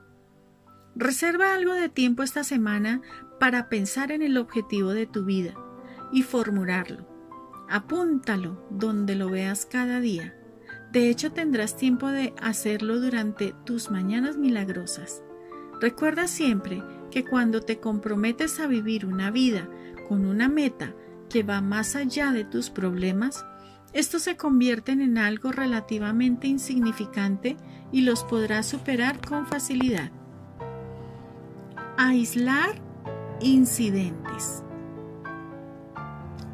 Reserva algo de tiempo esta semana para pensar en el objetivo de tu vida y formularlo. Apúntalo donde lo veas cada día. De hecho, tendrás tiempo de hacerlo durante tus mañanas milagrosas. Recuerda siempre que cuando te comprometes a vivir una vida con una meta que va más allá de tus problemas, estos se convierten en algo relativamente insignificante y los podrás superar con facilidad. Aislar incidentes.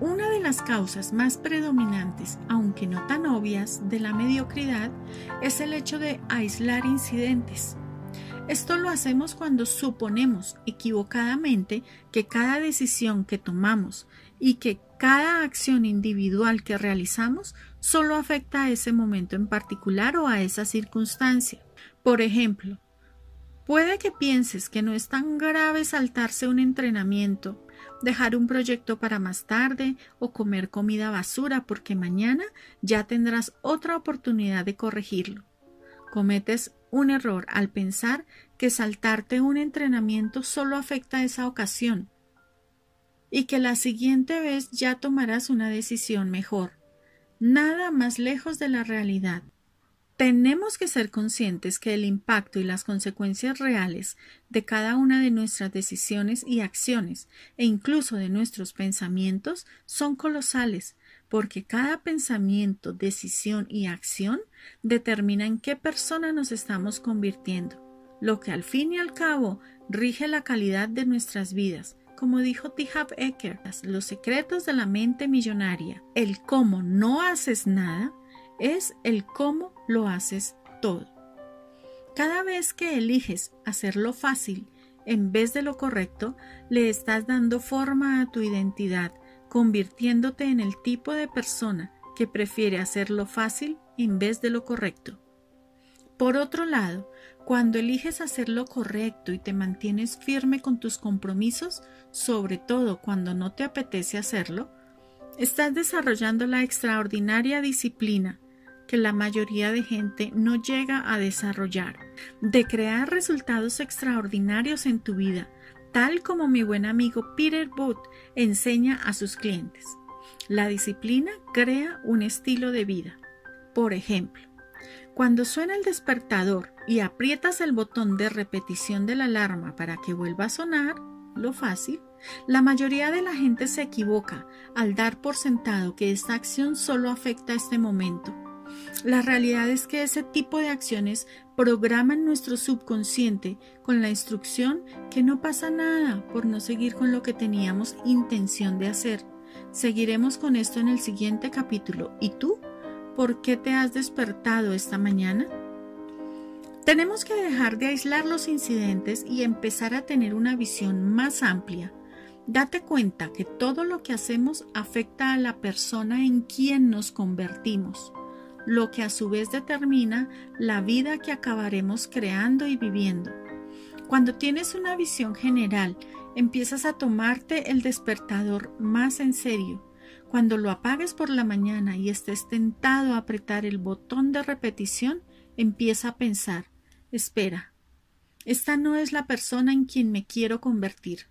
Una de las causas más predominantes, aunque no tan obvias, de la mediocridad es el hecho de aislar incidentes. Esto lo hacemos cuando suponemos equivocadamente que cada decisión que tomamos y que cada acción individual que realizamos solo afecta a ese momento en particular o a esa circunstancia. Por ejemplo, puede que pienses que no es tan grave saltarse un entrenamiento, dejar un proyecto para más tarde o comer comida basura porque mañana ya tendrás otra oportunidad de corregirlo. Cometes un error al pensar que saltarte un entrenamiento solo afecta a esa ocasión y que la siguiente vez ya tomarás una decisión mejor. Nada más lejos de la realidad. Tenemos que ser conscientes que el impacto y las consecuencias reales de cada una de nuestras decisiones y acciones, e incluso de nuestros pensamientos, son colosales, porque cada pensamiento, decisión y acción determina en qué persona nos estamos convirtiendo, lo que al fin y al cabo rige la calidad de nuestras vidas, como dijo T. Ecker, los secretos de la mente millonaria. El cómo no haces nada es el cómo lo haces todo. Cada vez que eliges hacerlo fácil en vez de lo correcto, le estás dando forma a tu identidad, convirtiéndote en el tipo de persona que prefiere hacerlo fácil en vez de lo correcto. Por otro lado, cuando eliges hacer lo correcto y te mantienes firme con tus compromisos, sobre todo cuando no te apetece hacerlo, estás desarrollando la extraordinaria disciplina que la mayoría de gente no llega a desarrollar, de crear resultados extraordinarios en tu vida, tal como mi buen amigo Peter Booth enseña a sus clientes. La disciplina crea un estilo de vida. Por ejemplo, cuando suena el despertador y aprietas el botón de repetición de la alarma para que vuelva a sonar, lo fácil, la mayoría de la gente se equivoca al dar por sentado que esta acción solo afecta a este momento. La realidad es que ese tipo de acciones programan nuestro subconsciente con la instrucción que no pasa nada por no seguir con lo que teníamos intención de hacer. Seguiremos con esto en el siguiente capítulo. ¿Y tú? ¿Por qué te has despertado esta mañana? Tenemos que dejar de aislar los incidentes y empezar a tener una visión más amplia. Date cuenta que todo lo que hacemos afecta a la persona en quien nos convertimos, lo que a su vez determina la vida que acabaremos creando y viviendo. Cuando tienes una visión general, empiezas a tomarte el despertador más en serio cuando lo apagues por la mañana y estés tentado a apretar el botón de repetición, empieza a pensar, espera, esta no es la persona en quien me quiero convertir.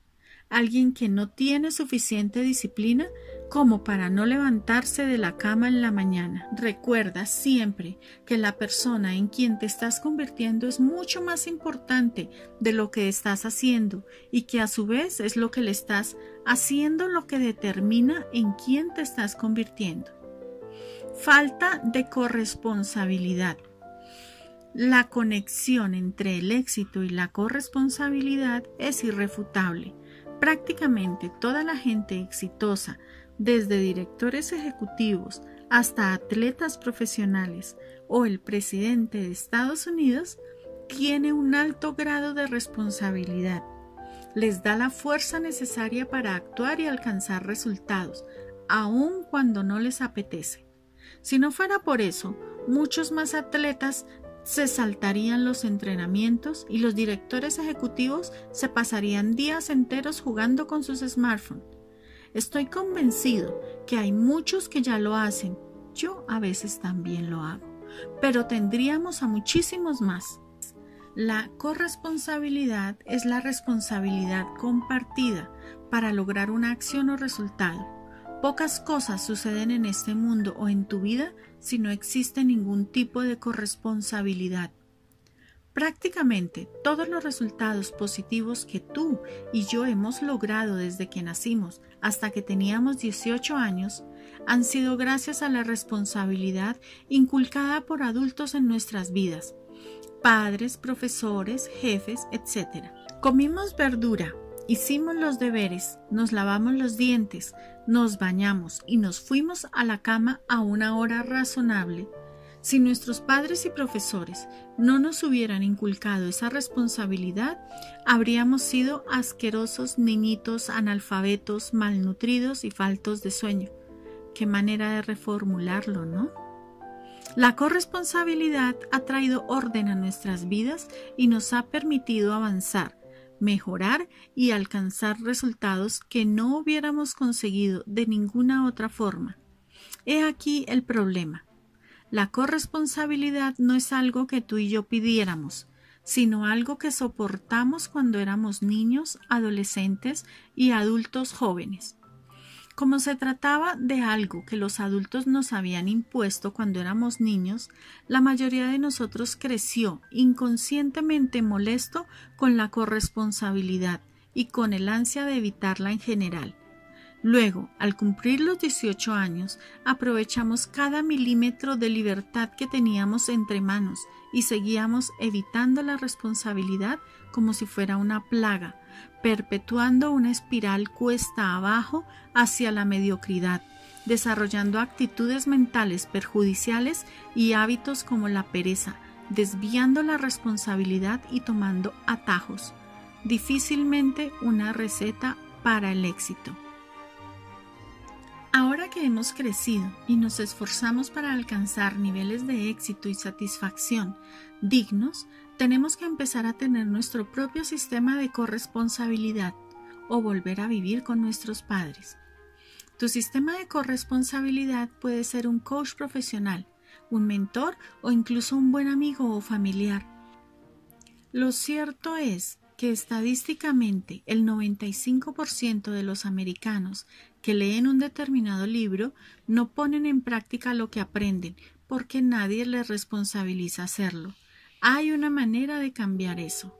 Alguien que no tiene suficiente disciplina como para no levantarse de la cama en la mañana. Recuerda siempre que la persona en quien te estás convirtiendo es mucho más importante de lo que estás haciendo y que a su vez es lo que le estás haciendo lo que determina en quién te estás convirtiendo. Falta de corresponsabilidad. La conexión entre el éxito y la corresponsabilidad es irrefutable. Prácticamente toda la gente exitosa, desde directores ejecutivos hasta atletas profesionales o el presidente de Estados Unidos, tiene un alto grado de responsabilidad. Les da la fuerza necesaria para actuar y alcanzar resultados, aun cuando no les apetece. Si no fuera por eso, muchos más atletas se saltarían los entrenamientos y los directores ejecutivos se pasarían días enteros jugando con sus smartphones. Estoy convencido que hay muchos que ya lo hacen. Yo a veces también lo hago. Pero tendríamos a muchísimos más. La corresponsabilidad es la responsabilidad compartida para lograr una acción o resultado. Pocas cosas suceden en este mundo o en tu vida si no existe ningún tipo de corresponsabilidad. Prácticamente todos los resultados positivos que tú y yo hemos logrado desde que nacimos hasta que teníamos 18 años han sido gracias a la responsabilidad inculcada por adultos en nuestras vidas, padres, profesores, jefes, etc. Comimos verdura, hicimos los deberes, nos lavamos los dientes, nos bañamos y nos fuimos a la cama a una hora razonable si nuestros padres y profesores no nos hubieran inculcado esa responsabilidad, habríamos sido asquerosos niñitos analfabetos, malnutridos y faltos de sueño. Qué manera de reformularlo, ¿no? La corresponsabilidad ha traído orden a nuestras vidas y nos ha permitido avanzar, mejorar y alcanzar resultados que no hubiéramos conseguido de ninguna otra forma. He aquí el problema. La corresponsabilidad no es algo que tú y yo pidiéramos, sino algo que soportamos cuando éramos niños, adolescentes y adultos jóvenes. Como se trataba de algo que los adultos nos habían impuesto cuando éramos niños, la mayoría de nosotros creció inconscientemente molesto con la corresponsabilidad y con el ansia de evitarla en general. Luego, al cumplir los 18 años, aprovechamos cada milímetro de libertad que teníamos entre manos y seguíamos evitando la responsabilidad como si fuera una plaga, perpetuando una espiral cuesta abajo hacia la mediocridad, desarrollando actitudes mentales perjudiciales y hábitos como la pereza, desviando la responsabilidad y tomando atajos. Difícilmente una receta para el éxito. Ahora que hemos crecido y nos esforzamos para alcanzar niveles de éxito y satisfacción dignos, tenemos que empezar a tener nuestro propio sistema de corresponsabilidad o volver a vivir con nuestros padres. Tu sistema de corresponsabilidad puede ser un coach profesional, un mentor o incluso un buen amigo o familiar. Lo cierto es que estadísticamente el 95% de los americanos que leen un determinado libro no ponen en práctica lo que aprenden porque nadie les responsabiliza hacerlo. Hay una manera de cambiar eso.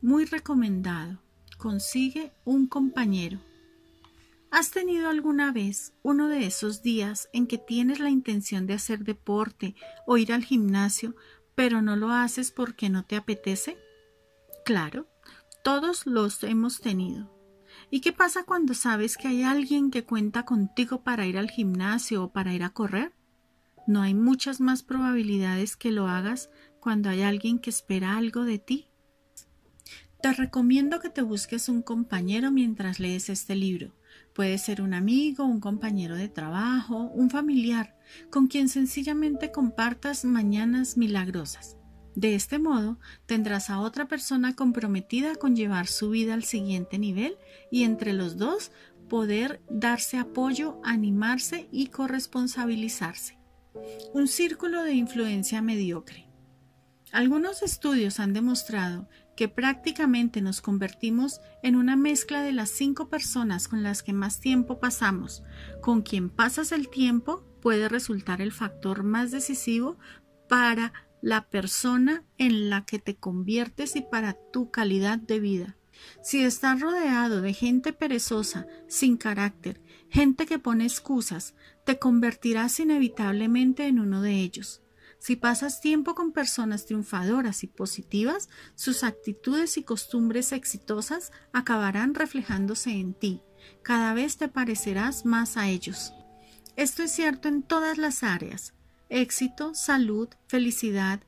Muy recomendado. Consigue un compañero. ¿Has tenido alguna vez uno de esos días en que tienes la intención de hacer deporte o ir al gimnasio, pero no lo haces porque no te apetece? Claro, todos los hemos tenido. ¿Y qué pasa cuando sabes que hay alguien que cuenta contigo para ir al gimnasio o para ir a correr? ¿No hay muchas más probabilidades que lo hagas cuando hay alguien que espera algo de ti? Te recomiendo que te busques un compañero mientras lees este libro. Puede ser un amigo, un compañero de trabajo, un familiar, con quien sencillamente compartas mañanas milagrosas. De este modo, tendrás a otra persona comprometida con llevar su vida al siguiente nivel y entre los dos poder darse apoyo, animarse y corresponsabilizarse. Un círculo de influencia mediocre. Algunos estudios han demostrado que prácticamente nos convertimos en una mezcla de las cinco personas con las que más tiempo pasamos. Con quien pasas el tiempo puede resultar el factor más decisivo para la persona en la que te conviertes y para tu calidad de vida. Si estás rodeado de gente perezosa, sin carácter, gente que pone excusas, te convertirás inevitablemente en uno de ellos. Si pasas tiempo con personas triunfadoras y positivas, sus actitudes y costumbres exitosas acabarán reflejándose en ti. Cada vez te parecerás más a ellos. Esto es cierto en todas las áreas éxito, salud, felicidad,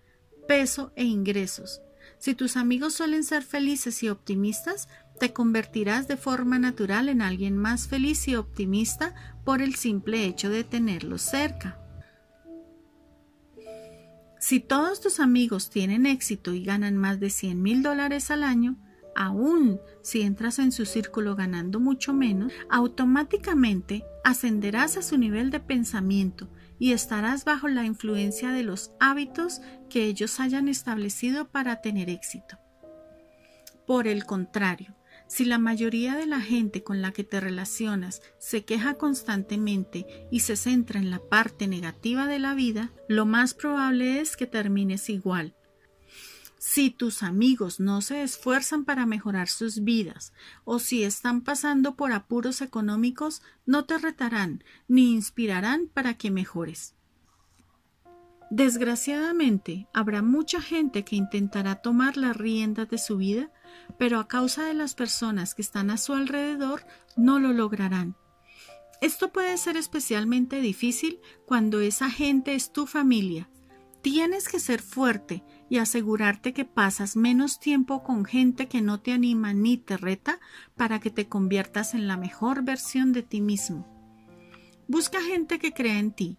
peso e ingresos. Si tus amigos suelen ser felices y optimistas, te convertirás de forma natural en alguien más feliz y optimista por el simple hecho de tenerlos cerca. Si todos tus amigos tienen éxito y ganan más de 100 mil dólares al año, aún si entras en su círculo ganando mucho menos, automáticamente ascenderás a su nivel de pensamiento y estarás bajo la influencia de los hábitos que ellos hayan establecido para tener éxito. Por el contrario, Si la mayoría de la gente con la que te relacionas se queja constantemente y se centra en la parte negativa de la vida, lo más probable es que termines igual. Si tus amigos no se esfuerzan para mejorar sus vidas o si están pasando por apuros económicos, no te retarán ni inspirarán para que mejores. Desgraciadamente, habrá mucha gente que intentará tomar las riendas de su vida, pero a causa de las personas que están a su alrededor no lo lograrán. Esto puede ser especialmente difícil cuando esa gente es tu familia. Tienes que ser fuerte y asegurarte que pasas menos tiempo con gente que no te anima ni te reta para que te conviertas en la mejor versión de ti mismo. Busca gente que crea en ti,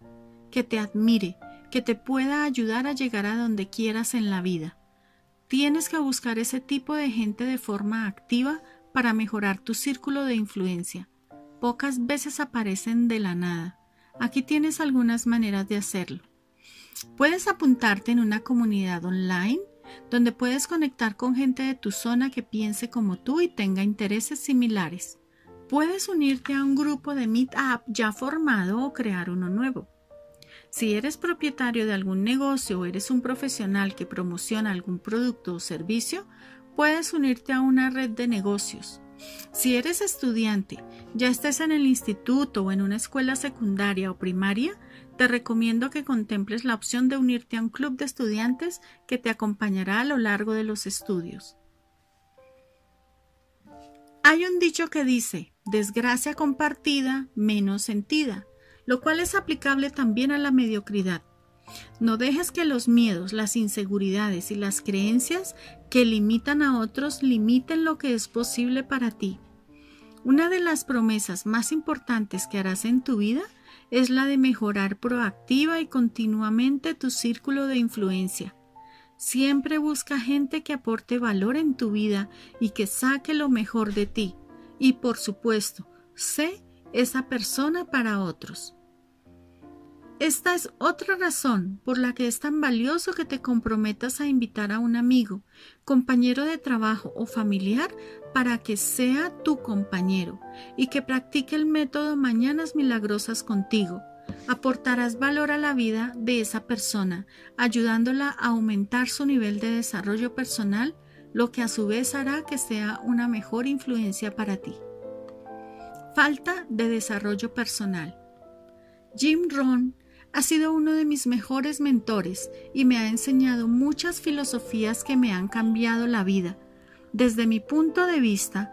que te admire, que te pueda ayudar a llegar a donde quieras en la vida. Tienes que buscar ese tipo de gente de forma activa para mejorar tu círculo de influencia. Pocas veces aparecen de la nada. Aquí tienes algunas maneras de hacerlo. Puedes apuntarte en una comunidad online donde puedes conectar con gente de tu zona que piense como tú y tenga intereses similares. Puedes unirte a un grupo de Meetup ya formado o crear uno nuevo. Si eres propietario de algún negocio o eres un profesional que promociona algún producto o servicio, puedes unirte a una red de negocios. Si eres estudiante, ya estés en el instituto o en una escuela secundaria o primaria, te recomiendo que contemples la opción de unirte a un club de estudiantes que te acompañará a lo largo de los estudios. Hay un dicho que dice, desgracia compartida, menos sentida lo cual es aplicable también a la mediocridad. No dejes que los miedos, las inseguridades y las creencias que limitan a otros limiten lo que es posible para ti. Una de las promesas más importantes que harás en tu vida es la de mejorar proactiva y continuamente tu círculo de influencia. Siempre busca gente que aporte valor en tu vida y que saque lo mejor de ti. Y por supuesto, sé esa persona para otros. Esta es otra razón por la que es tan valioso que te comprometas a invitar a un amigo, compañero de trabajo o familiar para que sea tu compañero y que practique el método Mañanas Milagrosas contigo. Aportarás valor a la vida de esa persona, ayudándola a aumentar su nivel de desarrollo personal, lo que a su vez hará que sea una mejor influencia para ti. Falta de desarrollo personal. Jim Rohn ha sido uno de mis mejores mentores y me ha enseñado muchas filosofías que me han cambiado la vida. Desde mi punto de vista,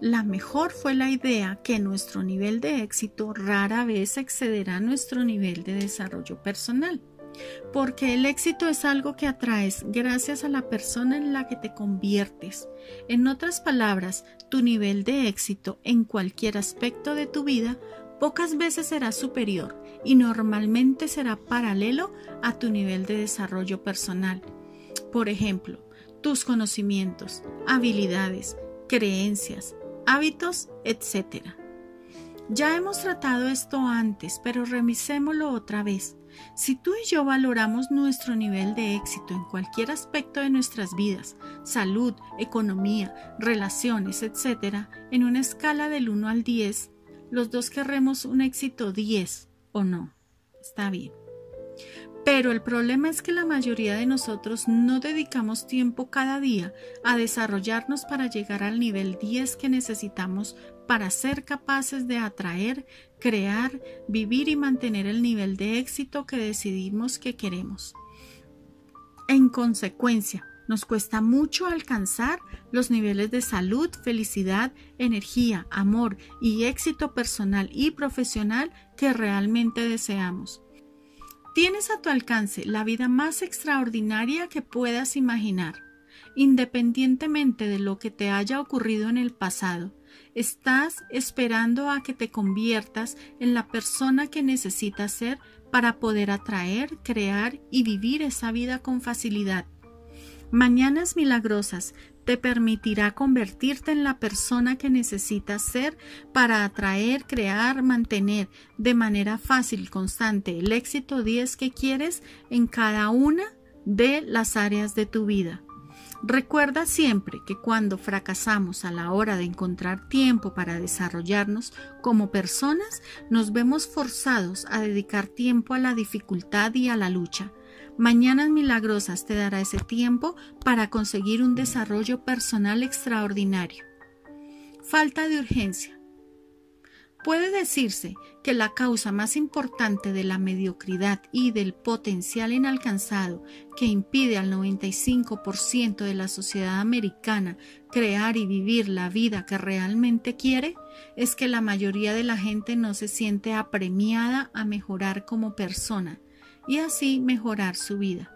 la mejor fue la idea que nuestro nivel de éxito rara vez excederá nuestro nivel de desarrollo personal, porque el éxito es algo que atraes gracias a la persona en la que te conviertes. En otras palabras, tu nivel de éxito en cualquier aspecto de tu vida pocas veces será superior y normalmente será paralelo a tu nivel de desarrollo personal. Por ejemplo, tus conocimientos, habilidades, creencias, hábitos, etc. Ya hemos tratado esto antes, pero revisémoslo otra vez. Si tú y yo valoramos nuestro nivel de éxito en cualquier aspecto de nuestras vidas, salud, economía, relaciones, etc., en una escala del 1 al 10, los dos querremos un éxito 10 o no. Está bien. Pero el problema es que la mayoría de nosotros no dedicamos tiempo cada día a desarrollarnos para llegar al nivel 10 que necesitamos para ser capaces de atraer, crear, vivir y mantener el nivel de éxito que decidimos que queremos. En consecuencia, nos cuesta mucho alcanzar los niveles de salud, felicidad, energía, amor y éxito personal y profesional que realmente deseamos. Tienes a tu alcance la vida más extraordinaria que puedas imaginar. Independientemente de lo que te haya ocurrido en el pasado, estás esperando a que te conviertas en la persona que necesitas ser para poder atraer, crear y vivir esa vida con facilidad. Mañanas Milagrosas te permitirá convertirte en la persona que necesitas ser para atraer, crear, mantener de manera fácil y constante el éxito 10 que quieres en cada una de las áreas de tu vida. Recuerda siempre que cuando fracasamos a la hora de encontrar tiempo para desarrollarnos como personas, nos vemos forzados a dedicar tiempo a la dificultad y a la lucha. Mañanas Milagrosas te dará ese tiempo para conseguir un desarrollo personal extraordinario. Falta de urgencia. Puede decirse que la causa más importante de la mediocridad y del potencial inalcanzado que impide al 95% de la sociedad americana crear y vivir la vida que realmente quiere es que la mayoría de la gente no se siente apremiada a mejorar como persona y así mejorar su vida.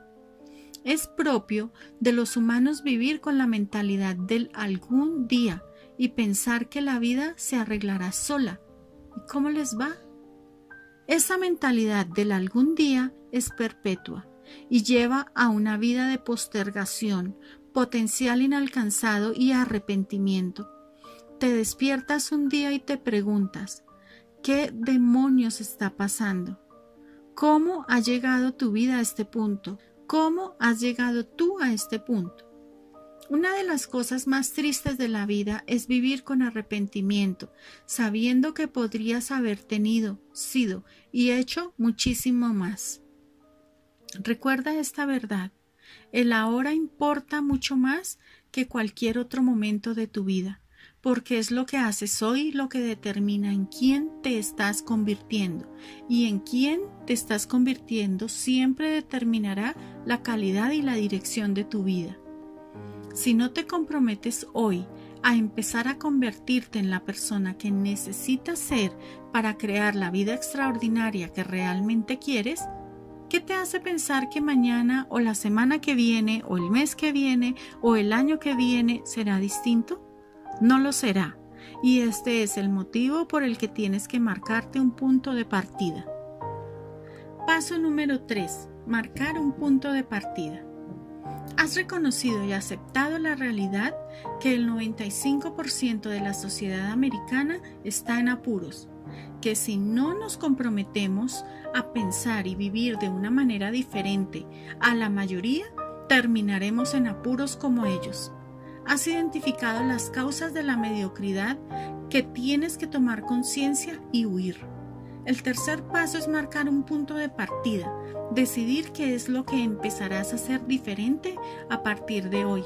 Es propio de los humanos vivir con la mentalidad del algún día y pensar que la vida se arreglará sola ¿Y cómo les va? Esa mentalidad del algún día es perpetua y lleva a una vida de postergación, potencial inalcanzado y arrepentimiento. Te despiertas un día y te preguntas, ¿qué demonios está pasando? ¿Cómo ha llegado tu vida a este punto? ¿Cómo has llegado tú a este punto? Una de las cosas más tristes de la vida es vivir con arrepentimiento, sabiendo que podrías haber tenido, sido y hecho muchísimo más. Recuerda esta verdad. El ahora importa mucho más que cualquier otro momento de tu vida, porque es lo que haces hoy lo que determina en quién te estás convirtiendo, y en quién te estás convirtiendo siempre determinará la calidad y la dirección de tu vida. Si no te comprometes hoy a empezar a convertirte en la persona que necesitas ser para crear la vida extraordinaria que realmente quieres, ¿qué te hace pensar que mañana o la semana que viene o el mes que viene o el año que viene será distinto? No lo será. Y este es el motivo por el que tienes que marcarte un punto de partida. Paso número 3. Marcar un punto de partida. Has reconocido y aceptado la realidad que el 95% de la sociedad americana está en apuros, que si no nos comprometemos a pensar y vivir de una manera diferente a la mayoría, terminaremos en apuros como ellos. Has identificado las causas de la mediocridad que tienes que tomar conciencia y huir. El tercer paso es marcar un punto de partida, decidir qué es lo que empezarás a hacer diferente a partir de hoy.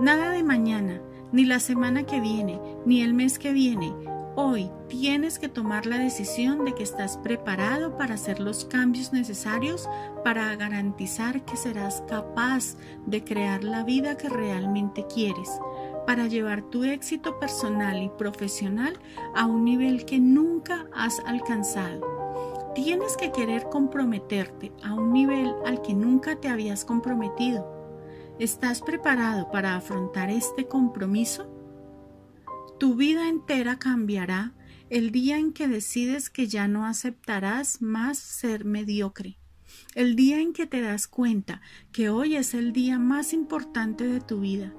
Nada de mañana, ni la semana que viene, ni el mes que viene. Hoy tienes que tomar la decisión de que estás preparado para hacer los cambios necesarios para garantizar que serás capaz de crear la vida que realmente quieres para llevar tu éxito personal y profesional a un nivel que nunca has alcanzado. Tienes que querer comprometerte a un nivel al que nunca te habías comprometido. ¿Estás preparado para afrontar este compromiso? Tu vida entera cambiará el día en que decides que ya no aceptarás más ser mediocre. El día en que te das cuenta que hoy es el día más importante de tu vida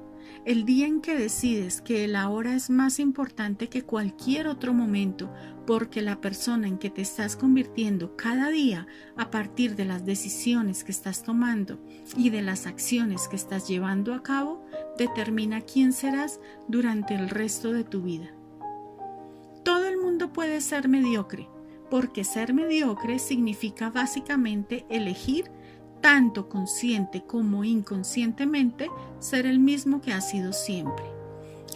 el día en que decides que el ahora es más importante que cualquier otro momento, porque la persona en que te estás convirtiendo cada día a partir de las decisiones que estás tomando y de las acciones que estás llevando a cabo, determina quién serás durante el resto de tu vida. Todo el mundo puede ser mediocre, porque ser mediocre significa básicamente elegir tanto consciente como inconscientemente, ser el mismo que ha sido siempre.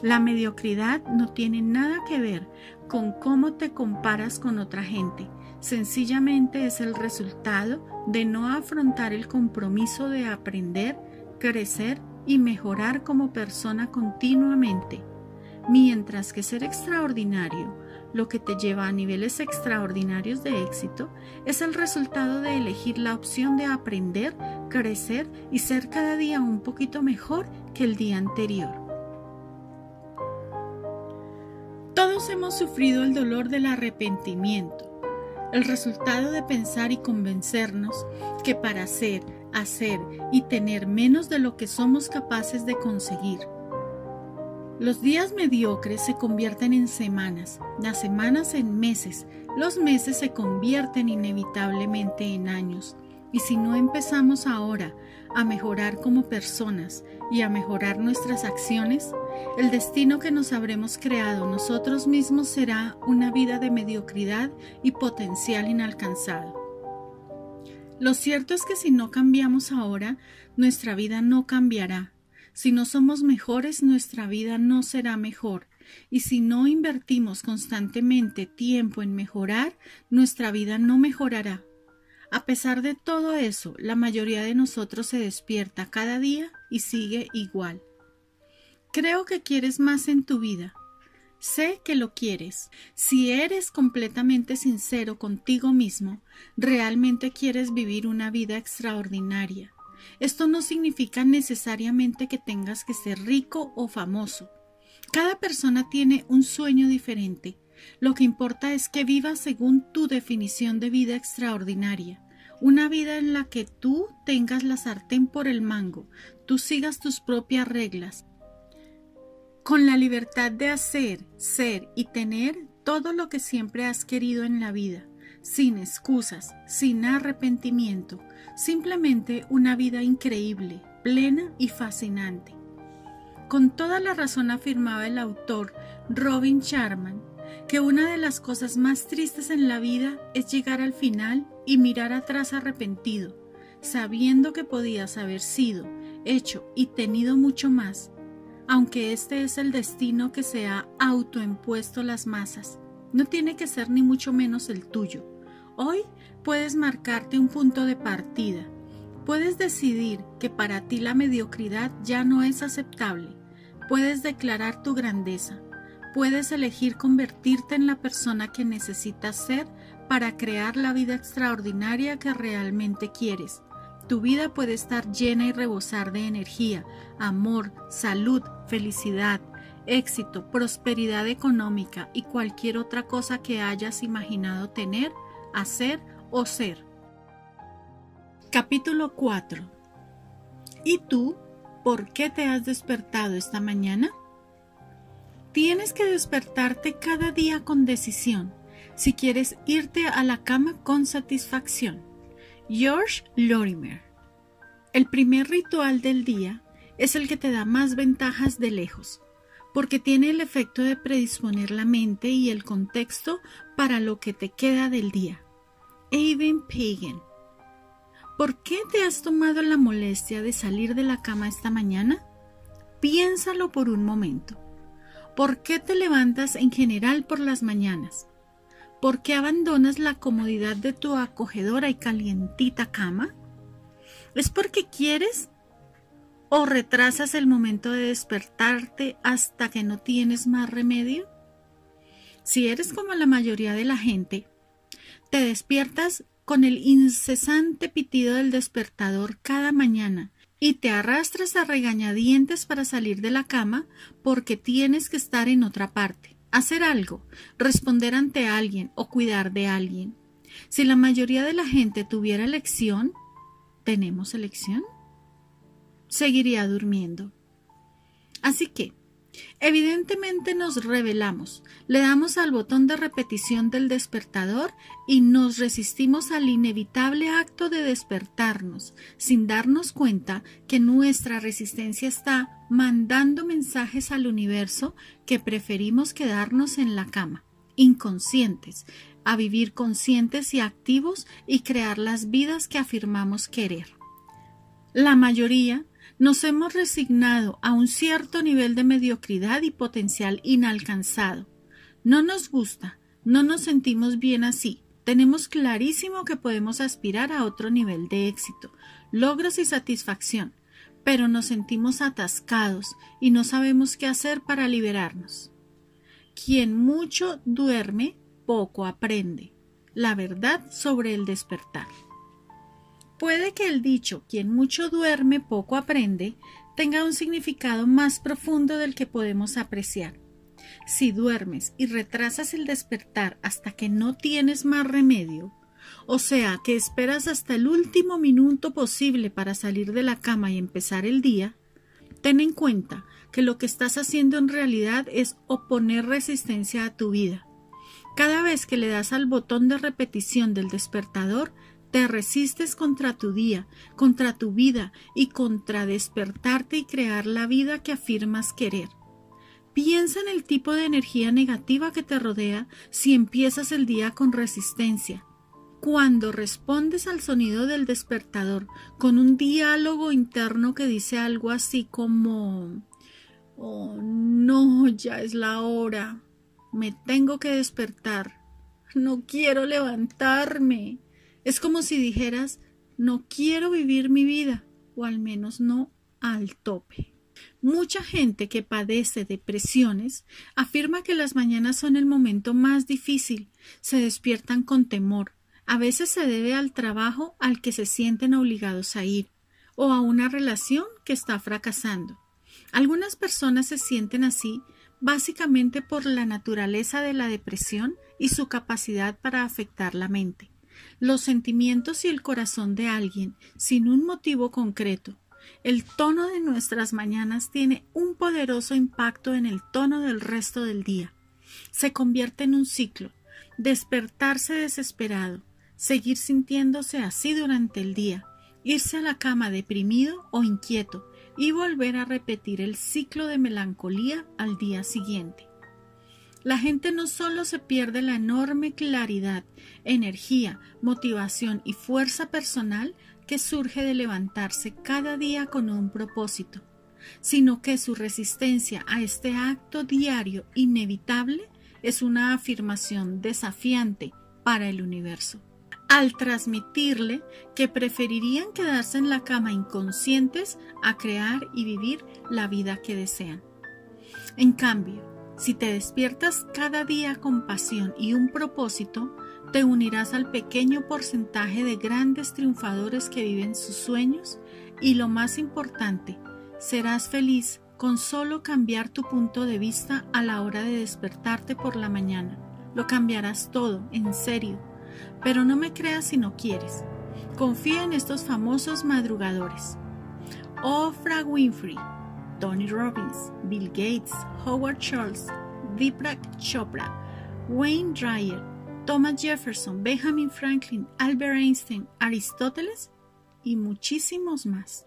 La mediocridad no tiene nada que ver con cómo te comparas con otra gente, sencillamente es el resultado de no afrontar el compromiso de aprender, crecer y mejorar como persona continuamente, mientras que ser extraordinario lo que te lleva a niveles extraordinarios de éxito es el resultado de elegir la opción de aprender, crecer y ser cada día un poquito mejor que el día anterior. Todos hemos sufrido el dolor del arrepentimiento, el resultado de pensar y convencernos que para ser, hacer y tener menos de lo que somos capaces de conseguir, los días mediocres se convierten en semanas, las semanas en meses, los meses se convierten inevitablemente en años Y si no empezamos ahora a mejorar como personas y a mejorar nuestras acciones, el destino que nos habremos creado nosotros mismos será una vida de mediocridad y potencial inalcanzado. Lo cierto es que si no cambiamos ahora, nuestra vida no cambiará. Si no somos mejores, nuestra vida no será mejor. Y si no invertimos constantemente tiempo en mejorar, nuestra vida no mejorará. A pesar de todo eso, la mayoría de nosotros se despierta cada día y sigue igual. Creo que quieres más en tu vida. Sé que lo quieres. Si eres completamente sincero contigo mismo, realmente quieres vivir una vida extraordinaria. Esto no significa necesariamente que tengas que ser rico o famoso. Cada persona tiene un sueño diferente. Lo que importa es que vivas según tu definición de vida extraordinaria. Una vida en la que tú tengas la sartén por el mango, tú sigas tus propias reglas, con la libertad de hacer, ser y tener todo lo que siempre has querido en la vida, sin excusas, sin arrepentimiento, simplemente una vida increíble, plena y fascinante. Con toda la razón afirmaba el autor Robin Sharman que una de las cosas más tristes en la vida es llegar al final y mirar atrás arrepentido, sabiendo que podías haber sido, hecho y tenido mucho más, aunque este es el destino que se ha autoimpuesto las masas. No tiene que ser ni mucho menos el tuyo. Hoy puedes marcarte un punto de partida. Puedes decidir que para ti la mediocridad ya no es aceptable. Puedes declarar tu grandeza. Puedes elegir convertirte en la persona que necesitas ser para crear la vida extraordinaria que realmente quieres. Tu vida puede estar llena y rebosar de energía, amor, salud, felicidad, éxito, prosperidad económica y cualquier otra cosa que hayas imaginado tener, hacer o ser. Capítulo 4 ¿Y tú por qué te has despertado esta mañana? Tienes que despertarte cada día con decisión si quieres irte a la cama con satisfacción. George Lorimer. El primer ritual del día es el que te da más ventajas de lejos, porque tiene el efecto de predisponer la mente y el contexto para lo que te queda del día. Avon Pagan. ¿Por qué te has tomado la molestia de salir de la cama esta mañana? Piénsalo por un momento. ¿Por qué te levantas en general por las mañanas? ¿Por qué abandonas la comodidad de tu acogedora y calientita cama? ¿Es porque quieres o retrasas el momento de despertarte hasta que no tienes más remedio? Si eres como la mayoría de la gente, te despiertas con el incesante pitido del despertador cada mañana y te arrastras a regañadientes para salir de la cama porque tienes que estar en otra parte hacer algo, responder ante alguien o cuidar de alguien. Si la mayoría de la gente tuviera elección, ¿tenemos elección? Seguiría durmiendo. Así que, Evidentemente nos revelamos, le damos al botón de repetición del despertador y nos resistimos al inevitable acto de despertarnos, sin darnos cuenta que nuestra resistencia está mandando mensajes al universo que preferimos quedarnos en la cama, inconscientes, a vivir conscientes y activos y crear las vidas que afirmamos querer. La mayoría nos hemos resignado a un cierto nivel de mediocridad y potencial inalcanzado. No nos gusta, no nos sentimos bien así. Tenemos clarísimo que podemos aspirar a otro nivel de éxito, logros y satisfacción, pero nos sentimos atascados y no sabemos qué hacer para liberarnos. Quien mucho duerme, poco aprende. La verdad sobre el despertar. Puede que el dicho quien mucho duerme poco aprende tenga un significado más profundo del que podemos apreciar. Si duermes y retrasas el despertar hasta que no tienes más remedio, o sea, que esperas hasta el último minuto posible para salir de la cama y empezar el día, ten en cuenta que lo que estás haciendo en realidad es oponer resistencia a tu vida. Cada vez que le das al botón de repetición del despertador, te resistes contra tu día, contra tu vida y contra despertarte y crear la vida que afirmas querer. Piensa en el tipo de energía negativa que te rodea si empiezas el día con resistencia. Cuando respondes al sonido del despertador con un diálogo interno que dice algo así como Oh, no, ya es la hora. Me tengo que despertar. No quiero levantarme. Es como si dijeras no quiero vivir mi vida, o al menos no al tope. Mucha gente que padece depresiones afirma que las mañanas son el momento más difícil, se despiertan con temor, a veces se debe al trabajo al que se sienten obligados a ir, o a una relación que está fracasando. Algunas personas se sienten así básicamente por la naturaleza de la depresión y su capacidad para afectar la mente, los sentimientos y el corazón de alguien sin un motivo concreto, el tono de nuestras mañanas tiene un poderoso impacto en el tono del resto del día. Se convierte en un ciclo, despertarse desesperado, seguir sintiéndose así durante el día, irse a la cama deprimido o inquieto y volver a repetir el ciclo de melancolía al día siguiente. La gente no solo se pierde la enorme claridad, energía, motivación y fuerza personal que surge de levantarse cada día con un propósito, sino que su resistencia a este acto diario inevitable es una afirmación desafiante para el universo. Al transmitirle que preferirían quedarse en la cama inconscientes a crear y vivir la vida que desean. En cambio, si te despiertas cada día con pasión y un propósito, te unirás al pequeño porcentaje de grandes triunfadores que viven sus sueños y lo más importante, serás feliz con solo cambiar tu punto de vista a la hora de despertarte por la mañana. Lo cambiarás todo, en serio. Pero no me creas si no quieres. Confía en estos famosos madrugadores. Oprah Winfrey, Tony Robbins, Bill Gates, Howard Schultz, Deepak Chopra, Wayne Dreyer, Thomas Jefferson, Benjamin Franklin, Albert Einstein, Aristóteles y muchísimos más.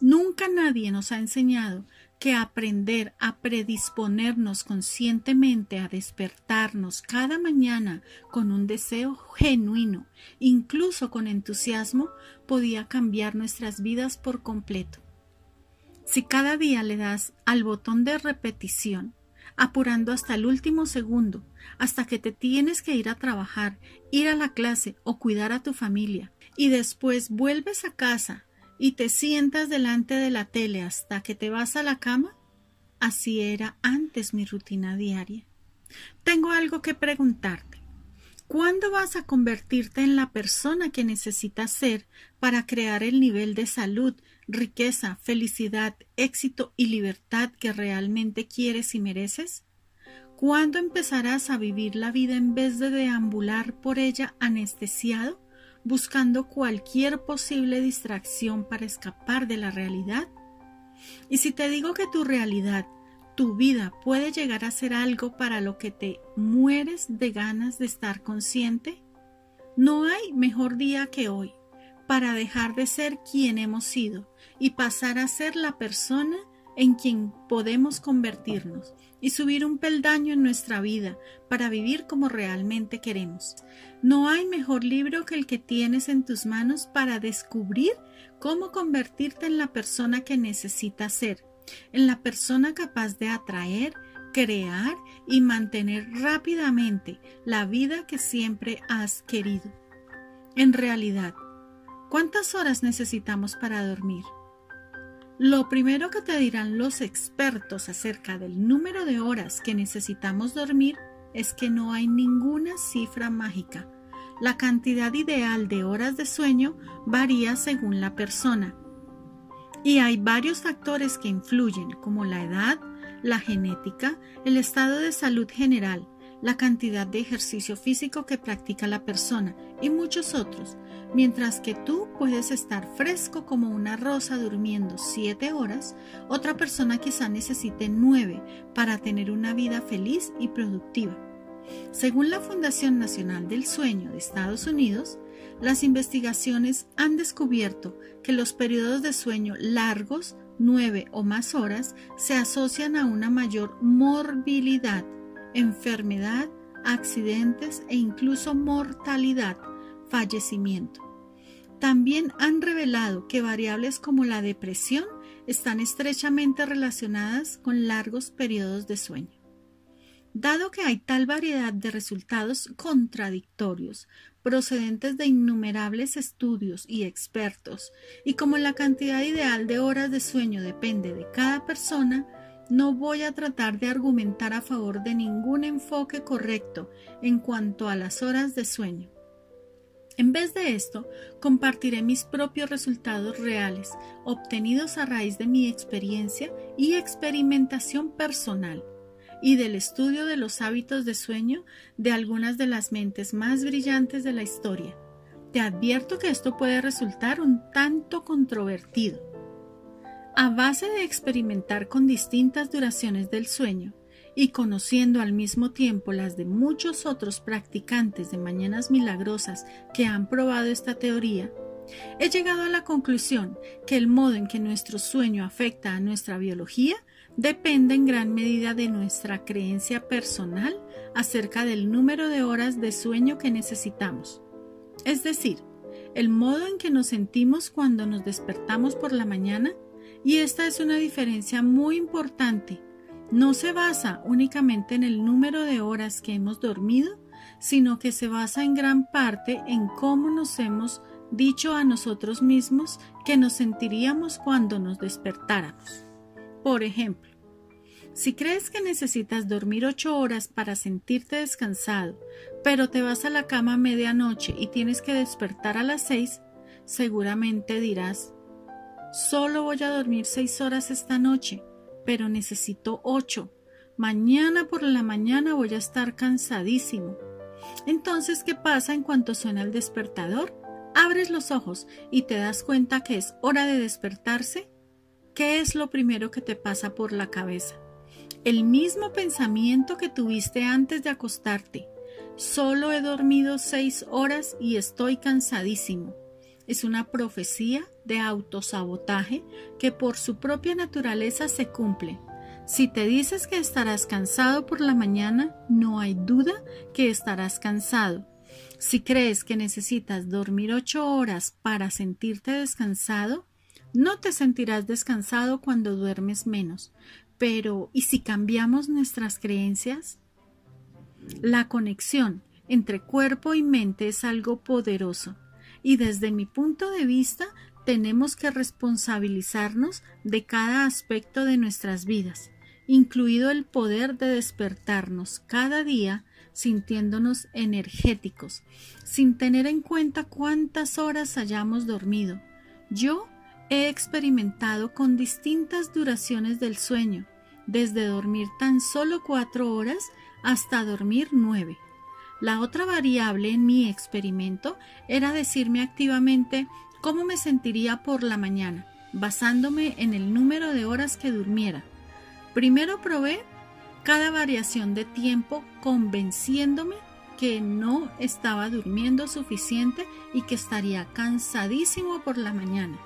Nunca nadie nos ha enseñado que aprender a predisponernos conscientemente a despertarnos cada mañana con un deseo genuino, incluso con entusiasmo, podía cambiar nuestras vidas por completo. Si cada día le das al botón de repetición, apurando hasta el último segundo, hasta que te tienes que ir a trabajar, ir a la clase o cuidar a tu familia, y después vuelves a casa y te sientas delante de la tele hasta que te vas a la cama? Así era antes mi rutina diaria. Tengo algo que preguntarte. ¿Cuándo vas a convertirte en la persona que necesitas ser para crear el nivel de salud, riqueza, felicidad, éxito y libertad que realmente quieres y mereces? ¿Cuándo empezarás a vivir la vida en vez de deambular por ella anestesiado, buscando cualquier posible distracción para escapar de la realidad? Y si te digo que tu realidad, tu vida puede llegar a ser algo para lo que te mueres de ganas de estar consciente, no hay mejor día que hoy para dejar de ser quien hemos sido y pasar a ser la persona en quien podemos convertirnos y subir un peldaño en nuestra vida para vivir como realmente queremos. No hay mejor libro que el que tienes en tus manos para descubrir cómo convertirte en la persona que necesitas ser, en la persona capaz de atraer, crear y mantener rápidamente la vida que siempre has querido. En realidad, ¿cuántas horas necesitamos para dormir? Lo primero que te dirán los expertos acerca del número de horas que necesitamos dormir es que no hay ninguna cifra mágica. La cantidad ideal de horas de sueño varía según la persona. Y hay varios factores que influyen, como la edad, la genética, el estado de salud general, la cantidad de ejercicio físico que practica la persona y muchos otros, Mientras que tú puedes estar fresco como una rosa durmiendo 7 horas, otra persona quizá necesite 9 para tener una vida feliz y productiva. Según la Fundación Nacional del Sueño de Estados Unidos, las investigaciones han descubierto que los periodos de sueño largos, nueve o más horas, se asocian a una mayor morbilidad, enfermedad, accidentes e incluso mortalidad, fallecimiento. También han revelado que variables como la depresión están estrechamente relacionadas con largos periodos de sueño. Dado que hay tal variedad de resultados contradictorios procedentes de innumerables estudios y expertos, y como la cantidad ideal de horas de sueño depende de cada persona, no voy a tratar de argumentar a favor de ningún enfoque correcto en cuanto a las horas de sueño. En vez de esto, compartiré mis propios resultados reales, obtenidos a raíz de mi experiencia y experimentación personal, y del estudio de los hábitos de sueño de algunas de las mentes más brillantes de la historia. Te advierto que esto puede resultar un tanto controvertido. A base de experimentar con distintas duraciones del sueño, y conociendo al mismo tiempo las de muchos otros practicantes de mañanas milagrosas que han probado esta teoría, he llegado a la conclusión que el modo en que nuestro sueño afecta a nuestra biología depende en gran medida de nuestra creencia personal acerca del número de horas de sueño que necesitamos. Es decir, el modo en que nos sentimos cuando nos despertamos por la mañana, y esta es una diferencia muy importante no se basa únicamente en el número de horas que hemos dormido, sino que se basa en gran parte en cómo nos hemos dicho a nosotros mismos que nos sentiríamos cuando nos despertáramos. Por ejemplo, si crees que necesitas dormir ocho horas para sentirte descansado, pero te vas a la cama a medianoche y tienes que despertar a las seis, seguramente dirás, solo voy a dormir seis horas esta noche pero necesito ocho. Mañana por la mañana voy a estar cansadísimo. Entonces, ¿qué pasa en cuanto suena el despertador? Abres los ojos y te das cuenta que es hora de despertarse. ¿Qué es lo primero que te pasa por la cabeza? El mismo pensamiento que tuviste antes de acostarte. Solo he dormido seis horas y estoy cansadísimo es una profecía de autosabotaje que por su propia naturaleza se cumple. Si te dices que estarás cansado por la mañana, no hay duda que estarás cansado. Si crees que necesitas dormir ocho horas para sentirte descansado, no te sentirás descansado cuando duermes menos. Pero, ¿y si cambiamos nuestras creencias? La conexión entre cuerpo y mente es algo poderoso y desde mi punto de vista tenemos que responsabilizarnos de cada aspecto de nuestras vidas, incluido el poder de despertarnos cada día sintiéndonos energéticos, sin tener en cuenta cuántas horas hayamos dormido. Yo he experimentado con distintas duraciones del sueño, desde dormir tan solo cuatro horas hasta dormir nueve. La otra variable en mi experimento era decirme activamente cómo me sentiría por la mañana, basándome en el número de horas que durmiera. Primero probé cada variación de tiempo convenciéndome que no estaba durmiendo suficiente y que estaría cansadísimo por la mañana.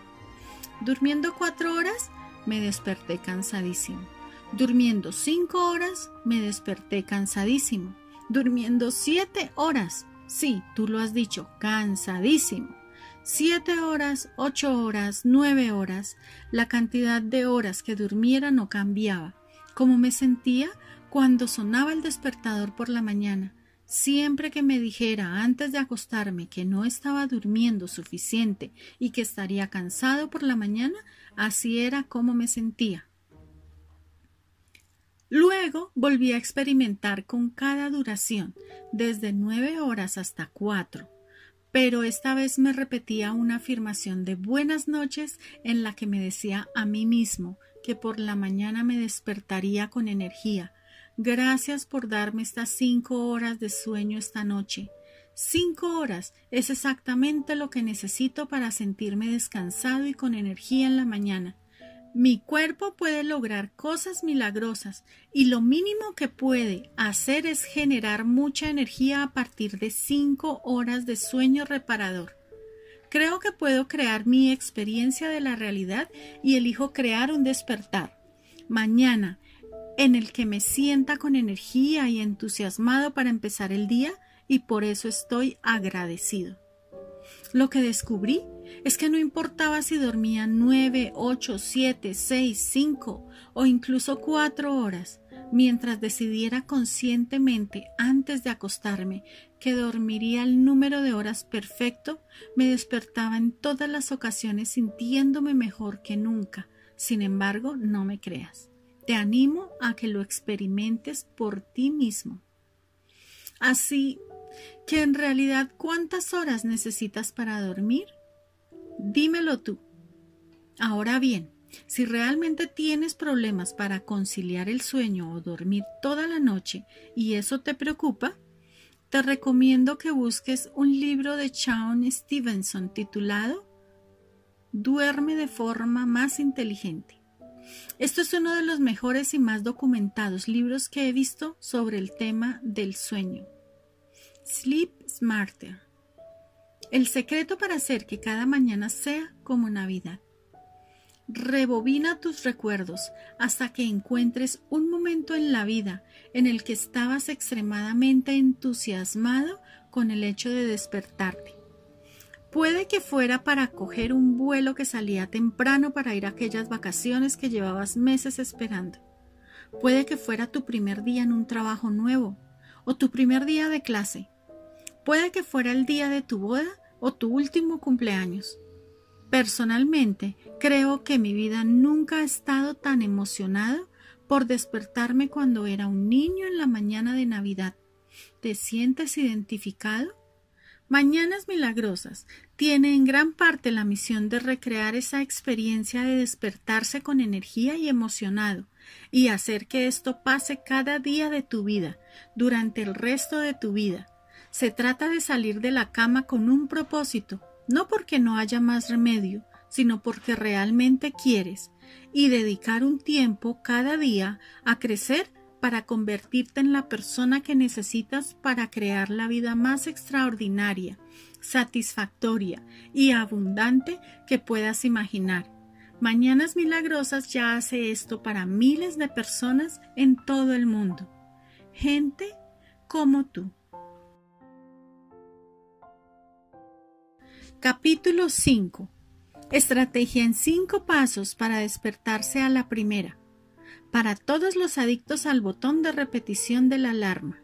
Durmiendo cuatro horas, me desperté cansadísimo. Durmiendo cinco horas, me desperté cansadísimo durmiendo siete horas. Sí, tú lo has dicho, cansadísimo. Siete horas, ocho horas, nueve horas, la cantidad de horas que durmiera no cambiaba. Como me sentía cuando sonaba el despertador por la mañana, siempre que me dijera antes de acostarme que no estaba durmiendo suficiente y que estaría cansado por la mañana, así era como me sentía. Luego volví a experimentar con cada duración, desde nueve horas hasta cuatro, pero esta vez me repetía una afirmación de buenas noches en la que me decía a mí mismo que por la mañana me despertaría con energía. Gracias por darme estas cinco horas de sueño esta noche. Cinco horas es exactamente lo que necesito para sentirme descansado y con energía en la mañana. Mi cuerpo puede lograr cosas milagrosas y lo mínimo que puede hacer es generar mucha energía a partir de cinco horas de sueño reparador. Creo que puedo crear mi experiencia de la realidad y elijo crear un despertar. Mañana, en el que me sienta con energía y entusiasmado para empezar el día y por eso estoy agradecido. Lo que descubrí es que no importaba si dormía nueve, ocho, siete, seis, cinco o incluso cuatro horas, mientras decidiera conscientemente antes de acostarme que dormiría el número de horas perfecto, me despertaba en todas las ocasiones sintiéndome mejor que nunca. Sin embargo, no me creas. Te animo a que lo experimentes por ti mismo. Así que en realidad, ¿cuántas horas necesitas para dormir? Dímelo tú. Ahora bien, si realmente tienes problemas para conciliar el sueño o dormir toda la noche y eso te preocupa, te recomiendo que busques un libro de Shawn Stevenson titulado Duerme de forma más inteligente. Esto es uno de los mejores y más documentados libros que he visto sobre el tema del sueño. Sleep Smarter. El secreto para hacer que cada mañana sea como Navidad. Rebobina tus recuerdos hasta que encuentres un momento en la vida en el que estabas extremadamente entusiasmado con el hecho de despertarte. Puede que fuera para coger un vuelo que salía temprano para ir a aquellas vacaciones que llevabas meses esperando. Puede que fuera tu primer día en un trabajo nuevo o tu primer día de clase. Puede que fuera el día de tu boda o tu último cumpleaños. Personalmente, creo que mi vida nunca ha estado tan emocionado por despertarme cuando era un niño en la mañana de Navidad. ¿Te sientes identificado? Mañanas Milagrosas tiene en gran parte la misión de recrear esa experiencia de despertarse con energía y emocionado y hacer que esto pase cada día de tu vida, durante el resto de tu vida. Se trata de salir de la cama con un propósito, no porque no haya más remedio, sino porque realmente quieres, y dedicar un tiempo cada día a crecer para convertirte en la persona que necesitas para crear la vida más extraordinaria, satisfactoria y abundante que puedas imaginar. Mañanas Milagrosas ya hace esto para miles de personas en todo el mundo. Gente como tú. Capítulo 5. Estrategia en 5 pasos para despertarse a la primera. Para todos los adictos al botón de repetición de la alarma.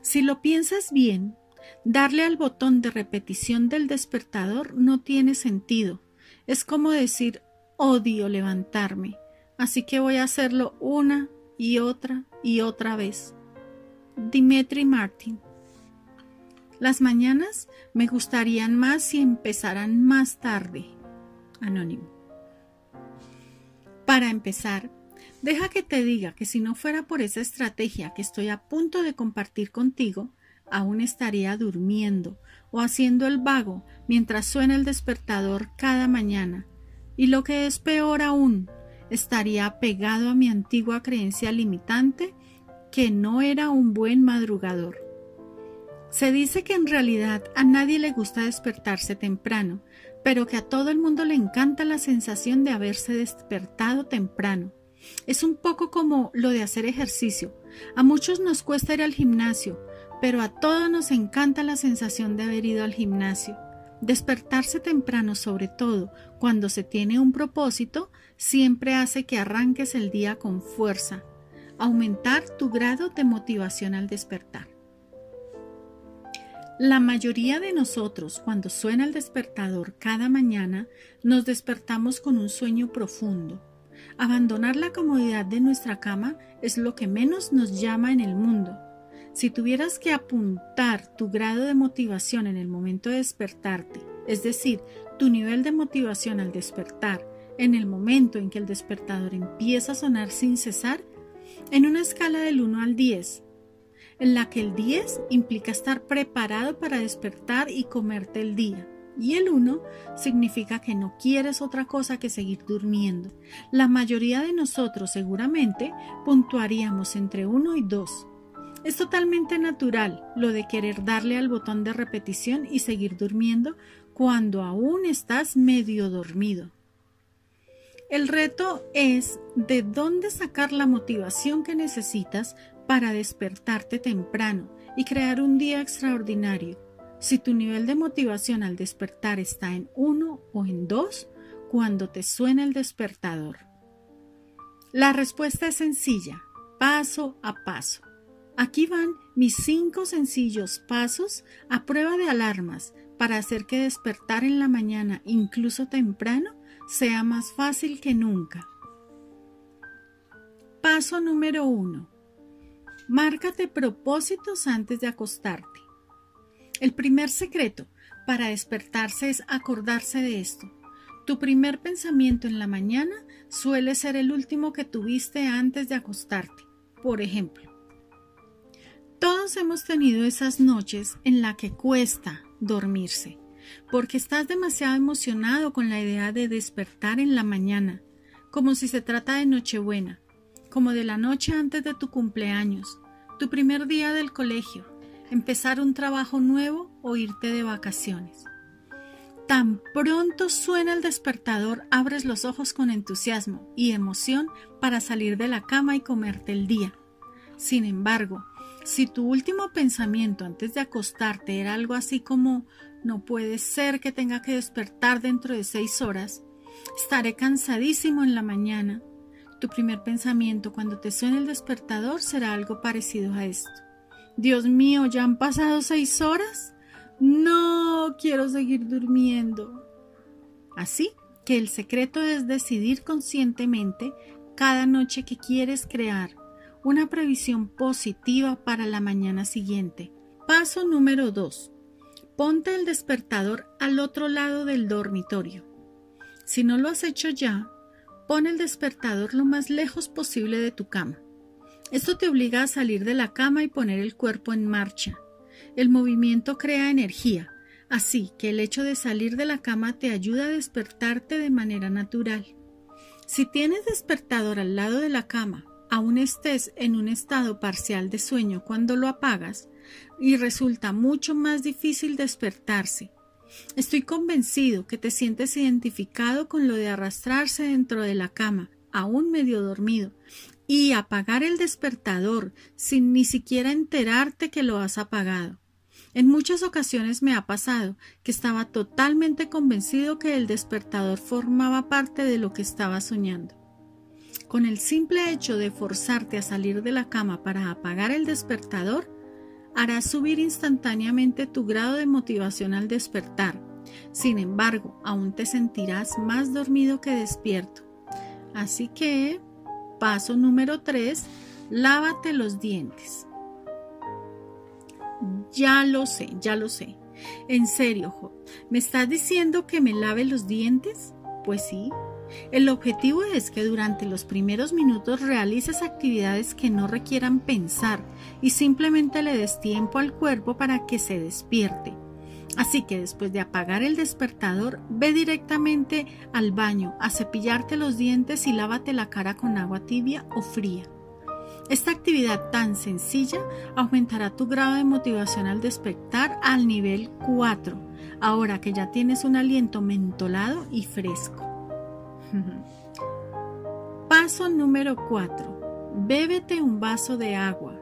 Si lo piensas bien, darle al botón de repetición del despertador no tiene sentido. Es como decir odio levantarme, así que voy a hacerlo una y otra y otra vez. Dimitri Martin las mañanas me gustarían más si empezaran más tarde. Anónimo. Para empezar, deja que te diga que si no fuera por esa estrategia que estoy a punto de compartir contigo, aún estaría durmiendo o haciendo el vago mientras suena el despertador cada mañana. Y lo que es peor aún, estaría pegado a mi antigua creencia limitante que no era un buen madrugador. Se dice que en realidad a nadie le gusta despertarse temprano, pero que a todo el mundo le encanta la sensación de haberse despertado temprano. Es un poco como lo de hacer ejercicio. A muchos nos cuesta ir al gimnasio, pero a todos nos encanta la sensación de haber ido al gimnasio. Despertarse temprano, sobre todo cuando se tiene un propósito, siempre hace que arranques el día con fuerza. Aumentar tu grado de motivación al despertar. La mayoría de nosotros, cuando suena el despertador cada mañana, nos despertamos con un sueño profundo. Abandonar la comodidad de nuestra cama es lo que menos nos llama en el mundo. Si tuvieras que apuntar tu grado de motivación en el momento de despertarte, es decir, tu nivel de motivación al despertar, en el momento en que el despertador empieza a sonar sin cesar, en una escala del 1 al 10, en la que el 10 implica estar preparado para despertar y comerte el día, y el 1 significa que no quieres otra cosa que seguir durmiendo. La mayoría de nosotros seguramente puntuaríamos entre 1 y 2. Es totalmente natural lo de querer darle al botón de repetición y seguir durmiendo cuando aún estás medio dormido. El reto es de dónde sacar la motivación que necesitas para despertarte temprano y crear un día extraordinario si tu nivel de motivación al despertar está en 1 o en 2 cuando te suena el despertador. La respuesta es sencilla, paso a paso. Aquí van mis cinco sencillos pasos a prueba de alarmas para hacer que despertar en la mañana, incluso temprano, sea más fácil que nunca. Paso número 1. Márcate propósitos antes de acostarte. El primer secreto para despertarse es acordarse de esto. Tu primer pensamiento en la mañana suele ser el último que tuviste antes de acostarte. Por ejemplo, todos hemos tenido esas noches en la que cuesta dormirse, porque estás demasiado emocionado con la idea de despertar en la mañana, como si se trata de Nochebuena, como de la noche antes de tu cumpleaños, tu primer día del colegio, empezar un trabajo nuevo o irte de vacaciones. Tan pronto suena el despertador, abres los ojos con entusiasmo y emoción para salir de la cama y comerte el día. Sin embargo, si tu último pensamiento antes de acostarte era algo así como no puede ser que tenga que despertar dentro de seis horas, estaré cansadísimo en la mañana, tu primer pensamiento cuando te suene el despertador será algo parecido a esto. Dios mío, ¿ya han pasado seis horas? No quiero seguir durmiendo. Así que el secreto es decidir conscientemente cada noche que quieres crear una previsión positiva para la mañana siguiente. Paso número 2. Ponte el despertador al otro lado del dormitorio. Si no lo has hecho ya, pon el despertador lo más lejos posible de tu cama. Esto te obliga a salir de la cama y poner el cuerpo en marcha. El movimiento crea energía, así que el hecho de salir de la cama te ayuda a despertarte de manera natural. Si tienes despertador al lado de la cama, aún estés en un estado parcial de sueño cuando lo apagas, y resulta mucho más difícil despertarse. Estoy convencido que te sientes identificado con lo de arrastrarse dentro de la cama, aún medio dormido, y apagar el despertador sin ni siquiera enterarte que lo has apagado. En muchas ocasiones me ha pasado que estaba totalmente convencido que el despertador formaba parte de lo que estaba soñando. Con el simple hecho de forzarte a salir de la cama para apagar el despertador, harás subir instantáneamente tu grado de motivación al despertar. Sin embargo, aún te sentirás más dormido que despierto. Así que Paso número 3. Lávate los dientes. Ya lo sé, ya lo sé. En serio, ¿me estás diciendo que me lave los dientes? Pues sí. El objetivo es que durante los primeros minutos realices actividades que no requieran pensar y simplemente le des tiempo al cuerpo para que se despierte. Así que después de apagar el despertador, ve directamente al baño a cepillarte los dientes y lávate la cara con agua tibia o fría. Esta actividad tan sencilla aumentará tu grado de motivación al despertar al nivel 4, ahora que ya tienes un aliento mentolado y fresco. Paso número 4. Bébete un vaso de agua.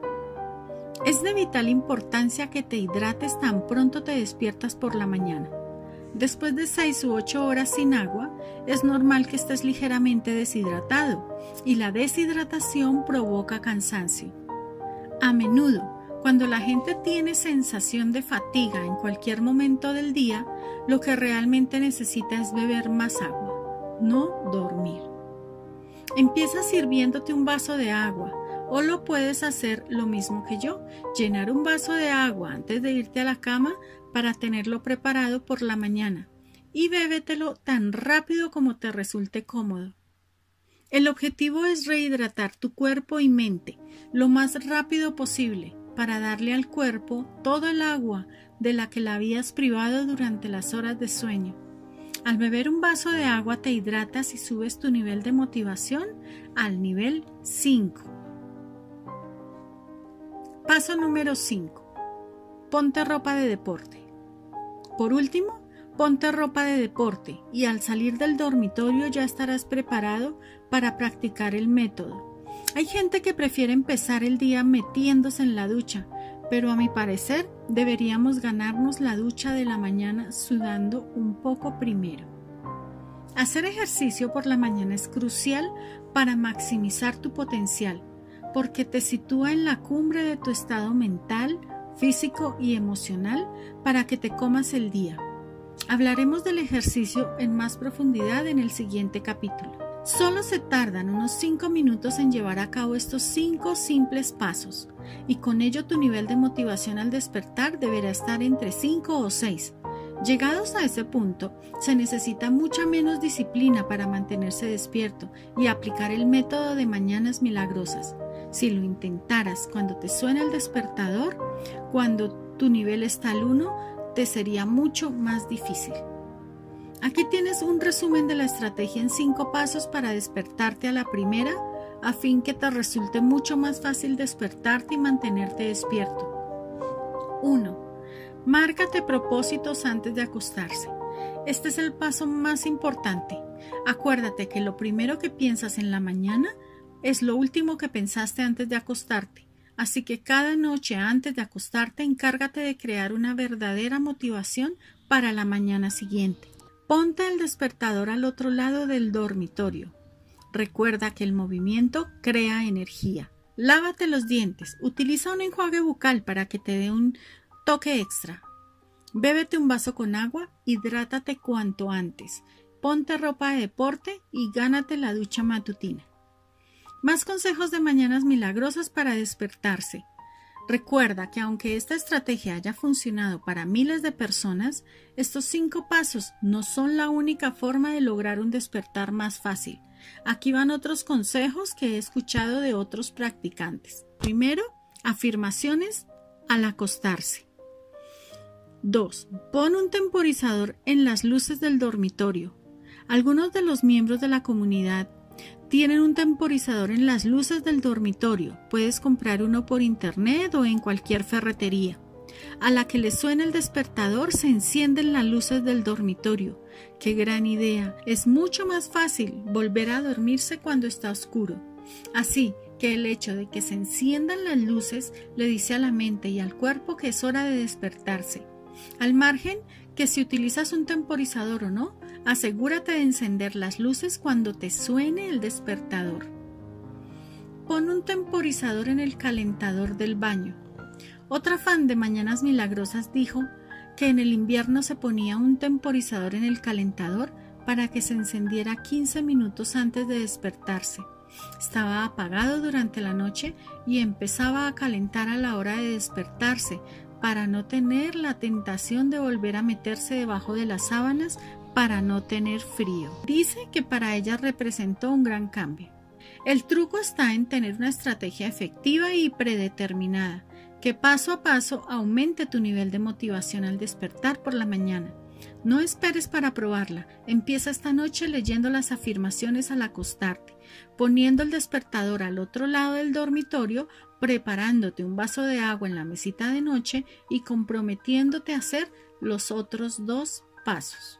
Es de vital importancia que te hidrates tan pronto te despiertas por la mañana. Después de 6 u 8 horas sin agua, es normal que estés ligeramente deshidratado y la deshidratación provoca cansancio. A menudo, cuando la gente tiene sensación de fatiga en cualquier momento del día, lo que realmente necesita es beber más agua, no dormir. Empieza sirviéndote un vaso de agua o lo puedes hacer lo mismo que yo, llenar un vaso de agua antes de irte a la cama para tenerlo preparado por la mañana y bébetelo tan rápido como te resulte cómodo. El objetivo es rehidratar tu cuerpo y mente lo más rápido posible para darle al cuerpo todo el agua de la que la habías privado durante las horas de sueño. Al beber un vaso de agua te hidratas y subes tu nivel de motivación al nivel 5. Paso número 5. Ponte ropa de deporte. Por último, ponte ropa de deporte y al salir del dormitorio ya estarás preparado para practicar el método. Hay gente que prefiere empezar el día metiéndose en la ducha, pero a mi parecer deberíamos ganarnos la ducha de la mañana sudando un poco primero. Hacer ejercicio por la mañana es crucial para maximizar tu potencial, porque te sitúa en la cumbre de tu estado mental, físico y emocional para que te comas el día. Hablaremos del ejercicio en más profundidad en el siguiente capítulo. Solo se tardan unos 5 minutos en llevar a cabo estos 5 simples pasos y con ello tu nivel de motivación al despertar deberá estar entre 5 o 6. Llegados a ese punto, se necesita mucha menos disciplina para mantenerse despierto y aplicar el método de mañanas milagrosas. Si lo intentaras cuando te suena el despertador, cuando tu nivel está al 1, te sería mucho más difícil. Aquí tienes un resumen de la estrategia en cinco pasos para despertarte a la primera, a fin que te resulte mucho más fácil despertarte y mantenerte despierto. 1. Márcate propósitos antes de acostarse. Este es el paso más importante. Acuérdate que lo primero que piensas en la mañana es lo último que pensaste antes de acostarte. Así que cada noche antes de acostarte encárgate de crear una verdadera motivación para la mañana siguiente. Ponte el despertador al otro lado del dormitorio. Recuerda que el movimiento crea energía. Lávate los dientes. Utiliza un enjuague bucal para que te dé un toque extra. Bébete un vaso con agua, hidrátate cuanto antes. Ponte ropa de deporte y gánate la ducha matutina. Más consejos de mañanas milagrosas para despertarse. Recuerda que aunque esta estrategia haya funcionado para miles de personas, estos cinco pasos no son la única forma de lograr un despertar más fácil. Aquí van otros consejos que he escuchado de otros practicantes. Primero, afirmaciones al acostarse. 2. Pon un temporizador en las luces del dormitorio. Algunos de los miembros de la comunidad tienen un temporizador en las luces del dormitorio. Puedes comprar uno por internet o en cualquier ferretería. A la que le suena el despertador se encienden las luces del dormitorio. ¡Qué gran idea! Es mucho más fácil volver a dormirse cuando está oscuro. Así que el hecho de que se enciendan las luces le dice a la mente y al cuerpo que es hora de despertarse. Al margen que si utilizas un temporizador o no, Asegúrate de encender las luces cuando te suene el despertador. Pon un temporizador en el calentador del baño. Otra fan de Mañanas Milagrosas dijo que en el invierno se ponía un temporizador en el calentador para que se encendiera 15 minutos antes de despertarse. Estaba apagado durante la noche y empezaba a calentar a la hora de despertarse para no tener la tentación de volver a meterse debajo de las sábanas para no tener frío. Dice que para ella representó un gran cambio. El truco está en tener una estrategia efectiva y predeterminada, que paso a paso aumente tu nivel de motivación al despertar por la mañana. No esperes para probarla. Empieza esta noche leyendo las afirmaciones al acostarte, poniendo el despertador al otro lado del dormitorio, preparándote un vaso de agua en la mesita de noche y comprometiéndote a hacer los otros dos pasos.